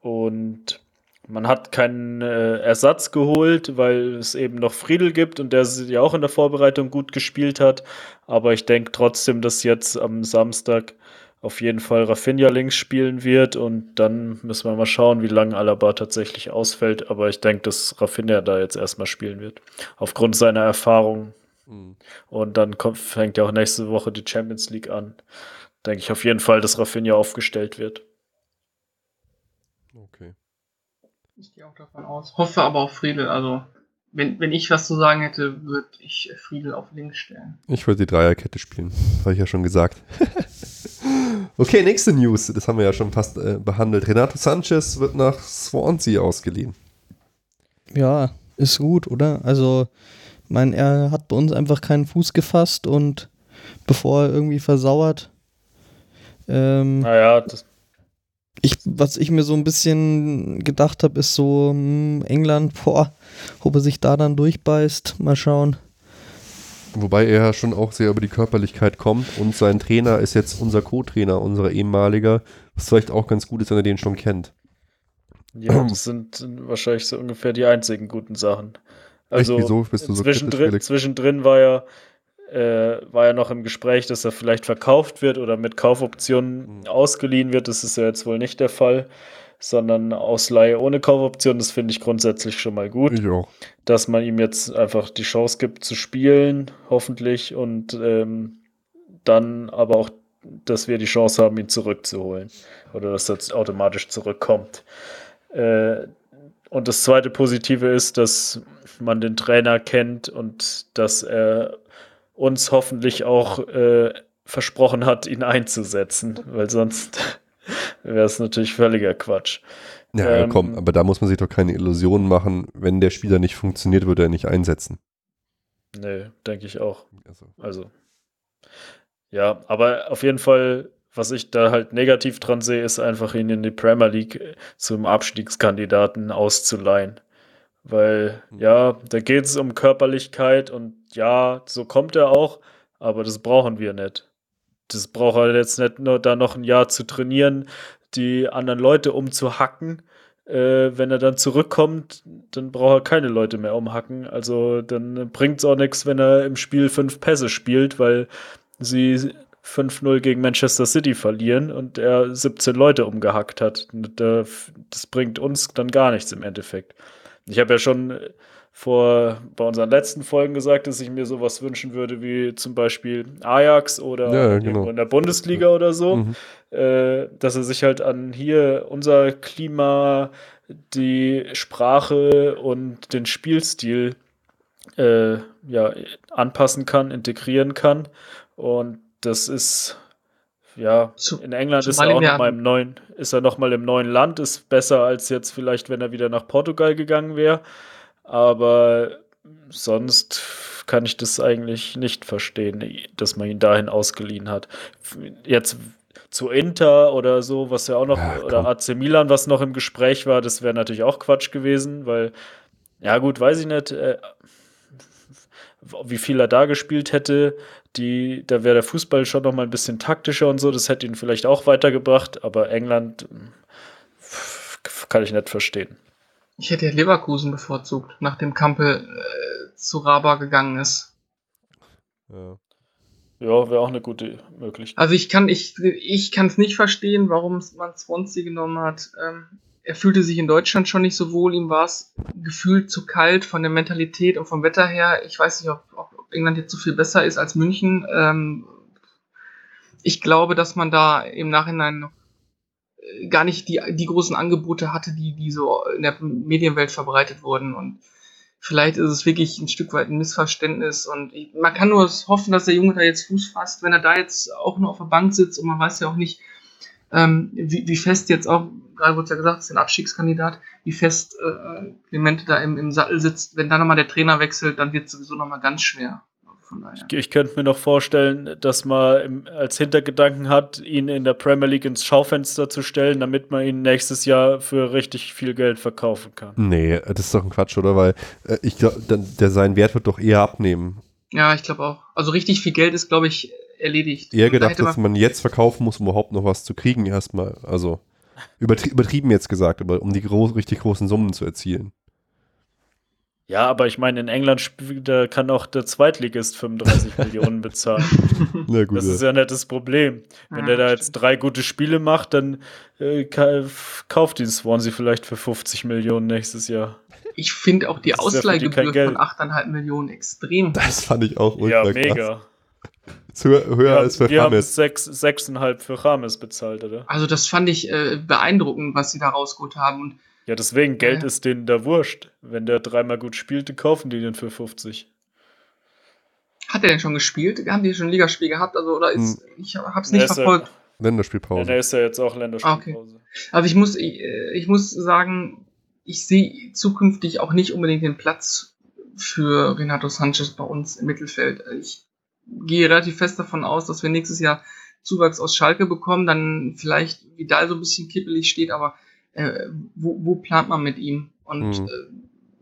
und man hat keinen äh, Ersatz geholt, weil es eben noch Friedel gibt und der ja auch in der Vorbereitung gut gespielt hat. Aber ich denke trotzdem, dass jetzt am Samstag auf jeden Fall Rafinha links spielen wird und dann müssen wir mal schauen, wie lange Alaba tatsächlich ausfällt. Aber ich denke, dass Rafinha da jetzt erstmal spielen wird. Aufgrund seiner Erfahrung Hm. und dann kommt, fängt ja auch nächste Woche die Champions League an. Denke ich auf jeden Fall, dass Rafinha aufgestellt wird. Okay. Ich gehe auch davon aus. Hoffe aber auf Friedel. Also, wenn, wenn ich was zu sagen hätte, würde ich Friedel auf links stellen. Ich würde die Dreierkette spielen. Habe ich ja schon gesagt. okay, nächste News. Das haben wir ja schon fast äh, behandelt. Renato Sanchez wird nach Swansea ausgeliehen. Ja, ist gut, oder? Also, ich meine, er hat bei uns einfach keinen Fuß gefasst und bevor er irgendwie versauert. Ähm, Naja, das, ich, was ich mir so ein bisschen gedacht habe, ist so, hm, England, boah, ob er sich da dann durchbeißt. Mal schauen. Wobei er ja schon auch sehr über die Körperlichkeit kommt und sein Trainer ist jetzt unser Co-Trainer, unser ehemaliger, was vielleicht auch ganz gut ist, wenn er den schon kennt. ja, das sind wahrscheinlich so ungefähr die einzigen guten Sachen. Also Echt, wieso bist du so zwischendrin, zwischendrin war ja, äh, war ja noch im Gespräch, dass er vielleicht verkauft wird oder mit Kaufoptionen Mhm. ausgeliehen wird. Das ist ja jetzt wohl nicht der Fall, sondern Ausleihe ohne Kaufoption. Das finde ich grundsätzlich schon mal gut. Ich auch. dass man ihm jetzt einfach die Chance gibt zu spielen, hoffentlich, und ähm, dann aber auch, dass wir die Chance haben, ihn zurückzuholen oder dass er jetzt automatisch zurückkommt. Äh, und das zweite Positive ist, dass man den Trainer kennt und dass er uns hoffentlich auch äh, versprochen hat, ihn einzusetzen, weil sonst wäre es natürlich völliger Quatsch. Ja, Ähm, komm, aber da muss man sich doch keine Illusionen machen. Wenn der Spieler nicht funktioniert, würde er nicht einsetzen. Nee, denke ich auch. Also, Also, ja, aber auf jeden Fall, was ich da halt negativ dran sehe, ist einfach ihn in die Premier League äh, zum Abstiegskandidaten auszuleihen. Weil, Mhm. ja, da geht es um Körperlichkeit und ja, so kommt er auch, aber das brauchen wir nicht. Das braucht er jetzt nicht nur da noch ein Jahr zu trainieren, die anderen Leute umzuhacken. Äh, wenn er dann zurückkommt, dann braucht er keine Leute mehr umhacken. Also dann bringt es auch nichts, wenn er im Spiel fünf Pässe spielt, weil sie 5-0 gegen Manchester City verlieren und er 17 Leute umgehackt hat. Das bringt uns dann gar nichts im Endeffekt. Ich habe ja schon vor bei unseren letzten Folgen gesagt, dass ich mir sowas wünschen würde wie zum Beispiel Ajax oder Ja, irgendwo genau. in der Bundesliga oder so Mhm. äh, dass er sich halt an hier unser Klima, die Sprache und den Spielstil äh, ja, anpassen kann, integrieren kann. Und das ist ja Zu- in England ist er auch noch mal im neuen, ist er noch mal im neuen Land, ist besser als jetzt vielleicht, wenn er wieder nach Portugal gegangen wäre. Aber sonst kann ich das eigentlich nicht verstehen, dass man ihn dahin ausgeliehen hat. Jetzt zu Inter oder so, was ja auch noch, Ja, oder. AC Milan, was noch im Gespräch war, das wäre natürlich auch Quatsch gewesen, weil, ja gut, weiß ich nicht, äh, wie viel er da gespielt hätte, die, da wäre der Fußball schon noch mal ein bisschen taktischer und so, das hätte ihn vielleicht auch weitergebracht, aber England kann ich nicht verstehen. Ich hätte ja Leverkusen bevorzugt, nachdem Kampel äh, zu Raba gegangen ist. Ja, ja wäre auch eine gute Möglichkeit. Also ich kann ich ich kann es nicht verstehen, warum man Swansea genommen hat. Ähm, er fühlte sich in Deutschland schon nicht so wohl, ihm war es gefühlt zu kalt von der Mentalität und vom Wetter her. Ich weiß nicht, ob, ob England jetzt so viel besser ist als München. Ähm, ich glaube, dass man da im Nachhinein noch gar nicht die, die großen Angebote hatte, die, die so in der Medienwelt verbreitet wurden. Und vielleicht ist es wirklich ein Stück weit ein Missverständnis. Und ich, man kann nur hoffen, dass der Junge da jetzt Fuß fasst, wenn er da jetzt auch nur auf der Bank sitzt und man weiß ja auch nicht, ähm, wie, wie fest jetzt auch, gerade wurde ja gesagt, ist ein Abstiegskandidat, wie fest äh, Clemente da im, im Sattel sitzt. Wenn da nochmal der Trainer wechselt, dann wird es sowieso nochmal ganz schwer. Ich, ich, könnte mir noch vorstellen, dass man im, als Hintergedanken hat, ihn in der Premier League ins Schaufenster zu stellen, damit man ihn nächstes Jahr für richtig viel Geld verkaufen kann. Nee, das ist doch ein Quatsch, oder? Weil äh, ich glaube, der sein Wert wird doch eher abnehmen. Ja, ich glaube auch. Also richtig viel Geld ist, glaube ich, erledigt. Eher gedacht, da dass man jetzt verkaufen muss, um überhaupt noch was zu kriegen, erstmal. Also übertrie übertrieben jetzt gesagt, aber um die gro richtig großen Summen zu erzielen. Ja, aber ich meine, in England da kann auch der Zweitligist 35 Millionen bezahlen. Na gut, das ist ja nicht das Problem. Wenn ja, der da jetzt drei gute Spiele macht, dann äh, kauft ihn Swansea vielleicht für 50 Millionen nächstes Jahr. Ich finde auch die Ausleihgebühr von 8,5 Millionen extrem. Das fand ich auch ultra Ja, mega. Krass. Höher, höher wir als für wir Rames. Wir haben 6,5 für Rames bezahlt, oder? Also das fand ich äh, beeindruckend, was sie da rausgeholt haben. Und, ja, deswegen, Geld äh, ist denen da wurscht. Wenn der dreimal gut spielte, kaufen die den für 50. Hat er denn schon gespielt? Haben die schon ein Ligaspiel gehabt? Also, oder ist, hm. ich hab's nicht verfolgt. Länderspielpause. Ja, der ist ja jetzt auch Länderspielpause. Ah, okay. Also ich muss, ich, äh, ich muss sagen, ich sehe zukünftig auch nicht unbedingt den Platz für Renato Sanchez bei uns im Mittelfeld. Ich gehe relativ fest davon aus, dass wir nächstes Jahr Zuwachs aus Schalke bekommen, dann vielleicht Vidal so ein bisschen kippelig steht, aber äh, wo, wo plant man mit ihm? Und mhm. äh,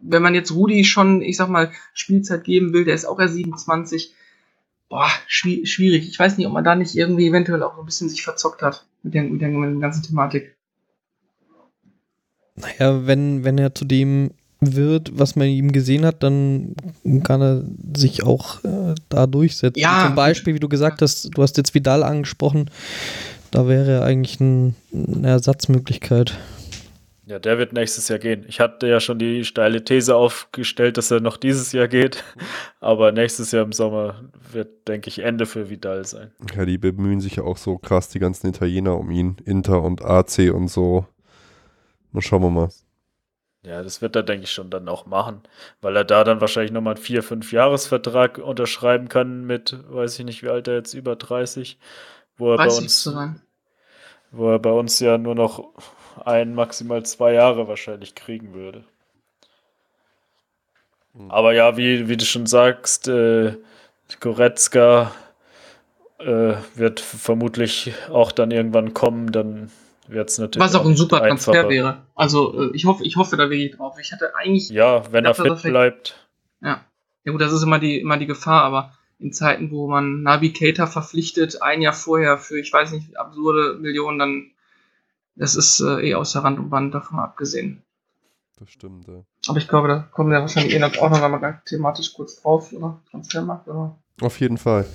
wenn man jetzt Rudi schon, ich sag mal, Spielzeit geben will, der ist auch erst 27, boah, schwierig. Ich weiß nicht, ob man da nicht irgendwie eventuell auch ein bisschen sich verzockt hat mit der, mit der, mit der ganzen Thematik. Naja, wenn, wenn er zu dem wird, was man ihm gesehen hat, dann kann er sich auch äh, da durchsetzen. Ja. Zum Beispiel, wie du gesagt hast, du hast jetzt Vidal angesprochen, da wäre eigentlich ein, eine Ersatzmöglichkeit. Ja, der wird nächstes Jahr gehen. Ich hatte ja schon die steile These aufgestellt, dass er noch dieses Jahr geht. Aber nächstes Jahr im Sommer wird, denke ich, Ende für Vidal sein. Ja, die bemühen sich ja auch so krass, die ganzen Italiener um ihn. Inter und AC und so. Mal schauen wir mal. Ja, das wird er, denke ich, schon dann auch machen, weil er da dann wahrscheinlich nochmal einen 4-5-Jahres-Vertrag unterschreiben kann mit, weiß ich nicht, wie alt er jetzt, über 30, wo er bei uns, wo er bei uns ja nur noch ein, maximal zwei Jahre wahrscheinlich kriegen würde. Mhm. Aber ja, wie, wie du schon sagst, äh, Goretzka äh, wird vermutlich auch dann irgendwann kommen, dann wird es natürlich. Was auch ein super einfacher. Transfer wäre. Also äh, ich hoffe, ich hoffe da wirklich drauf. Ich hatte eigentlich. Ja, wenn er fit bleibt. Ja. Ja gut, das ist immer die, immer die Gefahr, aber in Zeiten, wo man Navigator verpflichtet, ein Jahr vorher für, ich weiß nicht, absurde Millionen, dann das ist äh, eh außer Rand und Band davon abgesehen. Das stimmt, ja. Aber ich glaube, da kommen wir wahrscheinlich eh noch, auch noch einmal thematisch kurz drauf, oder? Transfermarkt, oder? Auf jeden Fall.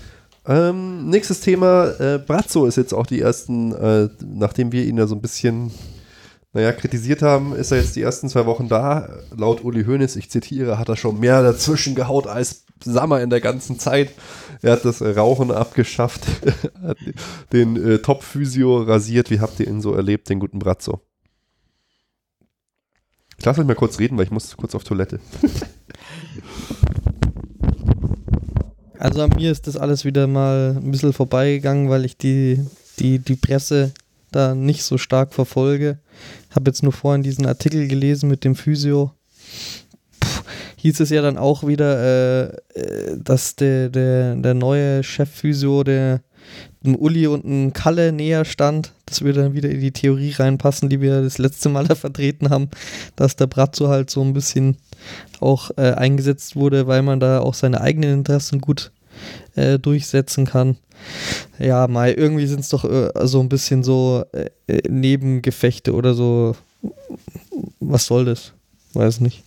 Ähm, nächstes Thema, äh, Brazzo ist jetzt auch die ersten, äh, nachdem wir ihn ja so ein bisschen, naja, kritisiert haben, ist er jetzt die ersten zwei Wochen da. Laut Uli Hoeneß, ich zitiere, hat er schon mehr dazwischen gehaut als Sammer in der ganzen Zeit. Er hat das Rauchen abgeschafft, hat den äh, Top-Physio rasiert. Wie habt ihr ihn so erlebt, den guten Brazzo? Ich lasse euch mal kurz reden, weil ich muss kurz auf Toilette. Also an mir ist das alles wieder mal ein bisschen vorbeigegangen, weil ich die, die, die Presse da nicht so stark verfolge. Habe jetzt nur vorhin diesen Artikel gelesen mit dem Physio. Hieß es ja dann auch wieder, äh, äh dass der, der, der neue Chefphysio, der dem Uli und dem Kalle näher stand. Das würde dann wieder in die Theorie reinpassen, die wir das letzte Mal da vertreten haben, dass der Bratzo halt so ein bisschen auch äh, eingesetzt wurde, weil man da auch seine eigenen Interessen gut äh, durchsetzen kann. Ja, Mai, irgendwie sind es doch äh, so ein bisschen so äh, Nebengefechte oder so. Was soll das? Weiß nicht.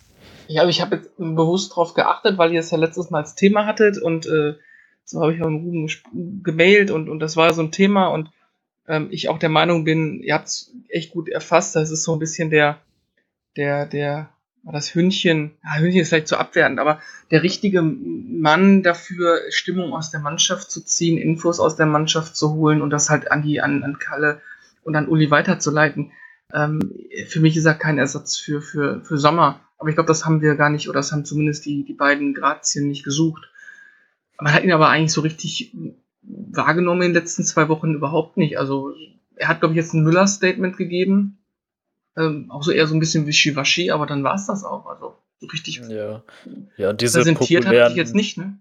Ja, aber ich habe jetzt bewusst darauf geachtet, weil ihr es ja letztes Mal als Thema hattet und äh, so habe ich auch Ruben gemailt und, und das war so ein Thema und ähm, ich auch der Meinung bin, ihr habt es echt gut erfasst. Das ist so ein bisschen der, der, der, das Hündchen, ja, Hündchen ist vielleicht zu abwertend, aber der richtige Mann dafür, Stimmung aus der Mannschaft zu ziehen, Infos aus der Mannschaft zu holen und das halt an die, an, an Kalle und an Uli weiterzuleiten. Ähm, für mich ist er kein Ersatz für, für, für Sommer. Aber ich glaube, das haben wir gar nicht, oder das haben zumindest die, die beiden Grazien nicht gesucht. Man hat ihn aber eigentlich so richtig wahrgenommen in den letzten zwei Wochen überhaupt nicht. Also er hat, glaube ich, jetzt ein Müller-Statement gegeben. Ähm, auch so eher so ein bisschen wischiwaschi, aber dann war es das auch. Also so richtig Ja, ja diese präsentiert hat populären, ich jetzt nicht, ne?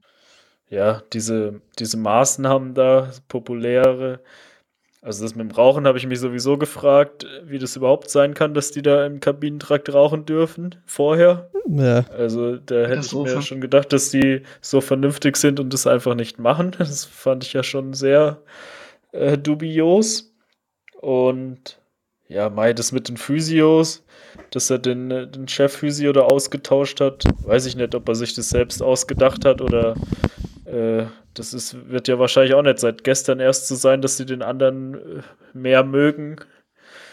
ja, diese, diese Maßnahmen da, populäre, also das mit dem Rauchen habe ich mich sowieso gefragt, wie das überhaupt sein kann, dass die da im Kabinentrakt rauchen dürfen vorher. Ja. Also da hätte ich mir schon gedacht, dass die so vernünftig sind und das einfach nicht machen. Das fand ich ja schon sehr äh, dubios. Und ja, Mai, das mit den Physios, dass er den, äh, den Chef-Physio da ausgetauscht hat, weiß ich nicht, ob er sich das selbst ausgedacht hat oder äh, das ist, wird ja wahrscheinlich auch nicht seit gestern erst so sein, dass sie den anderen äh, mehr mögen.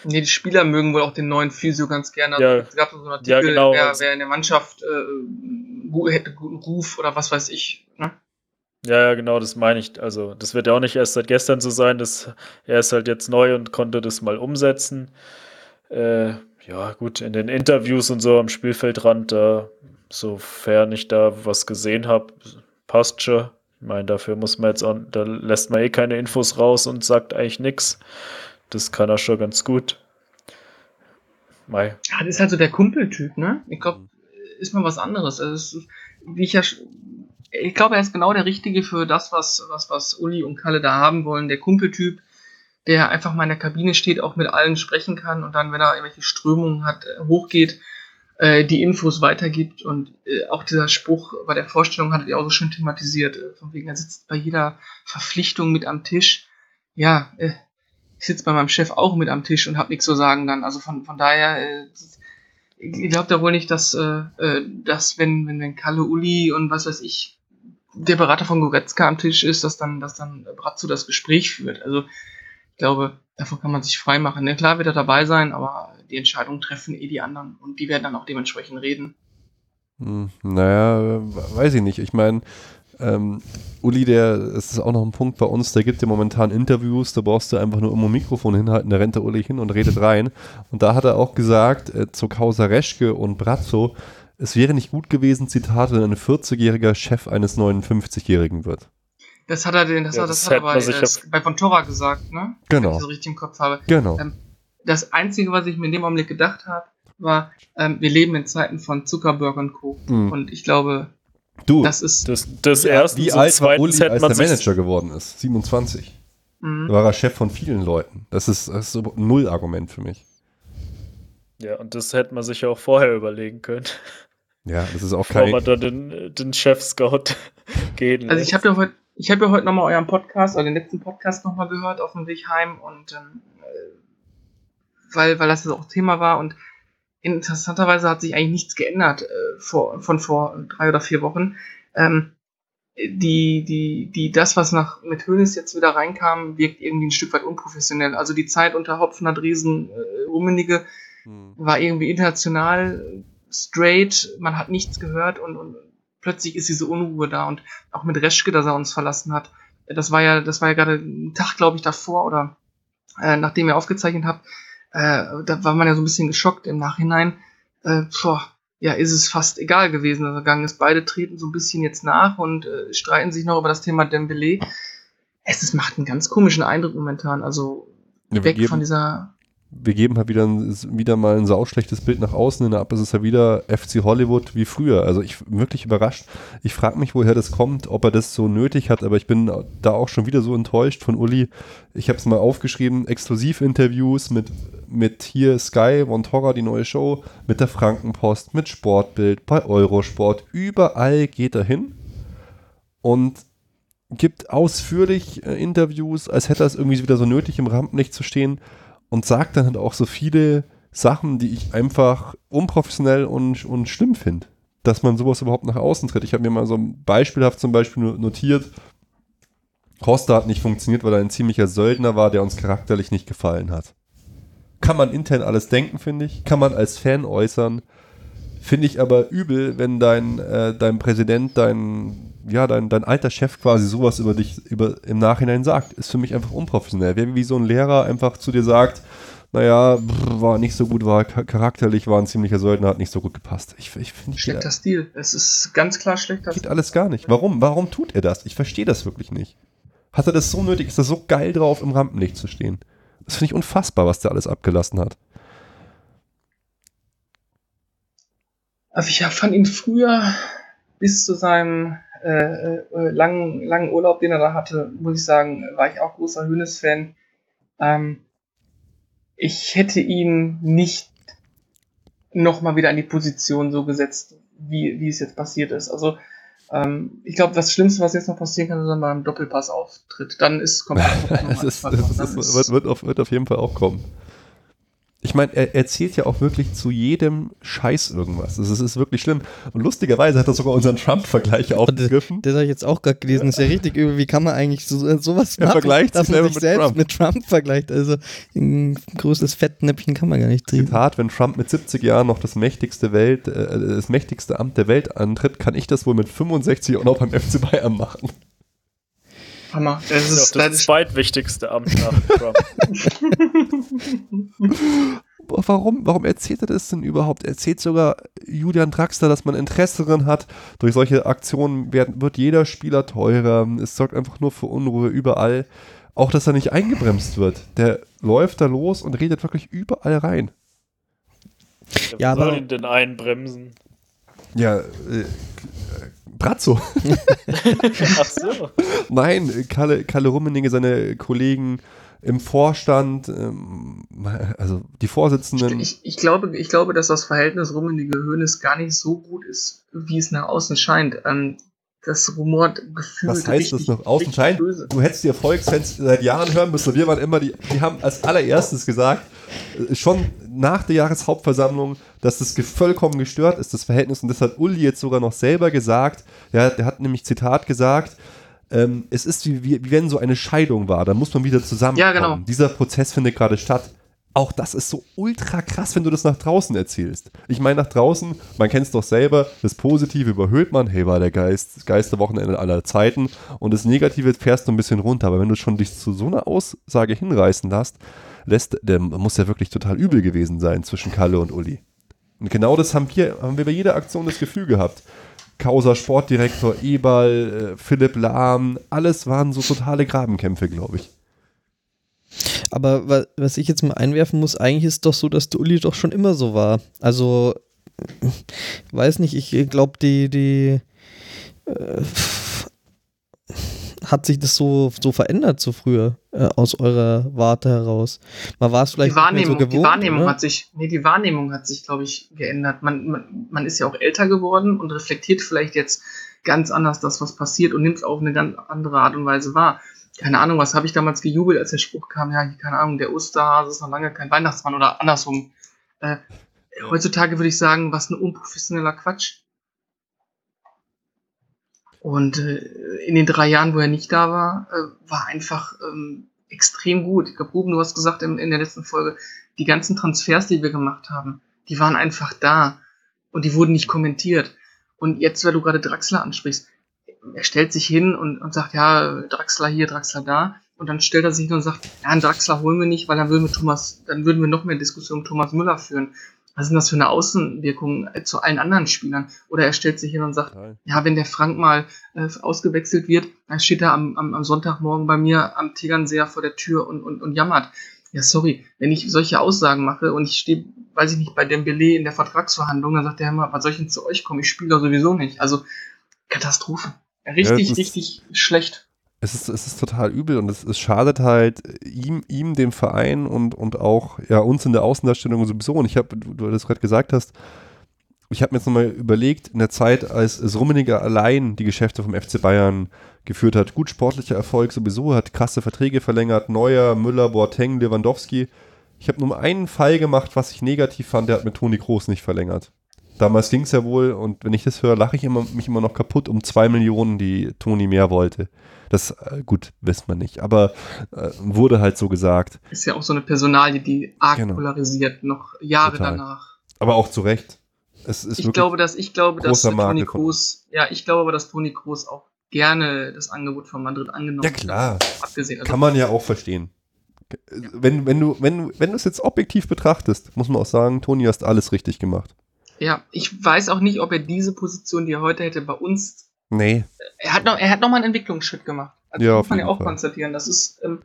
Nee, die Spieler mögen wohl auch den neuen Physio ganz gerne. Also, Ja. Es gab so einen Artikel, Ja, genau. wer, wer in der Mannschaft äh, hätte guten Ruf oder was weiß ich. Ne? Ja, ja, genau, das meine ich. Also, das wird ja auch nicht erst seit gestern so sein, dass er ist halt jetzt neu und konnte das mal umsetzen. Äh, ja, gut, in den Interviews und so am Spielfeldrand, da, sofern ich da was gesehen habe, passt schon. Ich meine, dafür muss man jetzt auch, da lässt man eh keine Infos raus und sagt eigentlich nichts. Das kann er schon ganz gut. Mei. Ja, das ist halt so der Kumpeltyp, ne? Ich glaube, ist mal was anderes. Also ist, wie ich ja, ich glaube, er ist genau der Richtige für das, was, was, was Uli und Kalle da haben wollen. Der Kumpeltyp, der einfach mal in der Kabine steht, auch mit allen sprechen kann und dann, wenn er irgendwelche Strömungen hat, äh, hochgeht, äh, die Infos weitergibt und äh, auch dieser Spruch bei der Vorstellung hattet ihr auch so schön thematisiert, äh, von wegen, er sitzt bei jeder Verpflichtung mit am Tisch. Ja, äh, ich sitze bei meinem Chef auch mit am Tisch und habe nichts zu sagen dann. Also von, von daher, äh, ich glaube da wohl nicht, dass, äh, äh, dass wenn, wenn, wenn Kalle Uli und was weiß ich, der Berater von Goretzka am Tisch ist, dass dann, dass dann Bratzo das Gespräch führt. Also ich glaube, davon kann man sich frei machen. Ne? Klar wird er dabei sein, aber die Entscheidung treffen eh die anderen und die werden dann auch dementsprechend reden. Hm, naja, weiß ich nicht. Ich meine, ähm, Uli, der, es ist auch noch ein Punkt bei uns, der gibt dir momentan Interviews, da brauchst du einfach nur immer ein Mikrofon hinhalten, da rennt der Uli hin und redet rein. Und da hat er auch gesagt, äh, zu Causa Reschke und Brazzo, es wäre nicht gut gewesen, Zitat, wenn ein 40-jähriger Chef eines 59-Jährigen wird. Das hat er den, das, Ja, hat, das das hat er bei, äh, bei Fontora gesagt, ne? Wenn Genau. ich das richtig im Kopf habe. Genau. Ähm, das Einzige, was ich mir in dem Augenblick gedacht habe, war, ähm, wir leben in Zeiten von Zuckerberg und Co. Mhm. Und ich glaube, Du, das ist. Das, das erste, wie alt war Uli, als der Manager geworden ist? 27. Mhm. Da war er Chef von vielen Leuten. Das ist, das ist so ein Null-Argument für mich. Ja, und das hätte man sich ja auch vorher überlegen können, Ja, das ist auch bevor kein. man da den, den Chef-Scout gehen lässt. Also ich habe ja heute, ich habe ja heute nochmal euren Podcast, oder den letzten Podcast nochmal gehört auf dem Weg heim und ähm, äh, weil, weil das auch Thema war und interessanterweise hat sich eigentlich nichts geändert äh, vor, von vor drei oder vier Wochen. Ähm, die, die, die, das, was nach mit Hönes jetzt wieder reinkam, wirkt irgendwie ein Stück weit unprofessionell. Also die Zeit unter Hopfen hat Riesen, äh, Rummenigge Hm. war irgendwie international äh, straight, man hat nichts gehört und, und plötzlich ist diese Unruhe da und auch mit Reschke, dass er uns verlassen hat. Das war ja, das war ja gerade ein Tag, glaube ich, davor oder äh, nachdem ihr aufgezeichnet habt, äh, da war man ja so ein bisschen geschockt im Nachhinein. Äh, boah, ja, ist es fast egal gewesen, er gegangen ist. Beide treten so ein bisschen jetzt nach und äh, streiten sich noch über das Thema Dembele. Es ist, macht einen ganz komischen Eindruck momentan. Also Ja, weg geben- von dieser wir geben halt wieder, ein, wieder mal ein sauschlechtes Bild nach außen hin ab. Es ist ja wieder FC Hollywood wie früher. Also ich bin wirklich überrascht. Ich frage mich, woher das kommt, ob er das so nötig hat, aber ich bin da auch schon wieder so enttäuscht von Uli. Ich habe es mal aufgeschrieben, Exklusivinterviews mit, mit hier Sky, Von Torra, die neue Show, mit der Frankenpost, mit Sportbild, bei Eurosport. Überall geht er hin und gibt ausführlich äh, Interviews, als hätte er es irgendwie wieder so nötig, im Rampenlicht zu stehen und sagt dann halt auch so viele Sachen, die ich einfach unprofessionell und, und schlimm finde, dass man sowas überhaupt nach außen tritt. Ich habe mir mal so beispielhaft zum Beispiel notiert, Costa hat nicht funktioniert, weil er ein ziemlicher Söldner war, der uns charakterlich nicht gefallen hat. Kann man intern alles denken, finde ich. Kann man als Fan äußern. Finde ich aber übel, wenn dein, äh, dein Präsident, dein, ja, dein, dein alter Chef quasi sowas über dich über, im Nachhinein sagt. Ist für mich einfach unprofessionell. Wäre wie so ein Lehrer einfach zu dir sagt, naja, brr, war nicht so gut, war charakterlich, war ein ziemlicher Söldner, hat nicht so gut gepasst. Ich, ich finde Schlechter der, Stil. Es ist ganz klar schlechter Stil. Geht alles gar nicht. Warum? Warum tut er das? Ich verstehe das wirklich nicht. Hat er das so nötig? Ist er so geil drauf, im Rampenlicht zu stehen? Das finde ich unfassbar, was der alles abgelassen hat. Also ich fand ihn früher bis zu seinem äh, äh, langen, langen Urlaub, den er da hatte, muss ich sagen, war ich auch großer Hönes-Fan. Ähm, ich hätte ihn nicht nochmal wieder in die Position so gesetzt, wie, wie es jetzt passiert ist. Also ähm, ich glaube, das Schlimmste, was jetzt noch passieren kann, ist, wenn man beim Doppelpass auftritt. Dann ist komplett. das ist, das ist, wird, wird, auf, wird auf jeden Fall auch kommen ich meine, er erzählt ja auch wirklich zu jedem Scheiß irgendwas. Das ist, ist wirklich schlimm. Und lustigerweise hat er sogar unseren Trump-Vergleich aufgegriffen. Das, das habe ich jetzt auch gerade gelesen. Das ist ja richtig übel. Wie kann man eigentlich so, äh, sowas machen, vergleicht dass man sich mit selbst Trump. mit Trump vergleicht? Also ein großes Fettnäppchen kann man gar nicht drehen. Zitat, wenn Trump mit 70 Jahren noch das mächtigste Welt, äh, das mächtigste Amt der Welt antritt, kann ich das wohl mit 65 auch noch beim FC Bayern machen. Hammer. Das, das ist das, das zweitwichtigste Amt nach Trump. warum, warum erzählt er das denn überhaupt? Er erzählt sogar Julian Draxler, dass man Interesse daran hat. Durch solche Aktionen wird, wird jeder Spieler teurer. Es sorgt einfach nur für Unruhe überall. Auch, dass er nicht eingebremst wird. Der läuft da los und redet wirklich überall rein. Ja, soll ihn denn einbremsen? Ja, äh, Brazzo. Ach so. Nein, Kalle, Kalle Rummenigge, seine Kollegen im Vorstand, ähm, also die Vorsitzenden. Ich, ich, glaube, ich glaube, dass das Verhältnis Rummenigge-Hönes gar nicht so gut ist, wie es nach außen scheint. Ähm, das rumort gefühlt. Was heißt richtig, das nach außen scheint? Du hättest die Erfolgsfans seit Jahren hören müssen. Wir waren immer die, die haben als allererstes gesagt, äh, schon nach der Jahreshauptversammlung, dass das vollkommen gestört ist, das Verhältnis. Und das hat Uli jetzt sogar noch selber gesagt. Ja, der hat nämlich Zitat gesagt, ähm, es ist wie, wie, wie, wenn so eine Scheidung war. Da muss man wieder zusammenkommen. Ja, genau. Dieser Prozess findet gerade statt. Auch das ist so ultra krass, wenn du das nach draußen erzählst. Ich meine, nach draußen, man kennt es doch selber, das Positive überhöht man, hey, war der Geist, das Geisterwochenende aller Zeiten und das Negative fährst du ein bisschen runter. Aber wenn du schon dich zu so einer Aussage hinreißen lässt, lässt, der muss ja wirklich total übel gewesen sein zwischen Kalle und Uli. Und genau das haben wir, haben wir bei jeder Aktion das Gefühl gehabt. Kauser Sportdirektor, Ebal, äh, Philipp Lahm, alles waren so totale Grabenkämpfe, glaube ich. Aber was ich jetzt mal einwerfen muss, eigentlich ist es doch so, dass der Uli doch schon immer so war. Also, weiß nicht, ich glaube, die, die äh, hat sich das so, so verändert so früher äh, aus eurer Warte heraus? Man war es vielleicht die Wahrnehmung, so gewohnt, die Wahrnehmung oder? hat sich, nee, die Wahrnehmung hat sich, glaube ich, geändert. Man, man, man ist ja auch älter geworden und reflektiert vielleicht jetzt ganz anders das, was passiert und nimmt es auf eine ganz andere Art und Weise wahr. Keine Ahnung, was habe ich damals gejubelt, als der Spruch kam, ja, keine Ahnung, der Osterhase ist noch lange kein Weihnachtsmann oder andersrum. Äh, heutzutage würde ich sagen, was ein unprofessioneller Quatsch. Und äh, in den drei Jahren, wo er nicht da war, äh, war einfach ähm, extrem gut. Ich glaube, Ruben, du hast gesagt in, in der letzten Folge, die ganzen Transfers, die wir gemacht haben, die waren einfach da und die wurden nicht kommentiert. Und jetzt, weil du gerade Draxler ansprichst, er stellt sich hin und, und sagt, ja, Draxler hier, Draxler da. Und dann stellt er sich hin und sagt, ja, einen Draxler holen wir nicht, weil dann würden wir Thomas, dann würden wir noch mehr Diskussionen um Thomas Müller führen was ist denn das für eine Außenwirkung äh, zu allen anderen Spielern? Oder er stellt sich hin und sagt, Nein. ja, wenn der Frank mal äh, ausgewechselt wird, dann steht er am, am, am Sonntagmorgen bei mir am Tegernseer vor der Tür und, und, und jammert. Ja, sorry, wenn ich solche Aussagen mache und ich stehe, weiß ich nicht, bei Dembele in der Vertragsverhandlung, dann sagt er immer, was soll ich denn zu euch kommen? Ich spiele doch sowieso nicht. Also, Katastrophe. Richtig, ja, richtig schlecht es ist, es ist total übel und es, es schadet halt ihm, ihm, dem Verein und, und auch ja, uns in der Außendarstellung sowieso. Und ich habe, du, du das gerade gesagt hast, ich habe mir jetzt nochmal überlegt, in der Zeit, als Rummeniger allein die Geschäfte vom FC Bayern geführt hat, gut sportlicher Erfolg sowieso, hat krasse Verträge verlängert, Neuer, Müller, Boateng, Lewandowski, Ich habe nur einen Fall gemacht, was ich negativ fand, der hat mit Toni Kroos nicht verlängert. Damals ging es ja wohl, und wenn ich das höre, lache ich immer, mich immer noch kaputt um zwei Millionen, die Toni mehr wollte. Das, äh, gut, wisst man nicht, aber äh, wurde halt so gesagt. Ist ja auch so eine Personalie, die arg Genau. polarisiert, noch Jahre Total. danach. Aber auch zu Recht. Es ist Ich glaube, dass ich glaube, dass Toni Kroos, ja, ich glaube aber, dass Toni Kroos auch gerne das Angebot von Madrid angenommen Ja, klar. hat. Abgesehen. Also, kann man ja auch verstehen. Wenn, wenn du, wenn, wenn du es jetzt objektiv betrachtest, muss man auch sagen, Toni hast alles richtig gemacht. Ja, ich weiß auch nicht, ob er diese Position, die er heute hätte, bei uns. Nee, Er hat noch, er hat noch mal einen Entwicklungsschritt gemacht. Also Ja, muss man ja auch Fall. konstatieren. Das ist, ähm,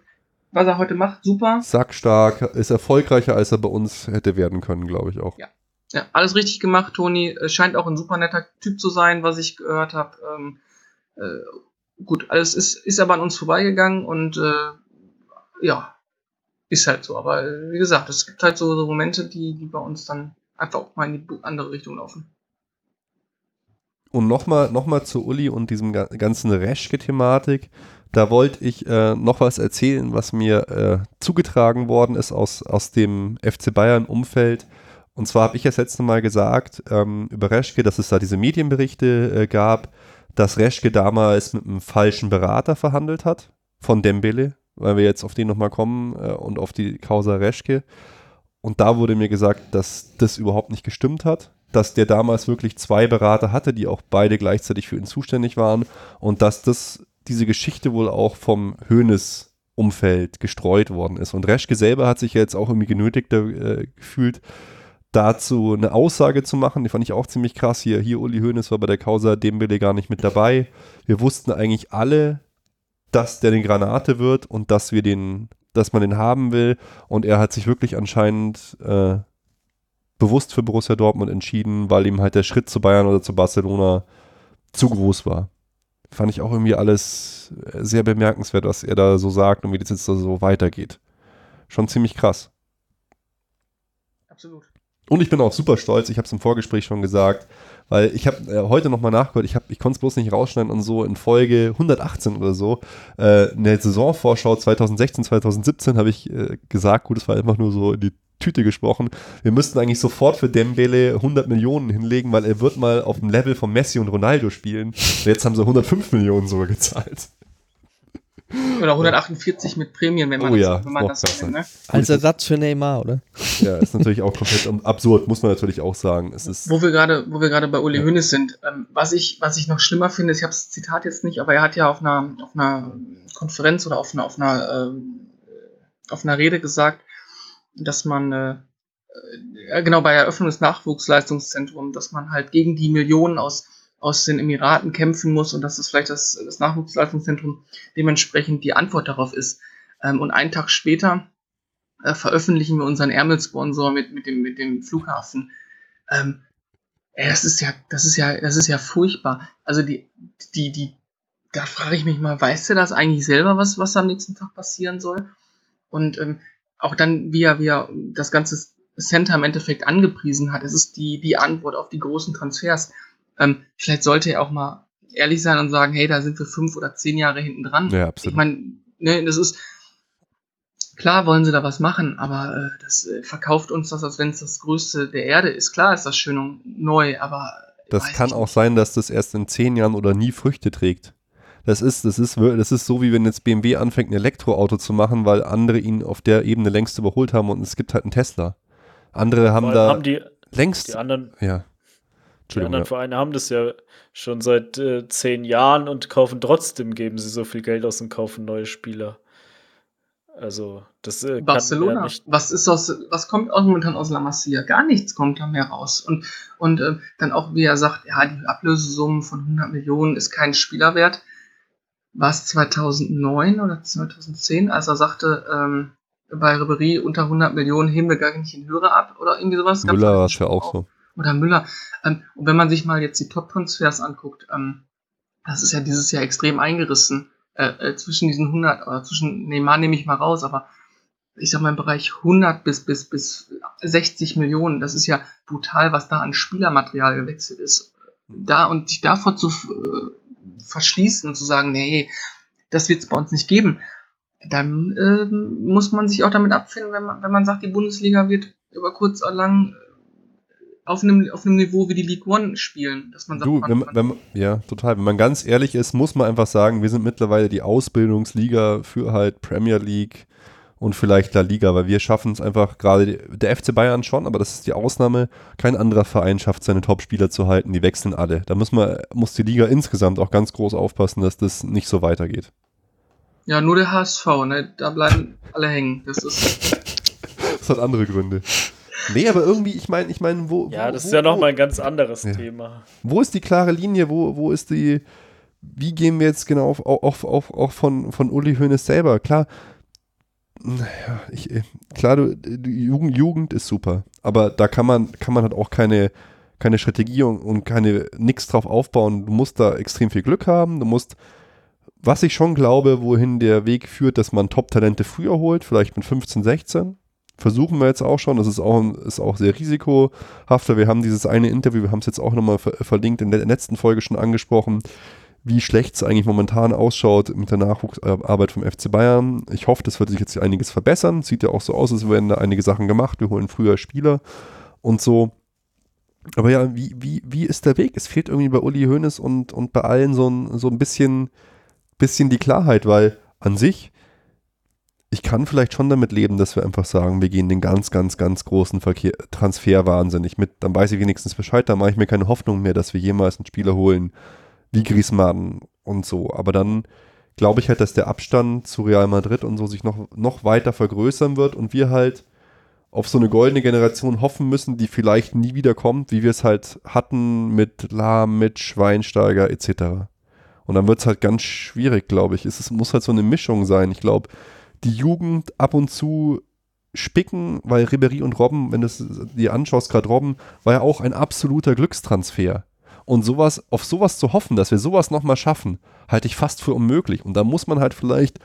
was er heute macht, super. sackstark, ist erfolgreicher, als er bei uns hätte werden können, glaube ich auch. Ja. Ja, alles richtig gemacht, Toni. Äh, Scheint auch ein super netter Typ zu sein, was ich gehört habe. Ähm, äh, gut, alles ist, ist aber an uns vorbeigegangen und äh, ja, ist halt so. Aber äh, wie gesagt, es gibt halt so, so Momente, die, die bei uns dann einfach auch mal in die andere Richtung laufen. Und nochmal noch mal zu Uli und diesem ga- ganzen Reschke-Thematik. Da wollte ich äh, noch was erzählen, was mir äh, zugetragen worden ist aus, aus dem FC Bayern-Umfeld. Und zwar habe ich das letzte Mal gesagt ähm, über Reschke, dass es da diese Medienberichte äh, gab, dass Reschke damals mit einem falschen Berater verhandelt hat von Dembele, weil wir jetzt auf den nochmal kommen äh, und auf die Causa Reschke. Und da wurde mir gesagt, dass das überhaupt nicht gestimmt hat, dass der damals wirklich zwei Berater hatte, die auch beide gleichzeitig für ihn zuständig waren und dass das diese Geschichte wohl auch vom Hönes Umfeld gestreut worden ist. Und Reschke selber hat sich jetzt auch irgendwie genötigt äh, gefühlt, dazu eine Aussage zu machen. Die fand ich auch ziemlich krass. Hier, hier Uli Hoeneß war bei der Causa Dembele gar nicht mit dabei. Wir wussten eigentlich alle, dass der eine Granate wird und dass wir den, dass man den haben will. Und er hat sich wirklich anscheinend äh, bewusst für Borussia Dortmund entschieden, weil ihm halt der Schritt zu Bayern oder zu Barcelona zu groß war. Fand ich auch irgendwie alles sehr bemerkenswert, was er da so sagt und wie das jetzt da so weitergeht. Schon ziemlich krass. Absolut. Und ich bin auch super stolz, ich habe es im Vorgespräch schon gesagt, weil ich habe äh, heute nochmal nachgehört, ich, ich konnte es bloß nicht rausschneiden und so in Folge 118 oder so, äh, in der Saisonvorschau 2016, 2017 habe ich äh, gesagt, gut, es war einfach nur so in die Tüte gesprochen, wir müssten eigentlich sofort für Dembele 100 Millionen hinlegen, weil er wird mal auf dem Level von Messi und Ronaldo spielen. Und jetzt haben sie 105 Millionen sogar gezahlt. Oder 148 mit Prämien, wenn man Oh das, ja, wenn man das besser. will, ne? Als Ersatz für Neymar, oder? Ja, ist natürlich auch komplett absurd, muss man natürlich auch sagen. Es ist Wo wir gerade, wo wir gerade bei Uli Hoeneß sind, ähm, was ich, was ich noch schlimmer finde, ist, ich habe das Zitat jetzt nicht, aber er hat ja auf einer, auf einer Konferenz oder auf einer, auf einer, ähm, auf einer Rede gesagt, dass man, äh, äh, genau bei der Eröffnung des Nachwuchsleistungszentrums, dass man halt gegen die Millionen aus aus den Emiraten kämpfen muss und dass das vielleicht das, das Nachwuchsleistungszentrum dementsprechend die Antwort darauf ist. Ähm, und einen Tag später äh, veröffentlichen wir unseren Ärmelsponsor mit, mit, dem, mit dem Flughafen. Ähm, ey, das ist ja, das ist ja, das ist ja furchtbar. Also die, die, die, da frage ich mich mal, weiß der das eigentlich selber, was, was am nächsten Tag passieren soll? Und ähm, auch dann, wie er, wie er das ganze Center im Endeffekt angepriesen hat, es ist die, die Antwort auf die großen Transfers. Ähm, vielleicht sollte er auch mal ehrlich sein und sagen, hey, da sind wir fünf oder zehn Jahre hinten dran. Ja, Ich absolut. meine, ne, das ist klar, wollen sie da was machen, aber äh, das äh, verkauft uns das, als wenn es das Größte der Erde ist. Klar ist das schön und neu, aber Das kann ich auch nicht. sein, dass das erst in zehn Jahren oder nie Früchte trägt. Das ist, das ist, das ist so, wie wenn jetzt BMW anfängt, ein Elektroauto zu machen, weil andere ihn auf der Ebene längst überholt haben und es gibt halt einen Tesla. Andere haben da haben die, längst, die anderen, ja. Die anderen ja. Vereine haben das ja schon seit äh, zehn Jahren und kaufen trotzdem, geben sie so viel Geld aus und kaufen neue Spieler. Also, das äh, Barcelona. ja nicht. Was ist aus, was kommt aus, momentan aus La Masia? Gar nichts kommt da mehr raus. Und, und äh, dann auch, wie er sagt, ja, die Ablösesumme von 100 Millionen ist kein Spielerwert. War es 2009 oder 2010, als er sagte, ähm, bei Ribery unter 100 Millionen heben wir gar nicht den Hörer ab oder irgendwie sowas. Müller war es ja auch so. Oder Müller. Ähm, und wenn man sich mal jetzt die Top-Transfers anguckt, ähm, das ist ja dieses Jahr extrem eingerissen. Äh, äh, zwischen diesen 100, oder zwischen Neymar nehme ich mal raus, aber ich sag mal im Bereich 100 bis, bis, bis 60 Millionen, das ist ja brutal, was da an Spielermaterial gewechselt ist. Da und sich davor zu äh, verschließen und zu sagen, nee, das wird es bei uns nicht geben. dann ähm, muss man sich auch damit abfinden, wenn man, wenn man sagt, die Bundesliga wird über kurz oder lang auf einem, auf einem Niveau wie die League One spielen. Dass man sagt, Du, wenn, man- wenn, ja, total. Wenn man ganz ehrlich ist, muss man einfach sagen, wir sind mittlerweile die Ausbildungsliga für halt Premier League und vielleicht La Liga, weil wir schaffen es einfach gerade, der FC Bayern schon, aber das ist die Ausnahme. Kein anderer Verein schafft seine Top-Spieler zu halten, die wechseln alle. Da muss man, muss die Liga insgesamt auch ganz groß aufpassen, dass das nicht so weitergeht. ja, nur der HSV, ne? Da bleiben alle hängen. Das ist. Das hat andere Gründe. Nee, aber irgendwie, ich meine, ich meine, wo. Ja, wo, das wo, ist ja nochmal ein ganz anderes Ja. Thema. Wo ist die klare Linie? Wo, wo ist die, wie gehen wir jetzt genau auf, auf, auf, auch von, von Uli Hoeneß selber? Klar, naja, ich, äh, klar, du, die Jugend, Jugend ist super, aber da kann man, kann man halt auch keine, keine Strategie und, und keine, nix drauf aufbauen. Du musst da extrem viel Glück haben, du musst, was ich schon glaube, wohin der Weg führt, dass man Top-Talente früher holt, vielleicht mit 15, 16. Versuchen wir jetzt auch schon, das ist auch, ist auch sehr risikohafter. Wir haben dieses eine Interview, wir haben es jetzt auch nochmal ver verlinkt, in der letzten Folge schon angesprochen, wie schlecht es eigentlich momentan ausschaut mit der Nachwuchsarbeit vom FC Bayern. Ich hoffe, das wird sich jetzt einiges verbessern. Sieht ja auch so aus, als werden da einige Sachen gemacht. Wir holen früher Spieler und so. Aber ja, wie, wie, wie ist der Weg? Es fehlt irgendwie bei Uli Hoeneß und, und bei allen so ein, so ein bisschen, bisschen die Klarheit, weil an sich, ich kann vielleicht schon damit leben, dass wir einfach sagen, wir gehen den ganz, ganz, ganz großen Verkehr, Transfer wahnsinnig mit. Dann weiß ich wenigstens Bescheid, da mache ich mir keine Hoffnung mehr, dass wir jemals einen Spieler holen, wie Griezmann und so. Aber dann glaube ich halt, dass der Abstand zu Real Madrid und so sich noch, noch weiter vergrößern wird und wir halt auf so eine goldene Generation hoffen müssen, die vielleicht nie wieder kommt, wie wir es halt hatten mit Lahm, mit Schweinsteiger etc. Und dann wird es halt ganz schwierig, glaube ich. Es ist, muss halt so eine Mischung sein. Ich glaube, die Jugend ab und zu spicken, weil Ribery und Robben, wenn du es dir anschaust, gerade Robben, war ja auch ein absoluter Glückstransfer. Und sowas, auf sowas zu hoffen, dass wir sowas nochmal schaffen, halte ich fast für unmöglich. Und da muss man halt vielleicht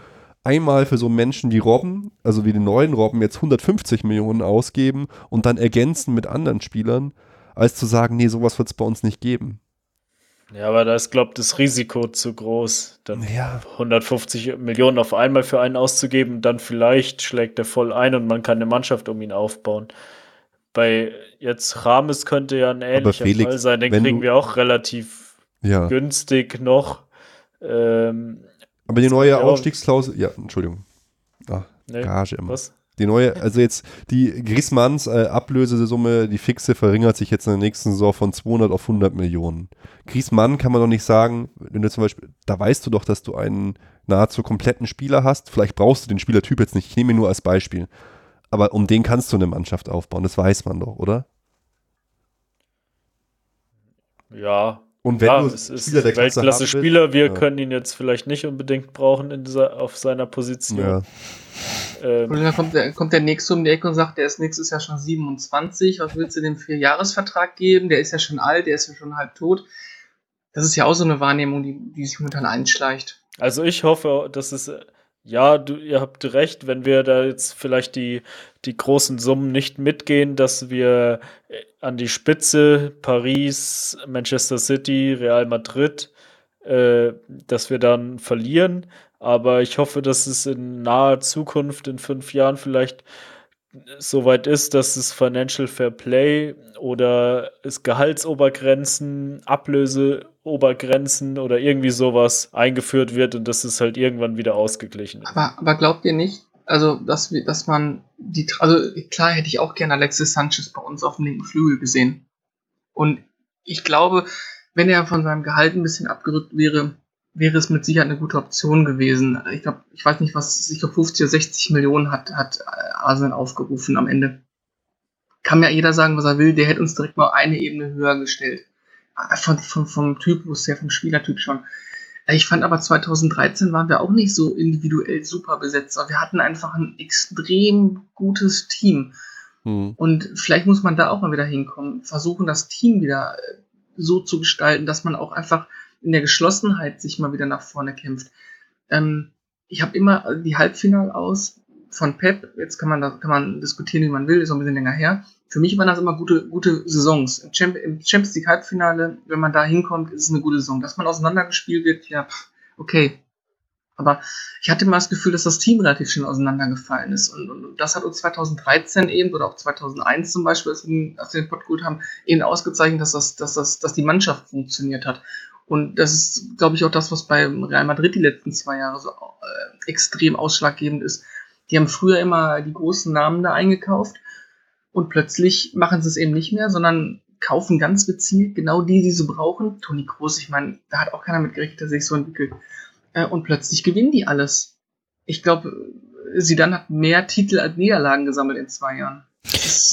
einmal für so Menschen wie Robben, also wie den neuen Robben, jetzt 150 Millionen ausgeben und dann ergänzen mit anderen Spielern, als zu sagen, nee, sowas wird es bei uns nicht geben. Ja, aber da ist, glaube ich, das Risiko zu groß, dann Ja. 150 Millionen auf einmal für einen auszugeben, dann vielleicht schlägt er voll ein und man kann eine Mannschaft um ihn aufbauen. Bei jetzt Rames könnte ja ein ähnlicher Felix, Fall sein, den kriegen wir auch relativ Ja. günstig noch. Ähm, Aber die neue Ja. Ausstiegsklausel, ja, Entschuldigung. Ah, ne, Gage immer. was? Die neue, also jetzt die Griezmanns äh, Ablösesumme, die fixe, verringert sich jetzt in der nächsten Saison von 200 auf 100 Millionen. Griezmann kann man doch nicht sagen, wenn du zum Beispiel, da weißt du doch, dass du einen nahezu kompletten Spieler hast. Vielleicht brauchst du den Spielertyp jetzt nicht, ich nehme ihn nur als Beispiel. Aber um den kannst du eine Mannschaft aufbauen, das weiß man doch, oder? Ja, Und wenn ja, du es ist Spieler der Klasse haben willst- Weltklasse-Spieler. Wir Ja. können ihn jetzt vielleicht nicht unbedingt brauchen in dieser, auf seiner Position. Ja, Ähm, Und dann kommt der, kommt der Nächste um die Ecke und sagt, der ist nächstes Jahr schon 27. Was willst du dem Vierjahresvertrag geben? Der ist ja schon alt, der ist ja schon halb tot. Das ist ja auch so eine Wahrnehmung, die, die sich momentan einschleicht. Also ich hoffe, dass es, ja, du, ihr habt recht, wenn wir da jetzt vielleicht die, die großen Summen nicht mitgehen, dass wir äh, an die Spitze Paris, Manchester City, Real Madrid, äh, dass wir dann verlieren. Aber ich hoffe, dass es in naher Zukunft, in fünf Jahren vielleicht soweit ist, dass es Financial Fair Play oder es Gehaltsobergrenzen, Ablöseobergrenzen oder irgendwie sowas eingeführt wird und dass es halt irgendwann wieder ausgeglichen ist. Aber, aber glaubt ihr nicht, also dass, dass man die, also klar hätte ich auch gerne Alexis Sanchez bei uns auf dem linken Flügel gesehen. Und ich glaube, wenn er von seinem Gehalt ein bisschen abgerückt wäre, wäre es mit Sicherheit eine gute Option gewesen. Ich glaube, ich weiß nicht, was, ich glaube 50 oder 60 Millionen hat, hat Arsenal aufgerufen am Ende. Kann ja jeder sagen, was er will, der hätte uns direkt mal eine Ebene höher gestellt. Von, von, vom Typus her, vom Spielertyp schon. Ich fand aber 2013 waren wir auch nicht so individuell super besetzt. aber Wir hatten einfach ein extrem gutes Team. hm. Und vielleicht muss man da auch mal wieder hinkommen, versuchen das Team wieder äh, so zu gestalten, dass man auch einfach in der Geschlossenheit sich mal wieder nach vorne kämpft. Ähm, ich habe immer die Halbfinal aus von Pep. Jetzt kann man da kann man diskutieren, wie man will, ist auch ein bisschen länger her. Für mich waren das immer gute gute Saisons. Im, Champ im Champions League Halbfinale, wenn man da hinkommt, ist es eine gute Saison. Dass man auseinandergespielt wird, ja, okay. Aber ich hatte mal das Gefühl, dass das Team relativ schön auseinandergefallen ist. Und, und, das hat uns 2013 eben oder auch 2001 zum Beispiel, als wir den, Pott geholt haben, eben ausgezeichnet, dass, das, dass, das, dass die Mannschaft funktioniert hat. Und das ist, glaube ich, auch das, was bei Real Madrid die letzten zwei Jahre so äh, extrem ausschlaggebend ist. Die haben früher immer die großen Namen da eingekauft und plötzlich machen sie es eben nicht mehr, sondern kaufen ganz gezielt genau die, die sie brauchen. Toni Kroos, ich meine, da hat auch keiner mit gerechnet, dass sich so entwickelt. Äh, und plötzlich gewinnen die alles. Ich glaube, Sidan hat mehr Titel als Niederlagen gesammelt in zwei Jahren.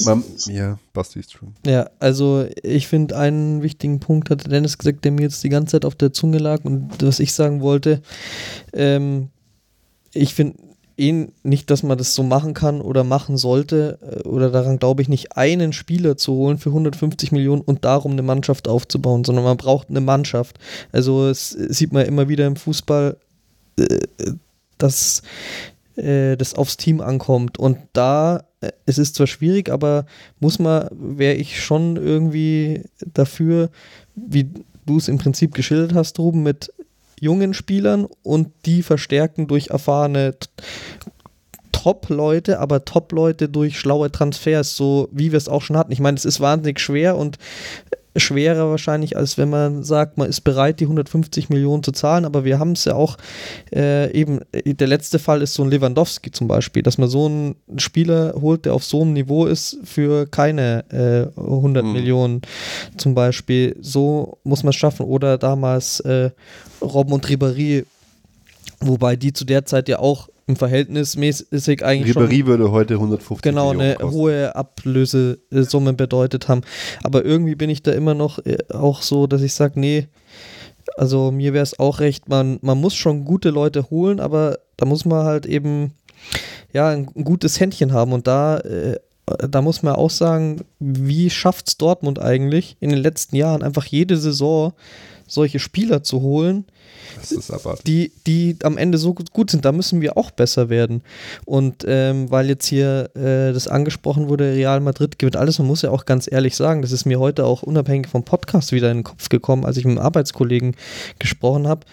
Man, ja, Basti ist true. Ja, also ich finde einen wichtigen Punkt hat Dennis gesagt, der mir jetzt die ganze Zeit auf der Zunge lag und was ich sagen wollte. Ähm, ich finde eh nicht, dass man das so machen kann oder machen sollte äh, oder daran glaube ich nicht, einen Spieler zu holen für 150 Millionen und darum eine Mannschaft aufzubauen, sondern man braucht eine Mannschaft. Also es sieht man immer wieder im Fußball, äh, dass äh, das aufs Team ankommt und da es ist zwar schwierig, aber muss man, wäre ich schon irgendwie dafür, wie du es im Prinzip geschildert hast, Ruben, mit jungen Spielern und die verstärken durch erfahrene Top-Leute, aber Top-Leute durch schlaue Transfers, so wie wir es auch schon hatten. Ich meine, es ist wahnsinnig schwer und schwerer wahrscheinlich, als wenn man sagt, man ist bereit, die 150 Millionen zu zahlen, aber wir haben es ja auch äh, eben, äh, der letzte Fall ist so ein Lewandowski zum Beispiel, dass man so einen Spieler holt, der auf so einem Niveau ist, für keine äh, 100 mhm. Millionen zum Beispiel. So muss man es schaffen. Oder damals äh, Robben und Ribéry, wobei die zu der Zeit ja auch im Verhältnismäßig eigentlich Ribéry schon, würde heute 150 genau eine kosten. hohe Ablösesumme bedeutet haben. Aber irgendwie bin ich da immer noch äh, auch so, dass ich sage, nee, also mir wäre es auch recht, man, man muss schon gute Leute holen, aber da muss man halt eben ja ein, ein gutes Händchen haben und da äh, da muss man auch sagen, wie schafft es Dortmund eigentlich in den letzten Jahren einfach jede Saison solche Spieler zu holen, die, die am Ende so gut sind. Da müssen wir auch besser werden. Und ähm, weil jetzt hier äh, das angesprochen wurde, Real Madrid gewinnt alles, man muss ja auch ganz ehrlich sagen, das ist mir heute auch unabhängig vom Podcast wieder in den Kopf gekommen, als ich mit einem Arbeitskollegen gesprochen habe.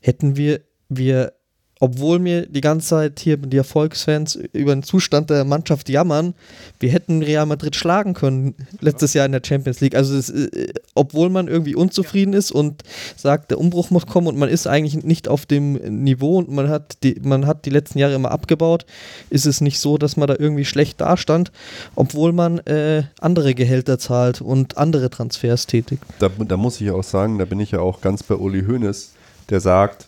Hätten wir, wir obwohl mir die ganze Zeit hier die Erfolgsfans über den Zustand der Mannschaft jammern, wir hätten Real Madrid schlagen können letztes Jahr in der Champions League. Also es, äh, obwohl man irgendwie unzufrieden ist und sagt, der Umbruch muss kommen und man ist eigentlich nicht auf dem Niveau und man hat die, man hat die letzten Jahre immer abgebaut, ist es nicht so, dass man da irgendwie schlecht dastand, obwohl man äh, andere Gehälter zahlt und andere Transfers tätigt. Da, da muss ich auch sagen, da bin ich ja auch ganz bei Uli Hoeneß, der sagt,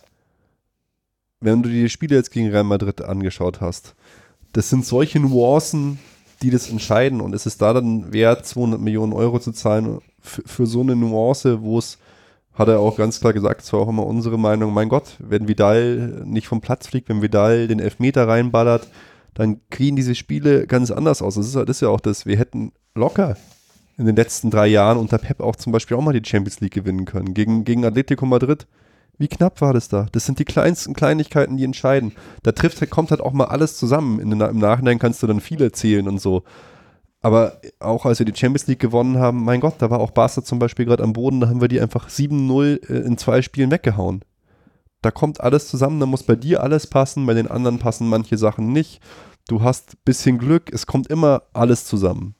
wenn du dir die Spiele jetzt gegen Real Madrid angeschaut hast, das sind solche Nuancen, die das entscheiden. Und ist es da dann wert, 200 Millionen Euro zu zahlen für, so eine Nuance, wo es, hat er auch ganz klar gesagt, das war auch immer unsere Meinung, mein Gott, wenn Vidal nicht vom Platz fliegt, wenn Vidal den Elfmeter reinballert, dann kriegen diese Spiele ganz anders aus. Das ist, das ist ja auch das, wir hätten locker in den letzten drei Jahren unter Pep auch zum Beispiel auch mal die Champions League gewinnen können. Gegen, gegen Atletico Madrid wie knapp war das da? Das sind die kleinsten Kleinigkeiten, die entscheiden. Da trifft, kommt halt auch mal alles zusammen. In, Im Nachhinein kannst du dann viele zählen und so. Aber auch als wir die Champions League gewonnen haben, mein Gott, da war auch Barca zum Beispiel gerade am Boden, da haben wir die einfach 7-0 äh, in zwei Spielen weggehauen. Da kommt alles zusammen, da muss bei dir alles passen, bei den anderen passen manche Sachen nicht. Du hast ein bisschen Glück, es kommt immer alles zusammen.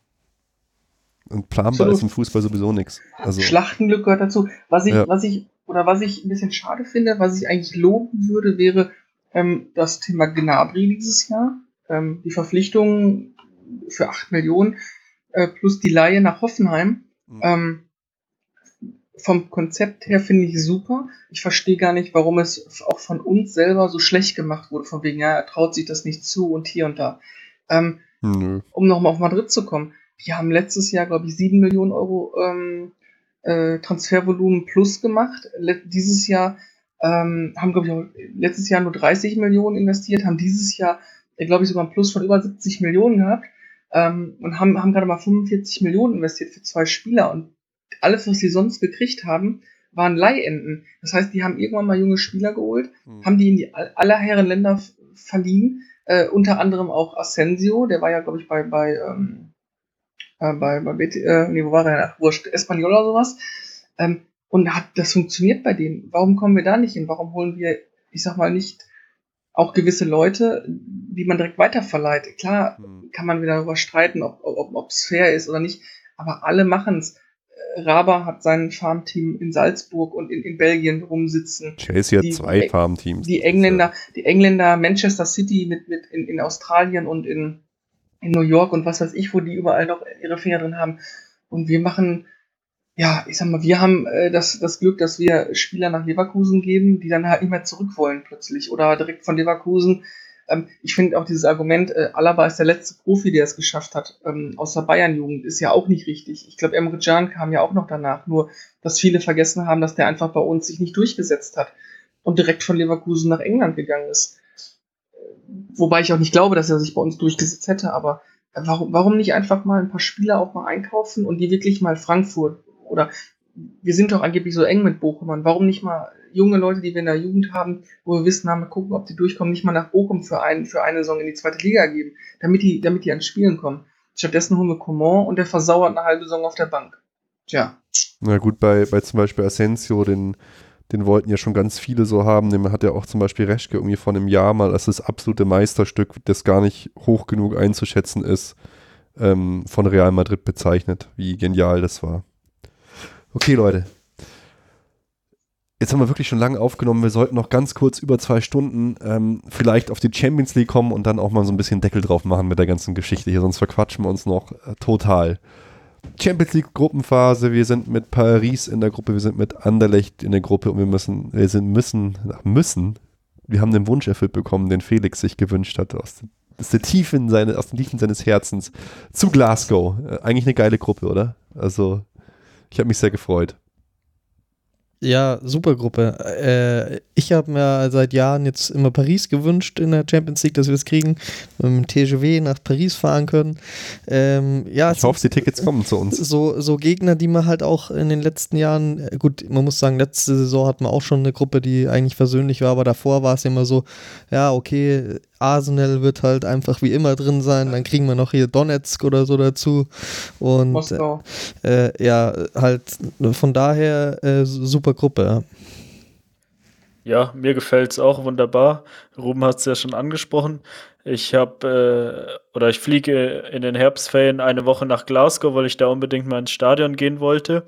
Und planbar Absolut. ist im Fußball sowieso nichts. Also, Schlachtenglück gehört dazu. Was ich, ja. was ich oder was ich ein bisschen schade finde, was ich eigentlich loben würde, wäre ähm, das Thema Gnabry dieses Jahr. Ähm, die Verpflichtung für 8 Millionen äh, plus die Laie nach Hoffenheim. Mhm. Ähm, vom Konzept her finde ich super. Ich verstehe gar nicht, warum es auch von uns selber so schlecht gemacht wurde, von wegen, ja, er traut sich das nicht zu und hier und da. Ähm, um nochmal auf Madrid zu kommen. Die haben letztes Jahr, glaube ich, 7 Millionen Euro ähm, äh, Transfervolumen plus gemacht. Dieses Jahr ähm, haben, glaube ich, auch letztes Jahr nur 30 Millionen investiert, haben dieses Jahr, äh, glaube ich, sogar ein Plus von über 70 Millionen gehabt ähm, und haben, haben gerade mal 45 Millionen investiert für zwei Spieler und alles, was sie sonst gekriegt haben, waren Leihenden. Das heißt, die haben irgendwann mal junge Spieler geholt, mhm. haben die in die aller Herren Länder verliehen, äh, unter anderem auch Asensio, der war ja, glaube ich, bei, bei ähm, äh, bei, bei BT, äh, nee, wo war er? Ach, wurscht, Espanol oder sowas. Ähm, und hat, das funktioniert bei denen. Warum kommen wir da nicht hin? Warum holen wir ich sag mal, nicht auch gewisse Leute, die man direkt weiterverleiht. Klar Hm. kann man wieder darüber streiten, ob es ob, fair ist oder nicht, aber alle machen es. Raba hat sein Farmteam in Salzburg und in, in Belgien rumsitzen. Chelsea hat Die- zwei Farmteams. Die Engländer, die Engländer, Manchester City mit, mit in, in Australien und in, in New York und was weiß ich, wo die überall noch ihre Finger drin haben. Und wir machen, ja, ich sag mal, wir haben äh, das, das Glück, dass wir Spieler nach Leverkusen geben, die dann halt nicht mehr zurück wollen plötzlich oder direkt von Leverkusen. Ähm, ich finde auch dieses Argument, äh, Alaba ist der letzte Profi, der es geschafft hat, ähm, aus der Bayern-Jugend, ist ja auch nicht richtig. Ich glaube, Emre Can kam ja auch noch danach, nur dass viele vergessen haben, dass der einfach bei uns sich nicht durchgesetzt hat und direkt von Leverkusen nach England gegangen ist. Wobei ich auch nicht glaube, dass er sich bei uns durchgesetzt hätte, aber warum, warum nicht einfach mal ein paar Spieler auch mal einkaufen und die wirklich mal Frankfurt oder wir sind doch angeblich so eng mit Bochumern. Warum nicht mal junge Leute, die wir in der Jugend haben, wo wir wissen, haben, mal gucken, ob die durchkommen, nicht mal nach Bochum für, ein, für eine Saison in die zweite Liga geben, damit die, damit die ans Spielen kommen. Stattdessen holen wir Coman und der versauert eine halbe Saison auf der Bank. Tja. Na gut, bei, bei zum Beispiel Asensio, den, den wollten ja schon ganz viele so haben. Den hat ja auch zum Beispiel Reschke irgendwie vor einem Jahr mal als das absolute Meisterstück, das gar nicht hoch genug einzuschätzen ist, ähm, von Real Madrid bezeichnet, wie genial das war. Okay, Leute. Jetzt haben wir wirklich schon lange aufgenommen. Wir sollten noch ganz kurz über zwei Stunden ähm, vielleicht auf die Champions League kommen und dann auch mal so ein bisschen Deckel drauf machen mit der ganzen Geschichte hier, sonst verquatschen wir uns noch äh, total. Champions League Gruppenphase, wir sind mit Paris in der Gruppe, wir sind mit Anderlecht in der Gruppe und wir müssen, wir sind müssen, müssen, wir haben den Wunsch erfüllt bekommen, den Felix sich gewünscht hat, aus, aus, der Tiefen seine, aus den Tiefen seines Herzens zu Glasgow. Äh, eigentlich eine geile Gruppe, oder? Also, ich habe mich sehr gefreut. Ja, super Gruppe. Äh, ich habe mir seit Jahren jetzt immer Paris gewünscht in der Champions League, dass wir es kriegen, mit dem TGV nach Paris fahren können. Ähm, ja, Ich hoffe, die Tickets kommen zu uns. so, so Gegner, die man halt auch in den letzten Jahren, äh, gut, man muss sagen, letzte Saison hatten wir auch schon eine Gruppe, die eigentlich versöhnlich war, aber davor war es immer so, ja, okay, Arsenal wird halt einfach wie immer drin sein, dann kriegen wir noch hier Donetsk oder so dazu und Moskau. äh, ja, halt von daher äh, super Gruppe. ja. Ja, mir gefällt es auch wunderbar. Ruben hat es ja schon angesprochen. Ich habe äh, oder ich fliege in den Herbstferien eine Woche nach Glasgow, weil ich da unbedingt mal ins Stadion gehen wollte.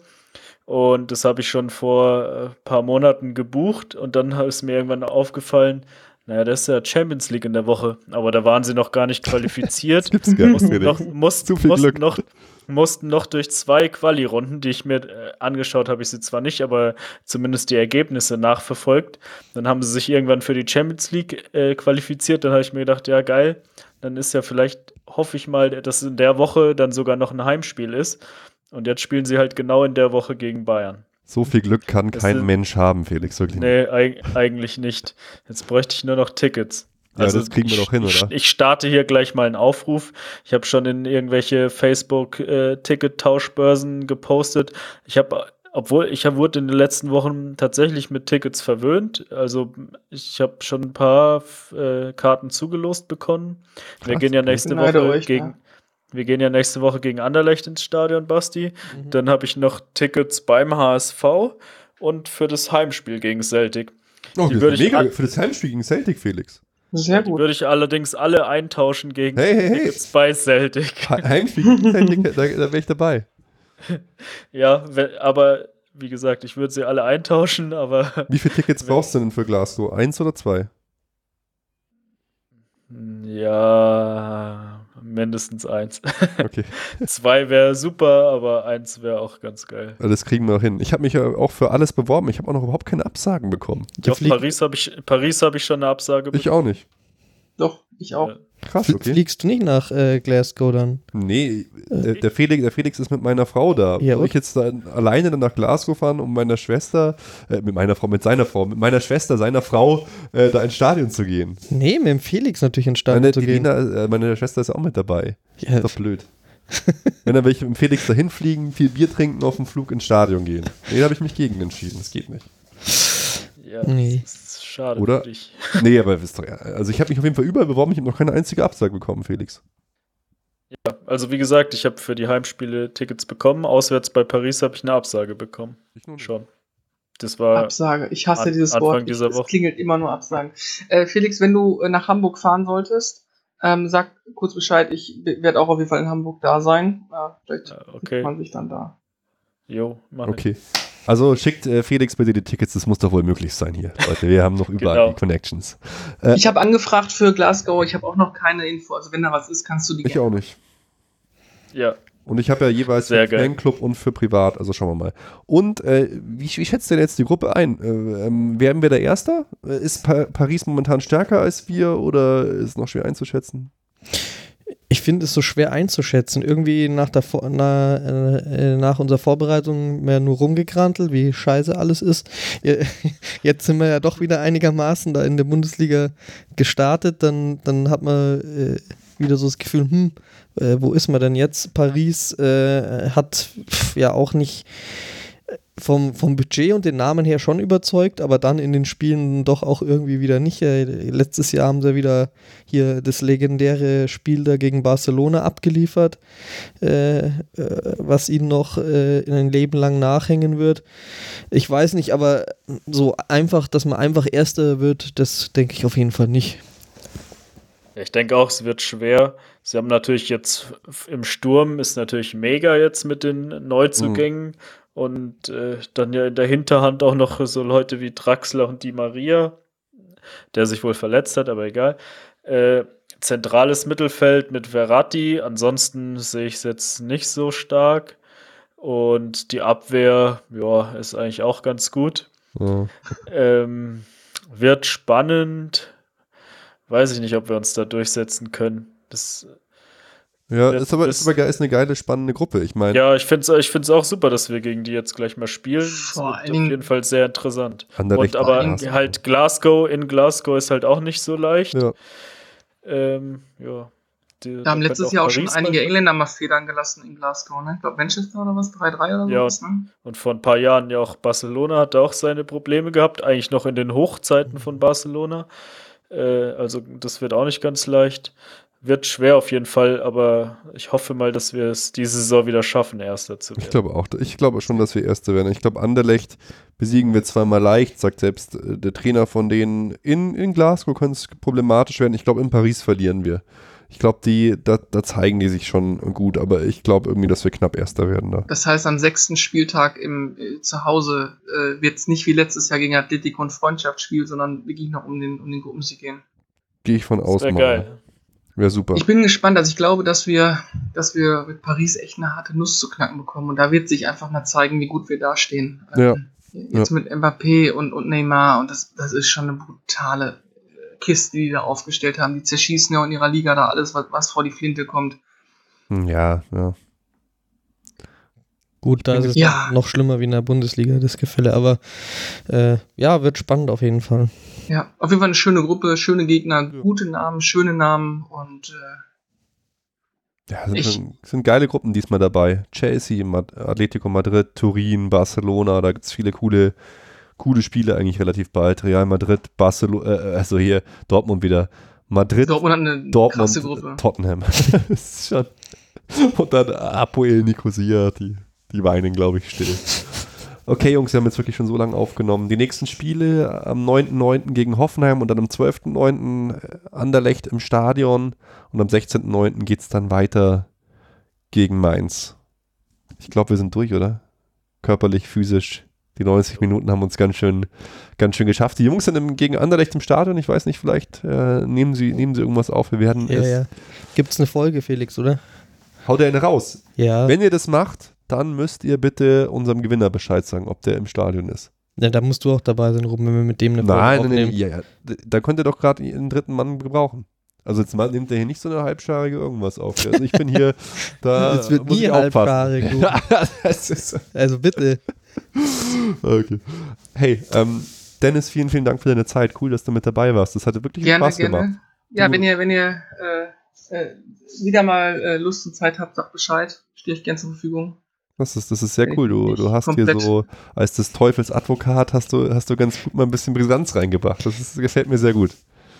Und das habe ich schon vor ein paar Monaten gebucht. Und dann ist mir irgendwann aufgefallen, naja, das ist ja Champions League in der Woche. Aber da waren sie noch gar nicht qualifiziert. Das gibt's gar nicht. mussten noch, mussten, Zu viel mussten Glück. noch mussten noch durch zwei Quali-Runden, die ich mir äh, angeschaut habe, ich sie zwar nicht, aber zumindest die Ergebnisse nachverfolgt. Dann haben sie sich irgendwann für die Champions League äh, qualifiziert. Dann habe ich mir gedacht, ja geil, dann ist ja vielleicht, hoffe ich mal, dass in der Woche dann sogar noch ein Heimspiel ist. Und jetzt spielen sie halt genau in der Woche gegen Bayern. So viel Glück kann kein ist- Mensch haben, Felix, wirklich. Nee, eig eigentlich nicht. Jetzt bräuchte ich nur noch Tickets. Ja, das kriegen wir ich, doch hin, oder? Ich starte hier gleich mal einen Aufruf. Ich habe schon in irgendwelche Facebook-Ticket-Tauschbörsen gepostet. Ich habe, obwohl ich hab, wurde in den letzten Wochen tatsächlich mit Tickets verwöhnt. Also ich habe schon ein paar äh, Karten zugelost bekommen. Wir Krass, gehen ja nächste Woche euch, gegen. ja. Wir gehen ja nächste Woche gegen Anderlecht ins Stadion, Basti. Dann habe ich noch Tickets beim HSV und für das Heimspiel gegen Celtic. Oh, Die das würde ist ich mega für das Heimspiel gegen Celtic, Felix. Sehr Die gut. würde ich allerdings alle eintauschen gegen Hey, hey, hey. Bei Celtic. He- Heimspiel gegen Celtic, da, da wäre ich dabei. Ja, aber wie gesagt, ich würde sie alle eintauschen, aber Wie viele Tickets brauchst du denn für Glasgow? Eins oder zwei? ja, mindestens eins. Okay, Zwei wäre super, aber eins wäre auch ganz geil. also das kriegen wir noch hin. Ich habe mich ja auch für alles beworben. Ich habe auch noch überhaupt keine Absagen bekommen. Ich auf Paris habe ich, Paris habe ich schon eine Absage Ich auch nicht. Doch, ich auch. Ja. Krass, okay. Fliegst du nicht nach äh, Glasgow dann? Nee, äh, der, Felix, der Felix ist mit meiner Frau da. Ja, Soll ich jetzt dann alleine dann nach Glasgow fahren, um meiner Schwester, äh, mit meiner Frau, mit seiner Frau, mit meiner Schwester, seiner Frau, äh, da ins Stadion zu gehen? Nee, mit dem Felix natürlich ins Stadion Meine, zu gehen. Lena, äh, meine Schwester ist auch mit dabei. Ja, Ist doch blöd. Wenn dann welche mit dem Felix dahin fliegen, viel Bier trinken, auf dem Flug ins Stadion gehen. Nee, da habe ich mich gegen entschieden. Das geht nicht. Ja, Nee. das ist schade Oder? für dich. Nee, aber wisst doch, ja, also ich habe mich auf jeden Fall überall beworben. Ich habe noch keine einzige Absage bekommen, Felix. Also wie gesagt, ich habe für die Heimspiele Tickets bekommen. Auswärts bei Paris habe ich eine Absage bekommen. Ich nur nicht. Schon. Das war Absage. Ich hasse An- dieses Anfang Wort. dieser es Woche. klingelt immer nur Absagen. Äh, Felix, wenn du äh, nach Hamburg fahren solltest, ähm, sag kurz Bescheid. Ich werde auch auf jeden Fall in Hamburg da sein. Ja, vielleicht äh, okay. man sich dann da. Jo, mach ich. Also schickt äh, Felix bitte die Tickets, das muss doch wohl möglich sein hier. Leute, wir haben noch überall Genau. die Connections. Äh, Ich habe angefragt für Glasgow. Ich habe auch noch keine Info. Also wenn da was ist, kannst du die ich gerne- auch nicht. Ja, Und ich habe ja jeweils Sehr für. Fanclub und für privat, also schauen wir mal. Und äh, wie, wie schätzt denn jetzt die Gruppe ein? Äh, ähm, werden wir der Erster? Äh, Ist pa Paris momentan stärker als wir oder ist noch schwer einzuschätzen? Ich finde es so schwer einzuschätzen. Irgendwie nach, der na, äh, nach unserer Vorbereitung mehr nur rumgekrantelt, wie scheiße alles ist. Ja, Jetzt sind wir ja doch wieder einigermaßen da in der Bundesliga gestartet. Dann, dann hat man äh, wieder so das Gefühl, hm, äh, wo ist man denn jetzt? Paris äh, hat pf, ja auch nicht äh, vom, vom Budget und den Namen her schon überzeugt, aber dann in den Spielen doch auch irgendwie wieder nicht. Äh, letztes Jahr haben sie wieder hier das legendäre Spiel da gegen Barcelona abgeliefert, äh, äh, was ihnen noch äh, in ein Leben lang nachhängen wird. Ich weiß nicht, aber so einfach, dass man einfach Erster wird, das denke ich auf jeden Fall nicht. Ich denke auch, es wird schwer. Sie haben natürlich jetzt im Sturm ist natürlich mega jetzt mit den Neuzugängen und äh, dann ja in der Hinterhand auch noch so Leute wie Draxler und Di Maria, der sich wohl verletzt hat, aber egal. Äh, zentrales Mittelfeld mit Verratti, ansonsten sehe ich es jetzt nicht so stark. Und die Abwehr, ja, ist eigentlich auch ganz gut. Ja. Ähm, wird spannend. Weiß ich nicht, ob wir uns da durchsetzen können. Das, Ja, Das ist aber, ist- ist aber geil, ist eine geile, spannende Gruppe. Ich meine, ja, ich finde es ich find's auch super, dass wir gegen die jetzt gleich mal spielen. Das Vor wird allen auf jeden Fall sehr interessant. Und aber Glasgow. halt Glasgow in Glasgow ist halt auch nicht so leicht. Ja. Ähm, ja. Die- Da haben letztes Jahr auch schon Paris einige mal- Engländer mal Federn gelassen in Glasgow, ne? Ich glaube Manchester oder was? 3-3 oder Ja, sowas, ne? Und vor ein paar Jahren ja auch Barcelona hatte auch seine Probleme gehabt, eigentlich noch in den Hochzeiten von Barcelona. Äh, also das wird auch nicht ganz leicht. Wird schwer auf jeden Fall, aber ich hoffe mal, dass wir es diese Saison wieder schaffen, Erster zu werden. Ich glaube auch. Ich glaube schon, dass wir Erste werden. Ich glaube, Anderlecht besiegen wir zweimal leicht, sagt selbst äh, der Trainer von denen. In, in Glasgow könnte es problematisch werden. Ich glaube, in Paris verlieren wir. Ich glaube, die, da, da zeigen die sich schon gut, aber ich glaube irgendwie, dass wir knapp Erster werden da. Das heißt, am sechsten Spieltag im äh, Zuhause äh, wird es nicht wie letztes Jahr gegen Atletico ein Freundschaftsspiel, sondern wirklich noch um den, um den Gruppensieg gehen. Gehe ich von aus. mal. geil. Wäre super. Ich bin gespannt, also ich glaube, dass wir, dass wir mit Paris echt eine harte Nuss zu knacken bekommen und da wird sich einfach mal zeigen, wie gut wir dastehen. Ja. Ähm, Jetzt mit Mbappé und, und Neymar und das, das ist schon eine brutale Kiste, die die da aufgestellt haben. Die zerschießen ja in ihrer Liga da alles, was, was vor die Flinte kommt. Hm, Ja, ja. Gut, da ist es Ja. noch schlimmer wie in der Bundesliga, das Gefälle, aber äh, ja, wird spannend auf jeden Fall. Ja, auf jeden Fall eine schöne Gruppe, schöne Gegner, gute Namen, schöne Namen und äh, Ja, sind, Ich- schon- sind geile Gruppen diesmal dabei. Chelsea, Mad Atletico Madrid, Turin, Barcelona, da gibt es viele coole, coole Spiele eigentlich relativ bald. Real Madrid, Barcelona, äh, also hier Dortmund wieder. Madrid, Dortmund hat eine Dortmund, krasse Gruppe. Tottenham. Und dann Apoel Nicosia, die, die weinen, glaube ich, still. Okay, Jungs, wir haben jetzt wirklich schon so lange aufgenommen. Die nächsten Spiele am 9.9. gegen Hoffenheim und dann am 12.9. Anderlecht im Stadion und am 16.9. geht es dann weiter gegen Mainz. Ich glaube, wir sind durch, oder? Körperlich, physisch. Die 90 Minuten haben uns ganz schön, ganz schön geschafft. Die Jungs sind im, gegen Anderlecht im Stadion. Ich weiß nicht, vielleicht äh, nehmen, sie, nehmen sie irgendwas auf. Wir werden Ja, es. ja. Gibt es eine Folge, Felix, oder? Haut er eine raus. Ja. Wenn ihr das macht, dann müsst ihr bitte unserem Gewinner Bescheid sagen, ob der im Stadion ist. ja. Da musst du auch dabei sein, Ruben, wenn wir mit dem eine Folge Nein, nein, aufnehmen. nein, ja, ja. Da könnt ihr doch gerade einen dritten Mann gebrauchen. Also jetzt mal nimmt er hier nicht so eine halbscharige irgendwas auf. Also ich bin hier, da Es wird muss nie ich aufpassen. halbscharig, Also bitte. okay. Hey, ähm, Dennis, vielen, vielen Dank für deine Zeit. Cool, dass du mit dabei warst. Das hatte wirklich Gerne, Spaß gemacht. gerne. Ja, Du- wenn ihr, wenn ihr äh, äh, wieder mal äh, Lust und Zeit habt, sagt Bescheid. Stehe ich gern zur Verfügung. Das ist, das ist sehr cool. Du, du hast hier so, als des Teufels Advokat hast du, hast du ganz gut mal ein bisschen Brisanz reingebracht. Das ist, gefällt mir sehr gut.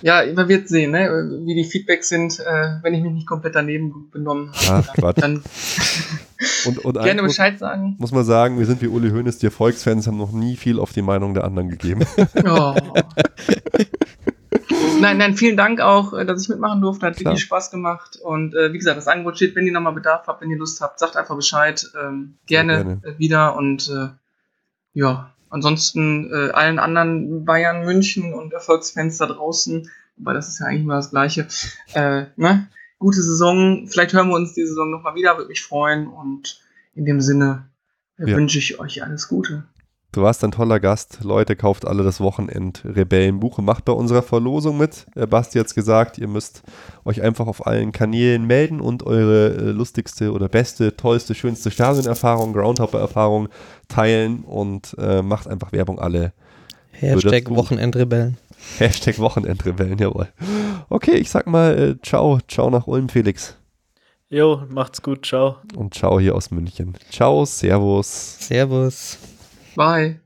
Ja, man wird sehen, ne? wie die Feedbacks sind, äh, wenn ich mich nicht komplett daneben benommen habe. Ach. Dann Und, und gerne eins muss, Bescheid sagen. muss man sagen, wir sind wie Uli Hoeneß, die Erfolgsfans haben noch nie viel auf die Meinung der anderen gegeben. Oh. nein, nein, vielen Dank auch, äh, dass ich mitmachen durfte. Hat Klar. wirklich Spaß gemacht. Und äh, wie gesagt, das Angebot steht, wenn ihr nochmal Bedarf habt, wenn ihr Lust habt, sagt einfach Bescheid. Ähm, gerne, gerne. äh, wieder. Und äh, ja, ansonsten äh, allen anderen Bayern, München und Erfolgsfans da draußen, weil das ist ja eigentlich immer das Gleiche. Äh, ne? Gute Saison. Vielleicht hören wir uns die Saison nochmal wieder, würde mich freuen. Und in dem Sinne Ja. wünsche ich euch alles Gute. Du warst ein toller Gast. Leute, kauft alle das Wochenend Rebellenbuch und macht bei unserer Verlosung mit. Äh, Basti hat's gesagt, ihr müsst euch einfach auf allen Kanälen melden und eure äh, lustigste oder beste, tollste, schönste Stadionerfahrung, Groundhopper-Erfahrung teilen und äh, macht einfach Werbung alle. Hashtag. Wochenendrebellen. Hashtag Wochenendrebellen, jawohl. Okay, ich sag mal, äh, ciao, ciao nach Ulm, Felix. Jo, macht's gut, ciao. Und ciao hier aus München. Ciao, Servus. Servus. Bye.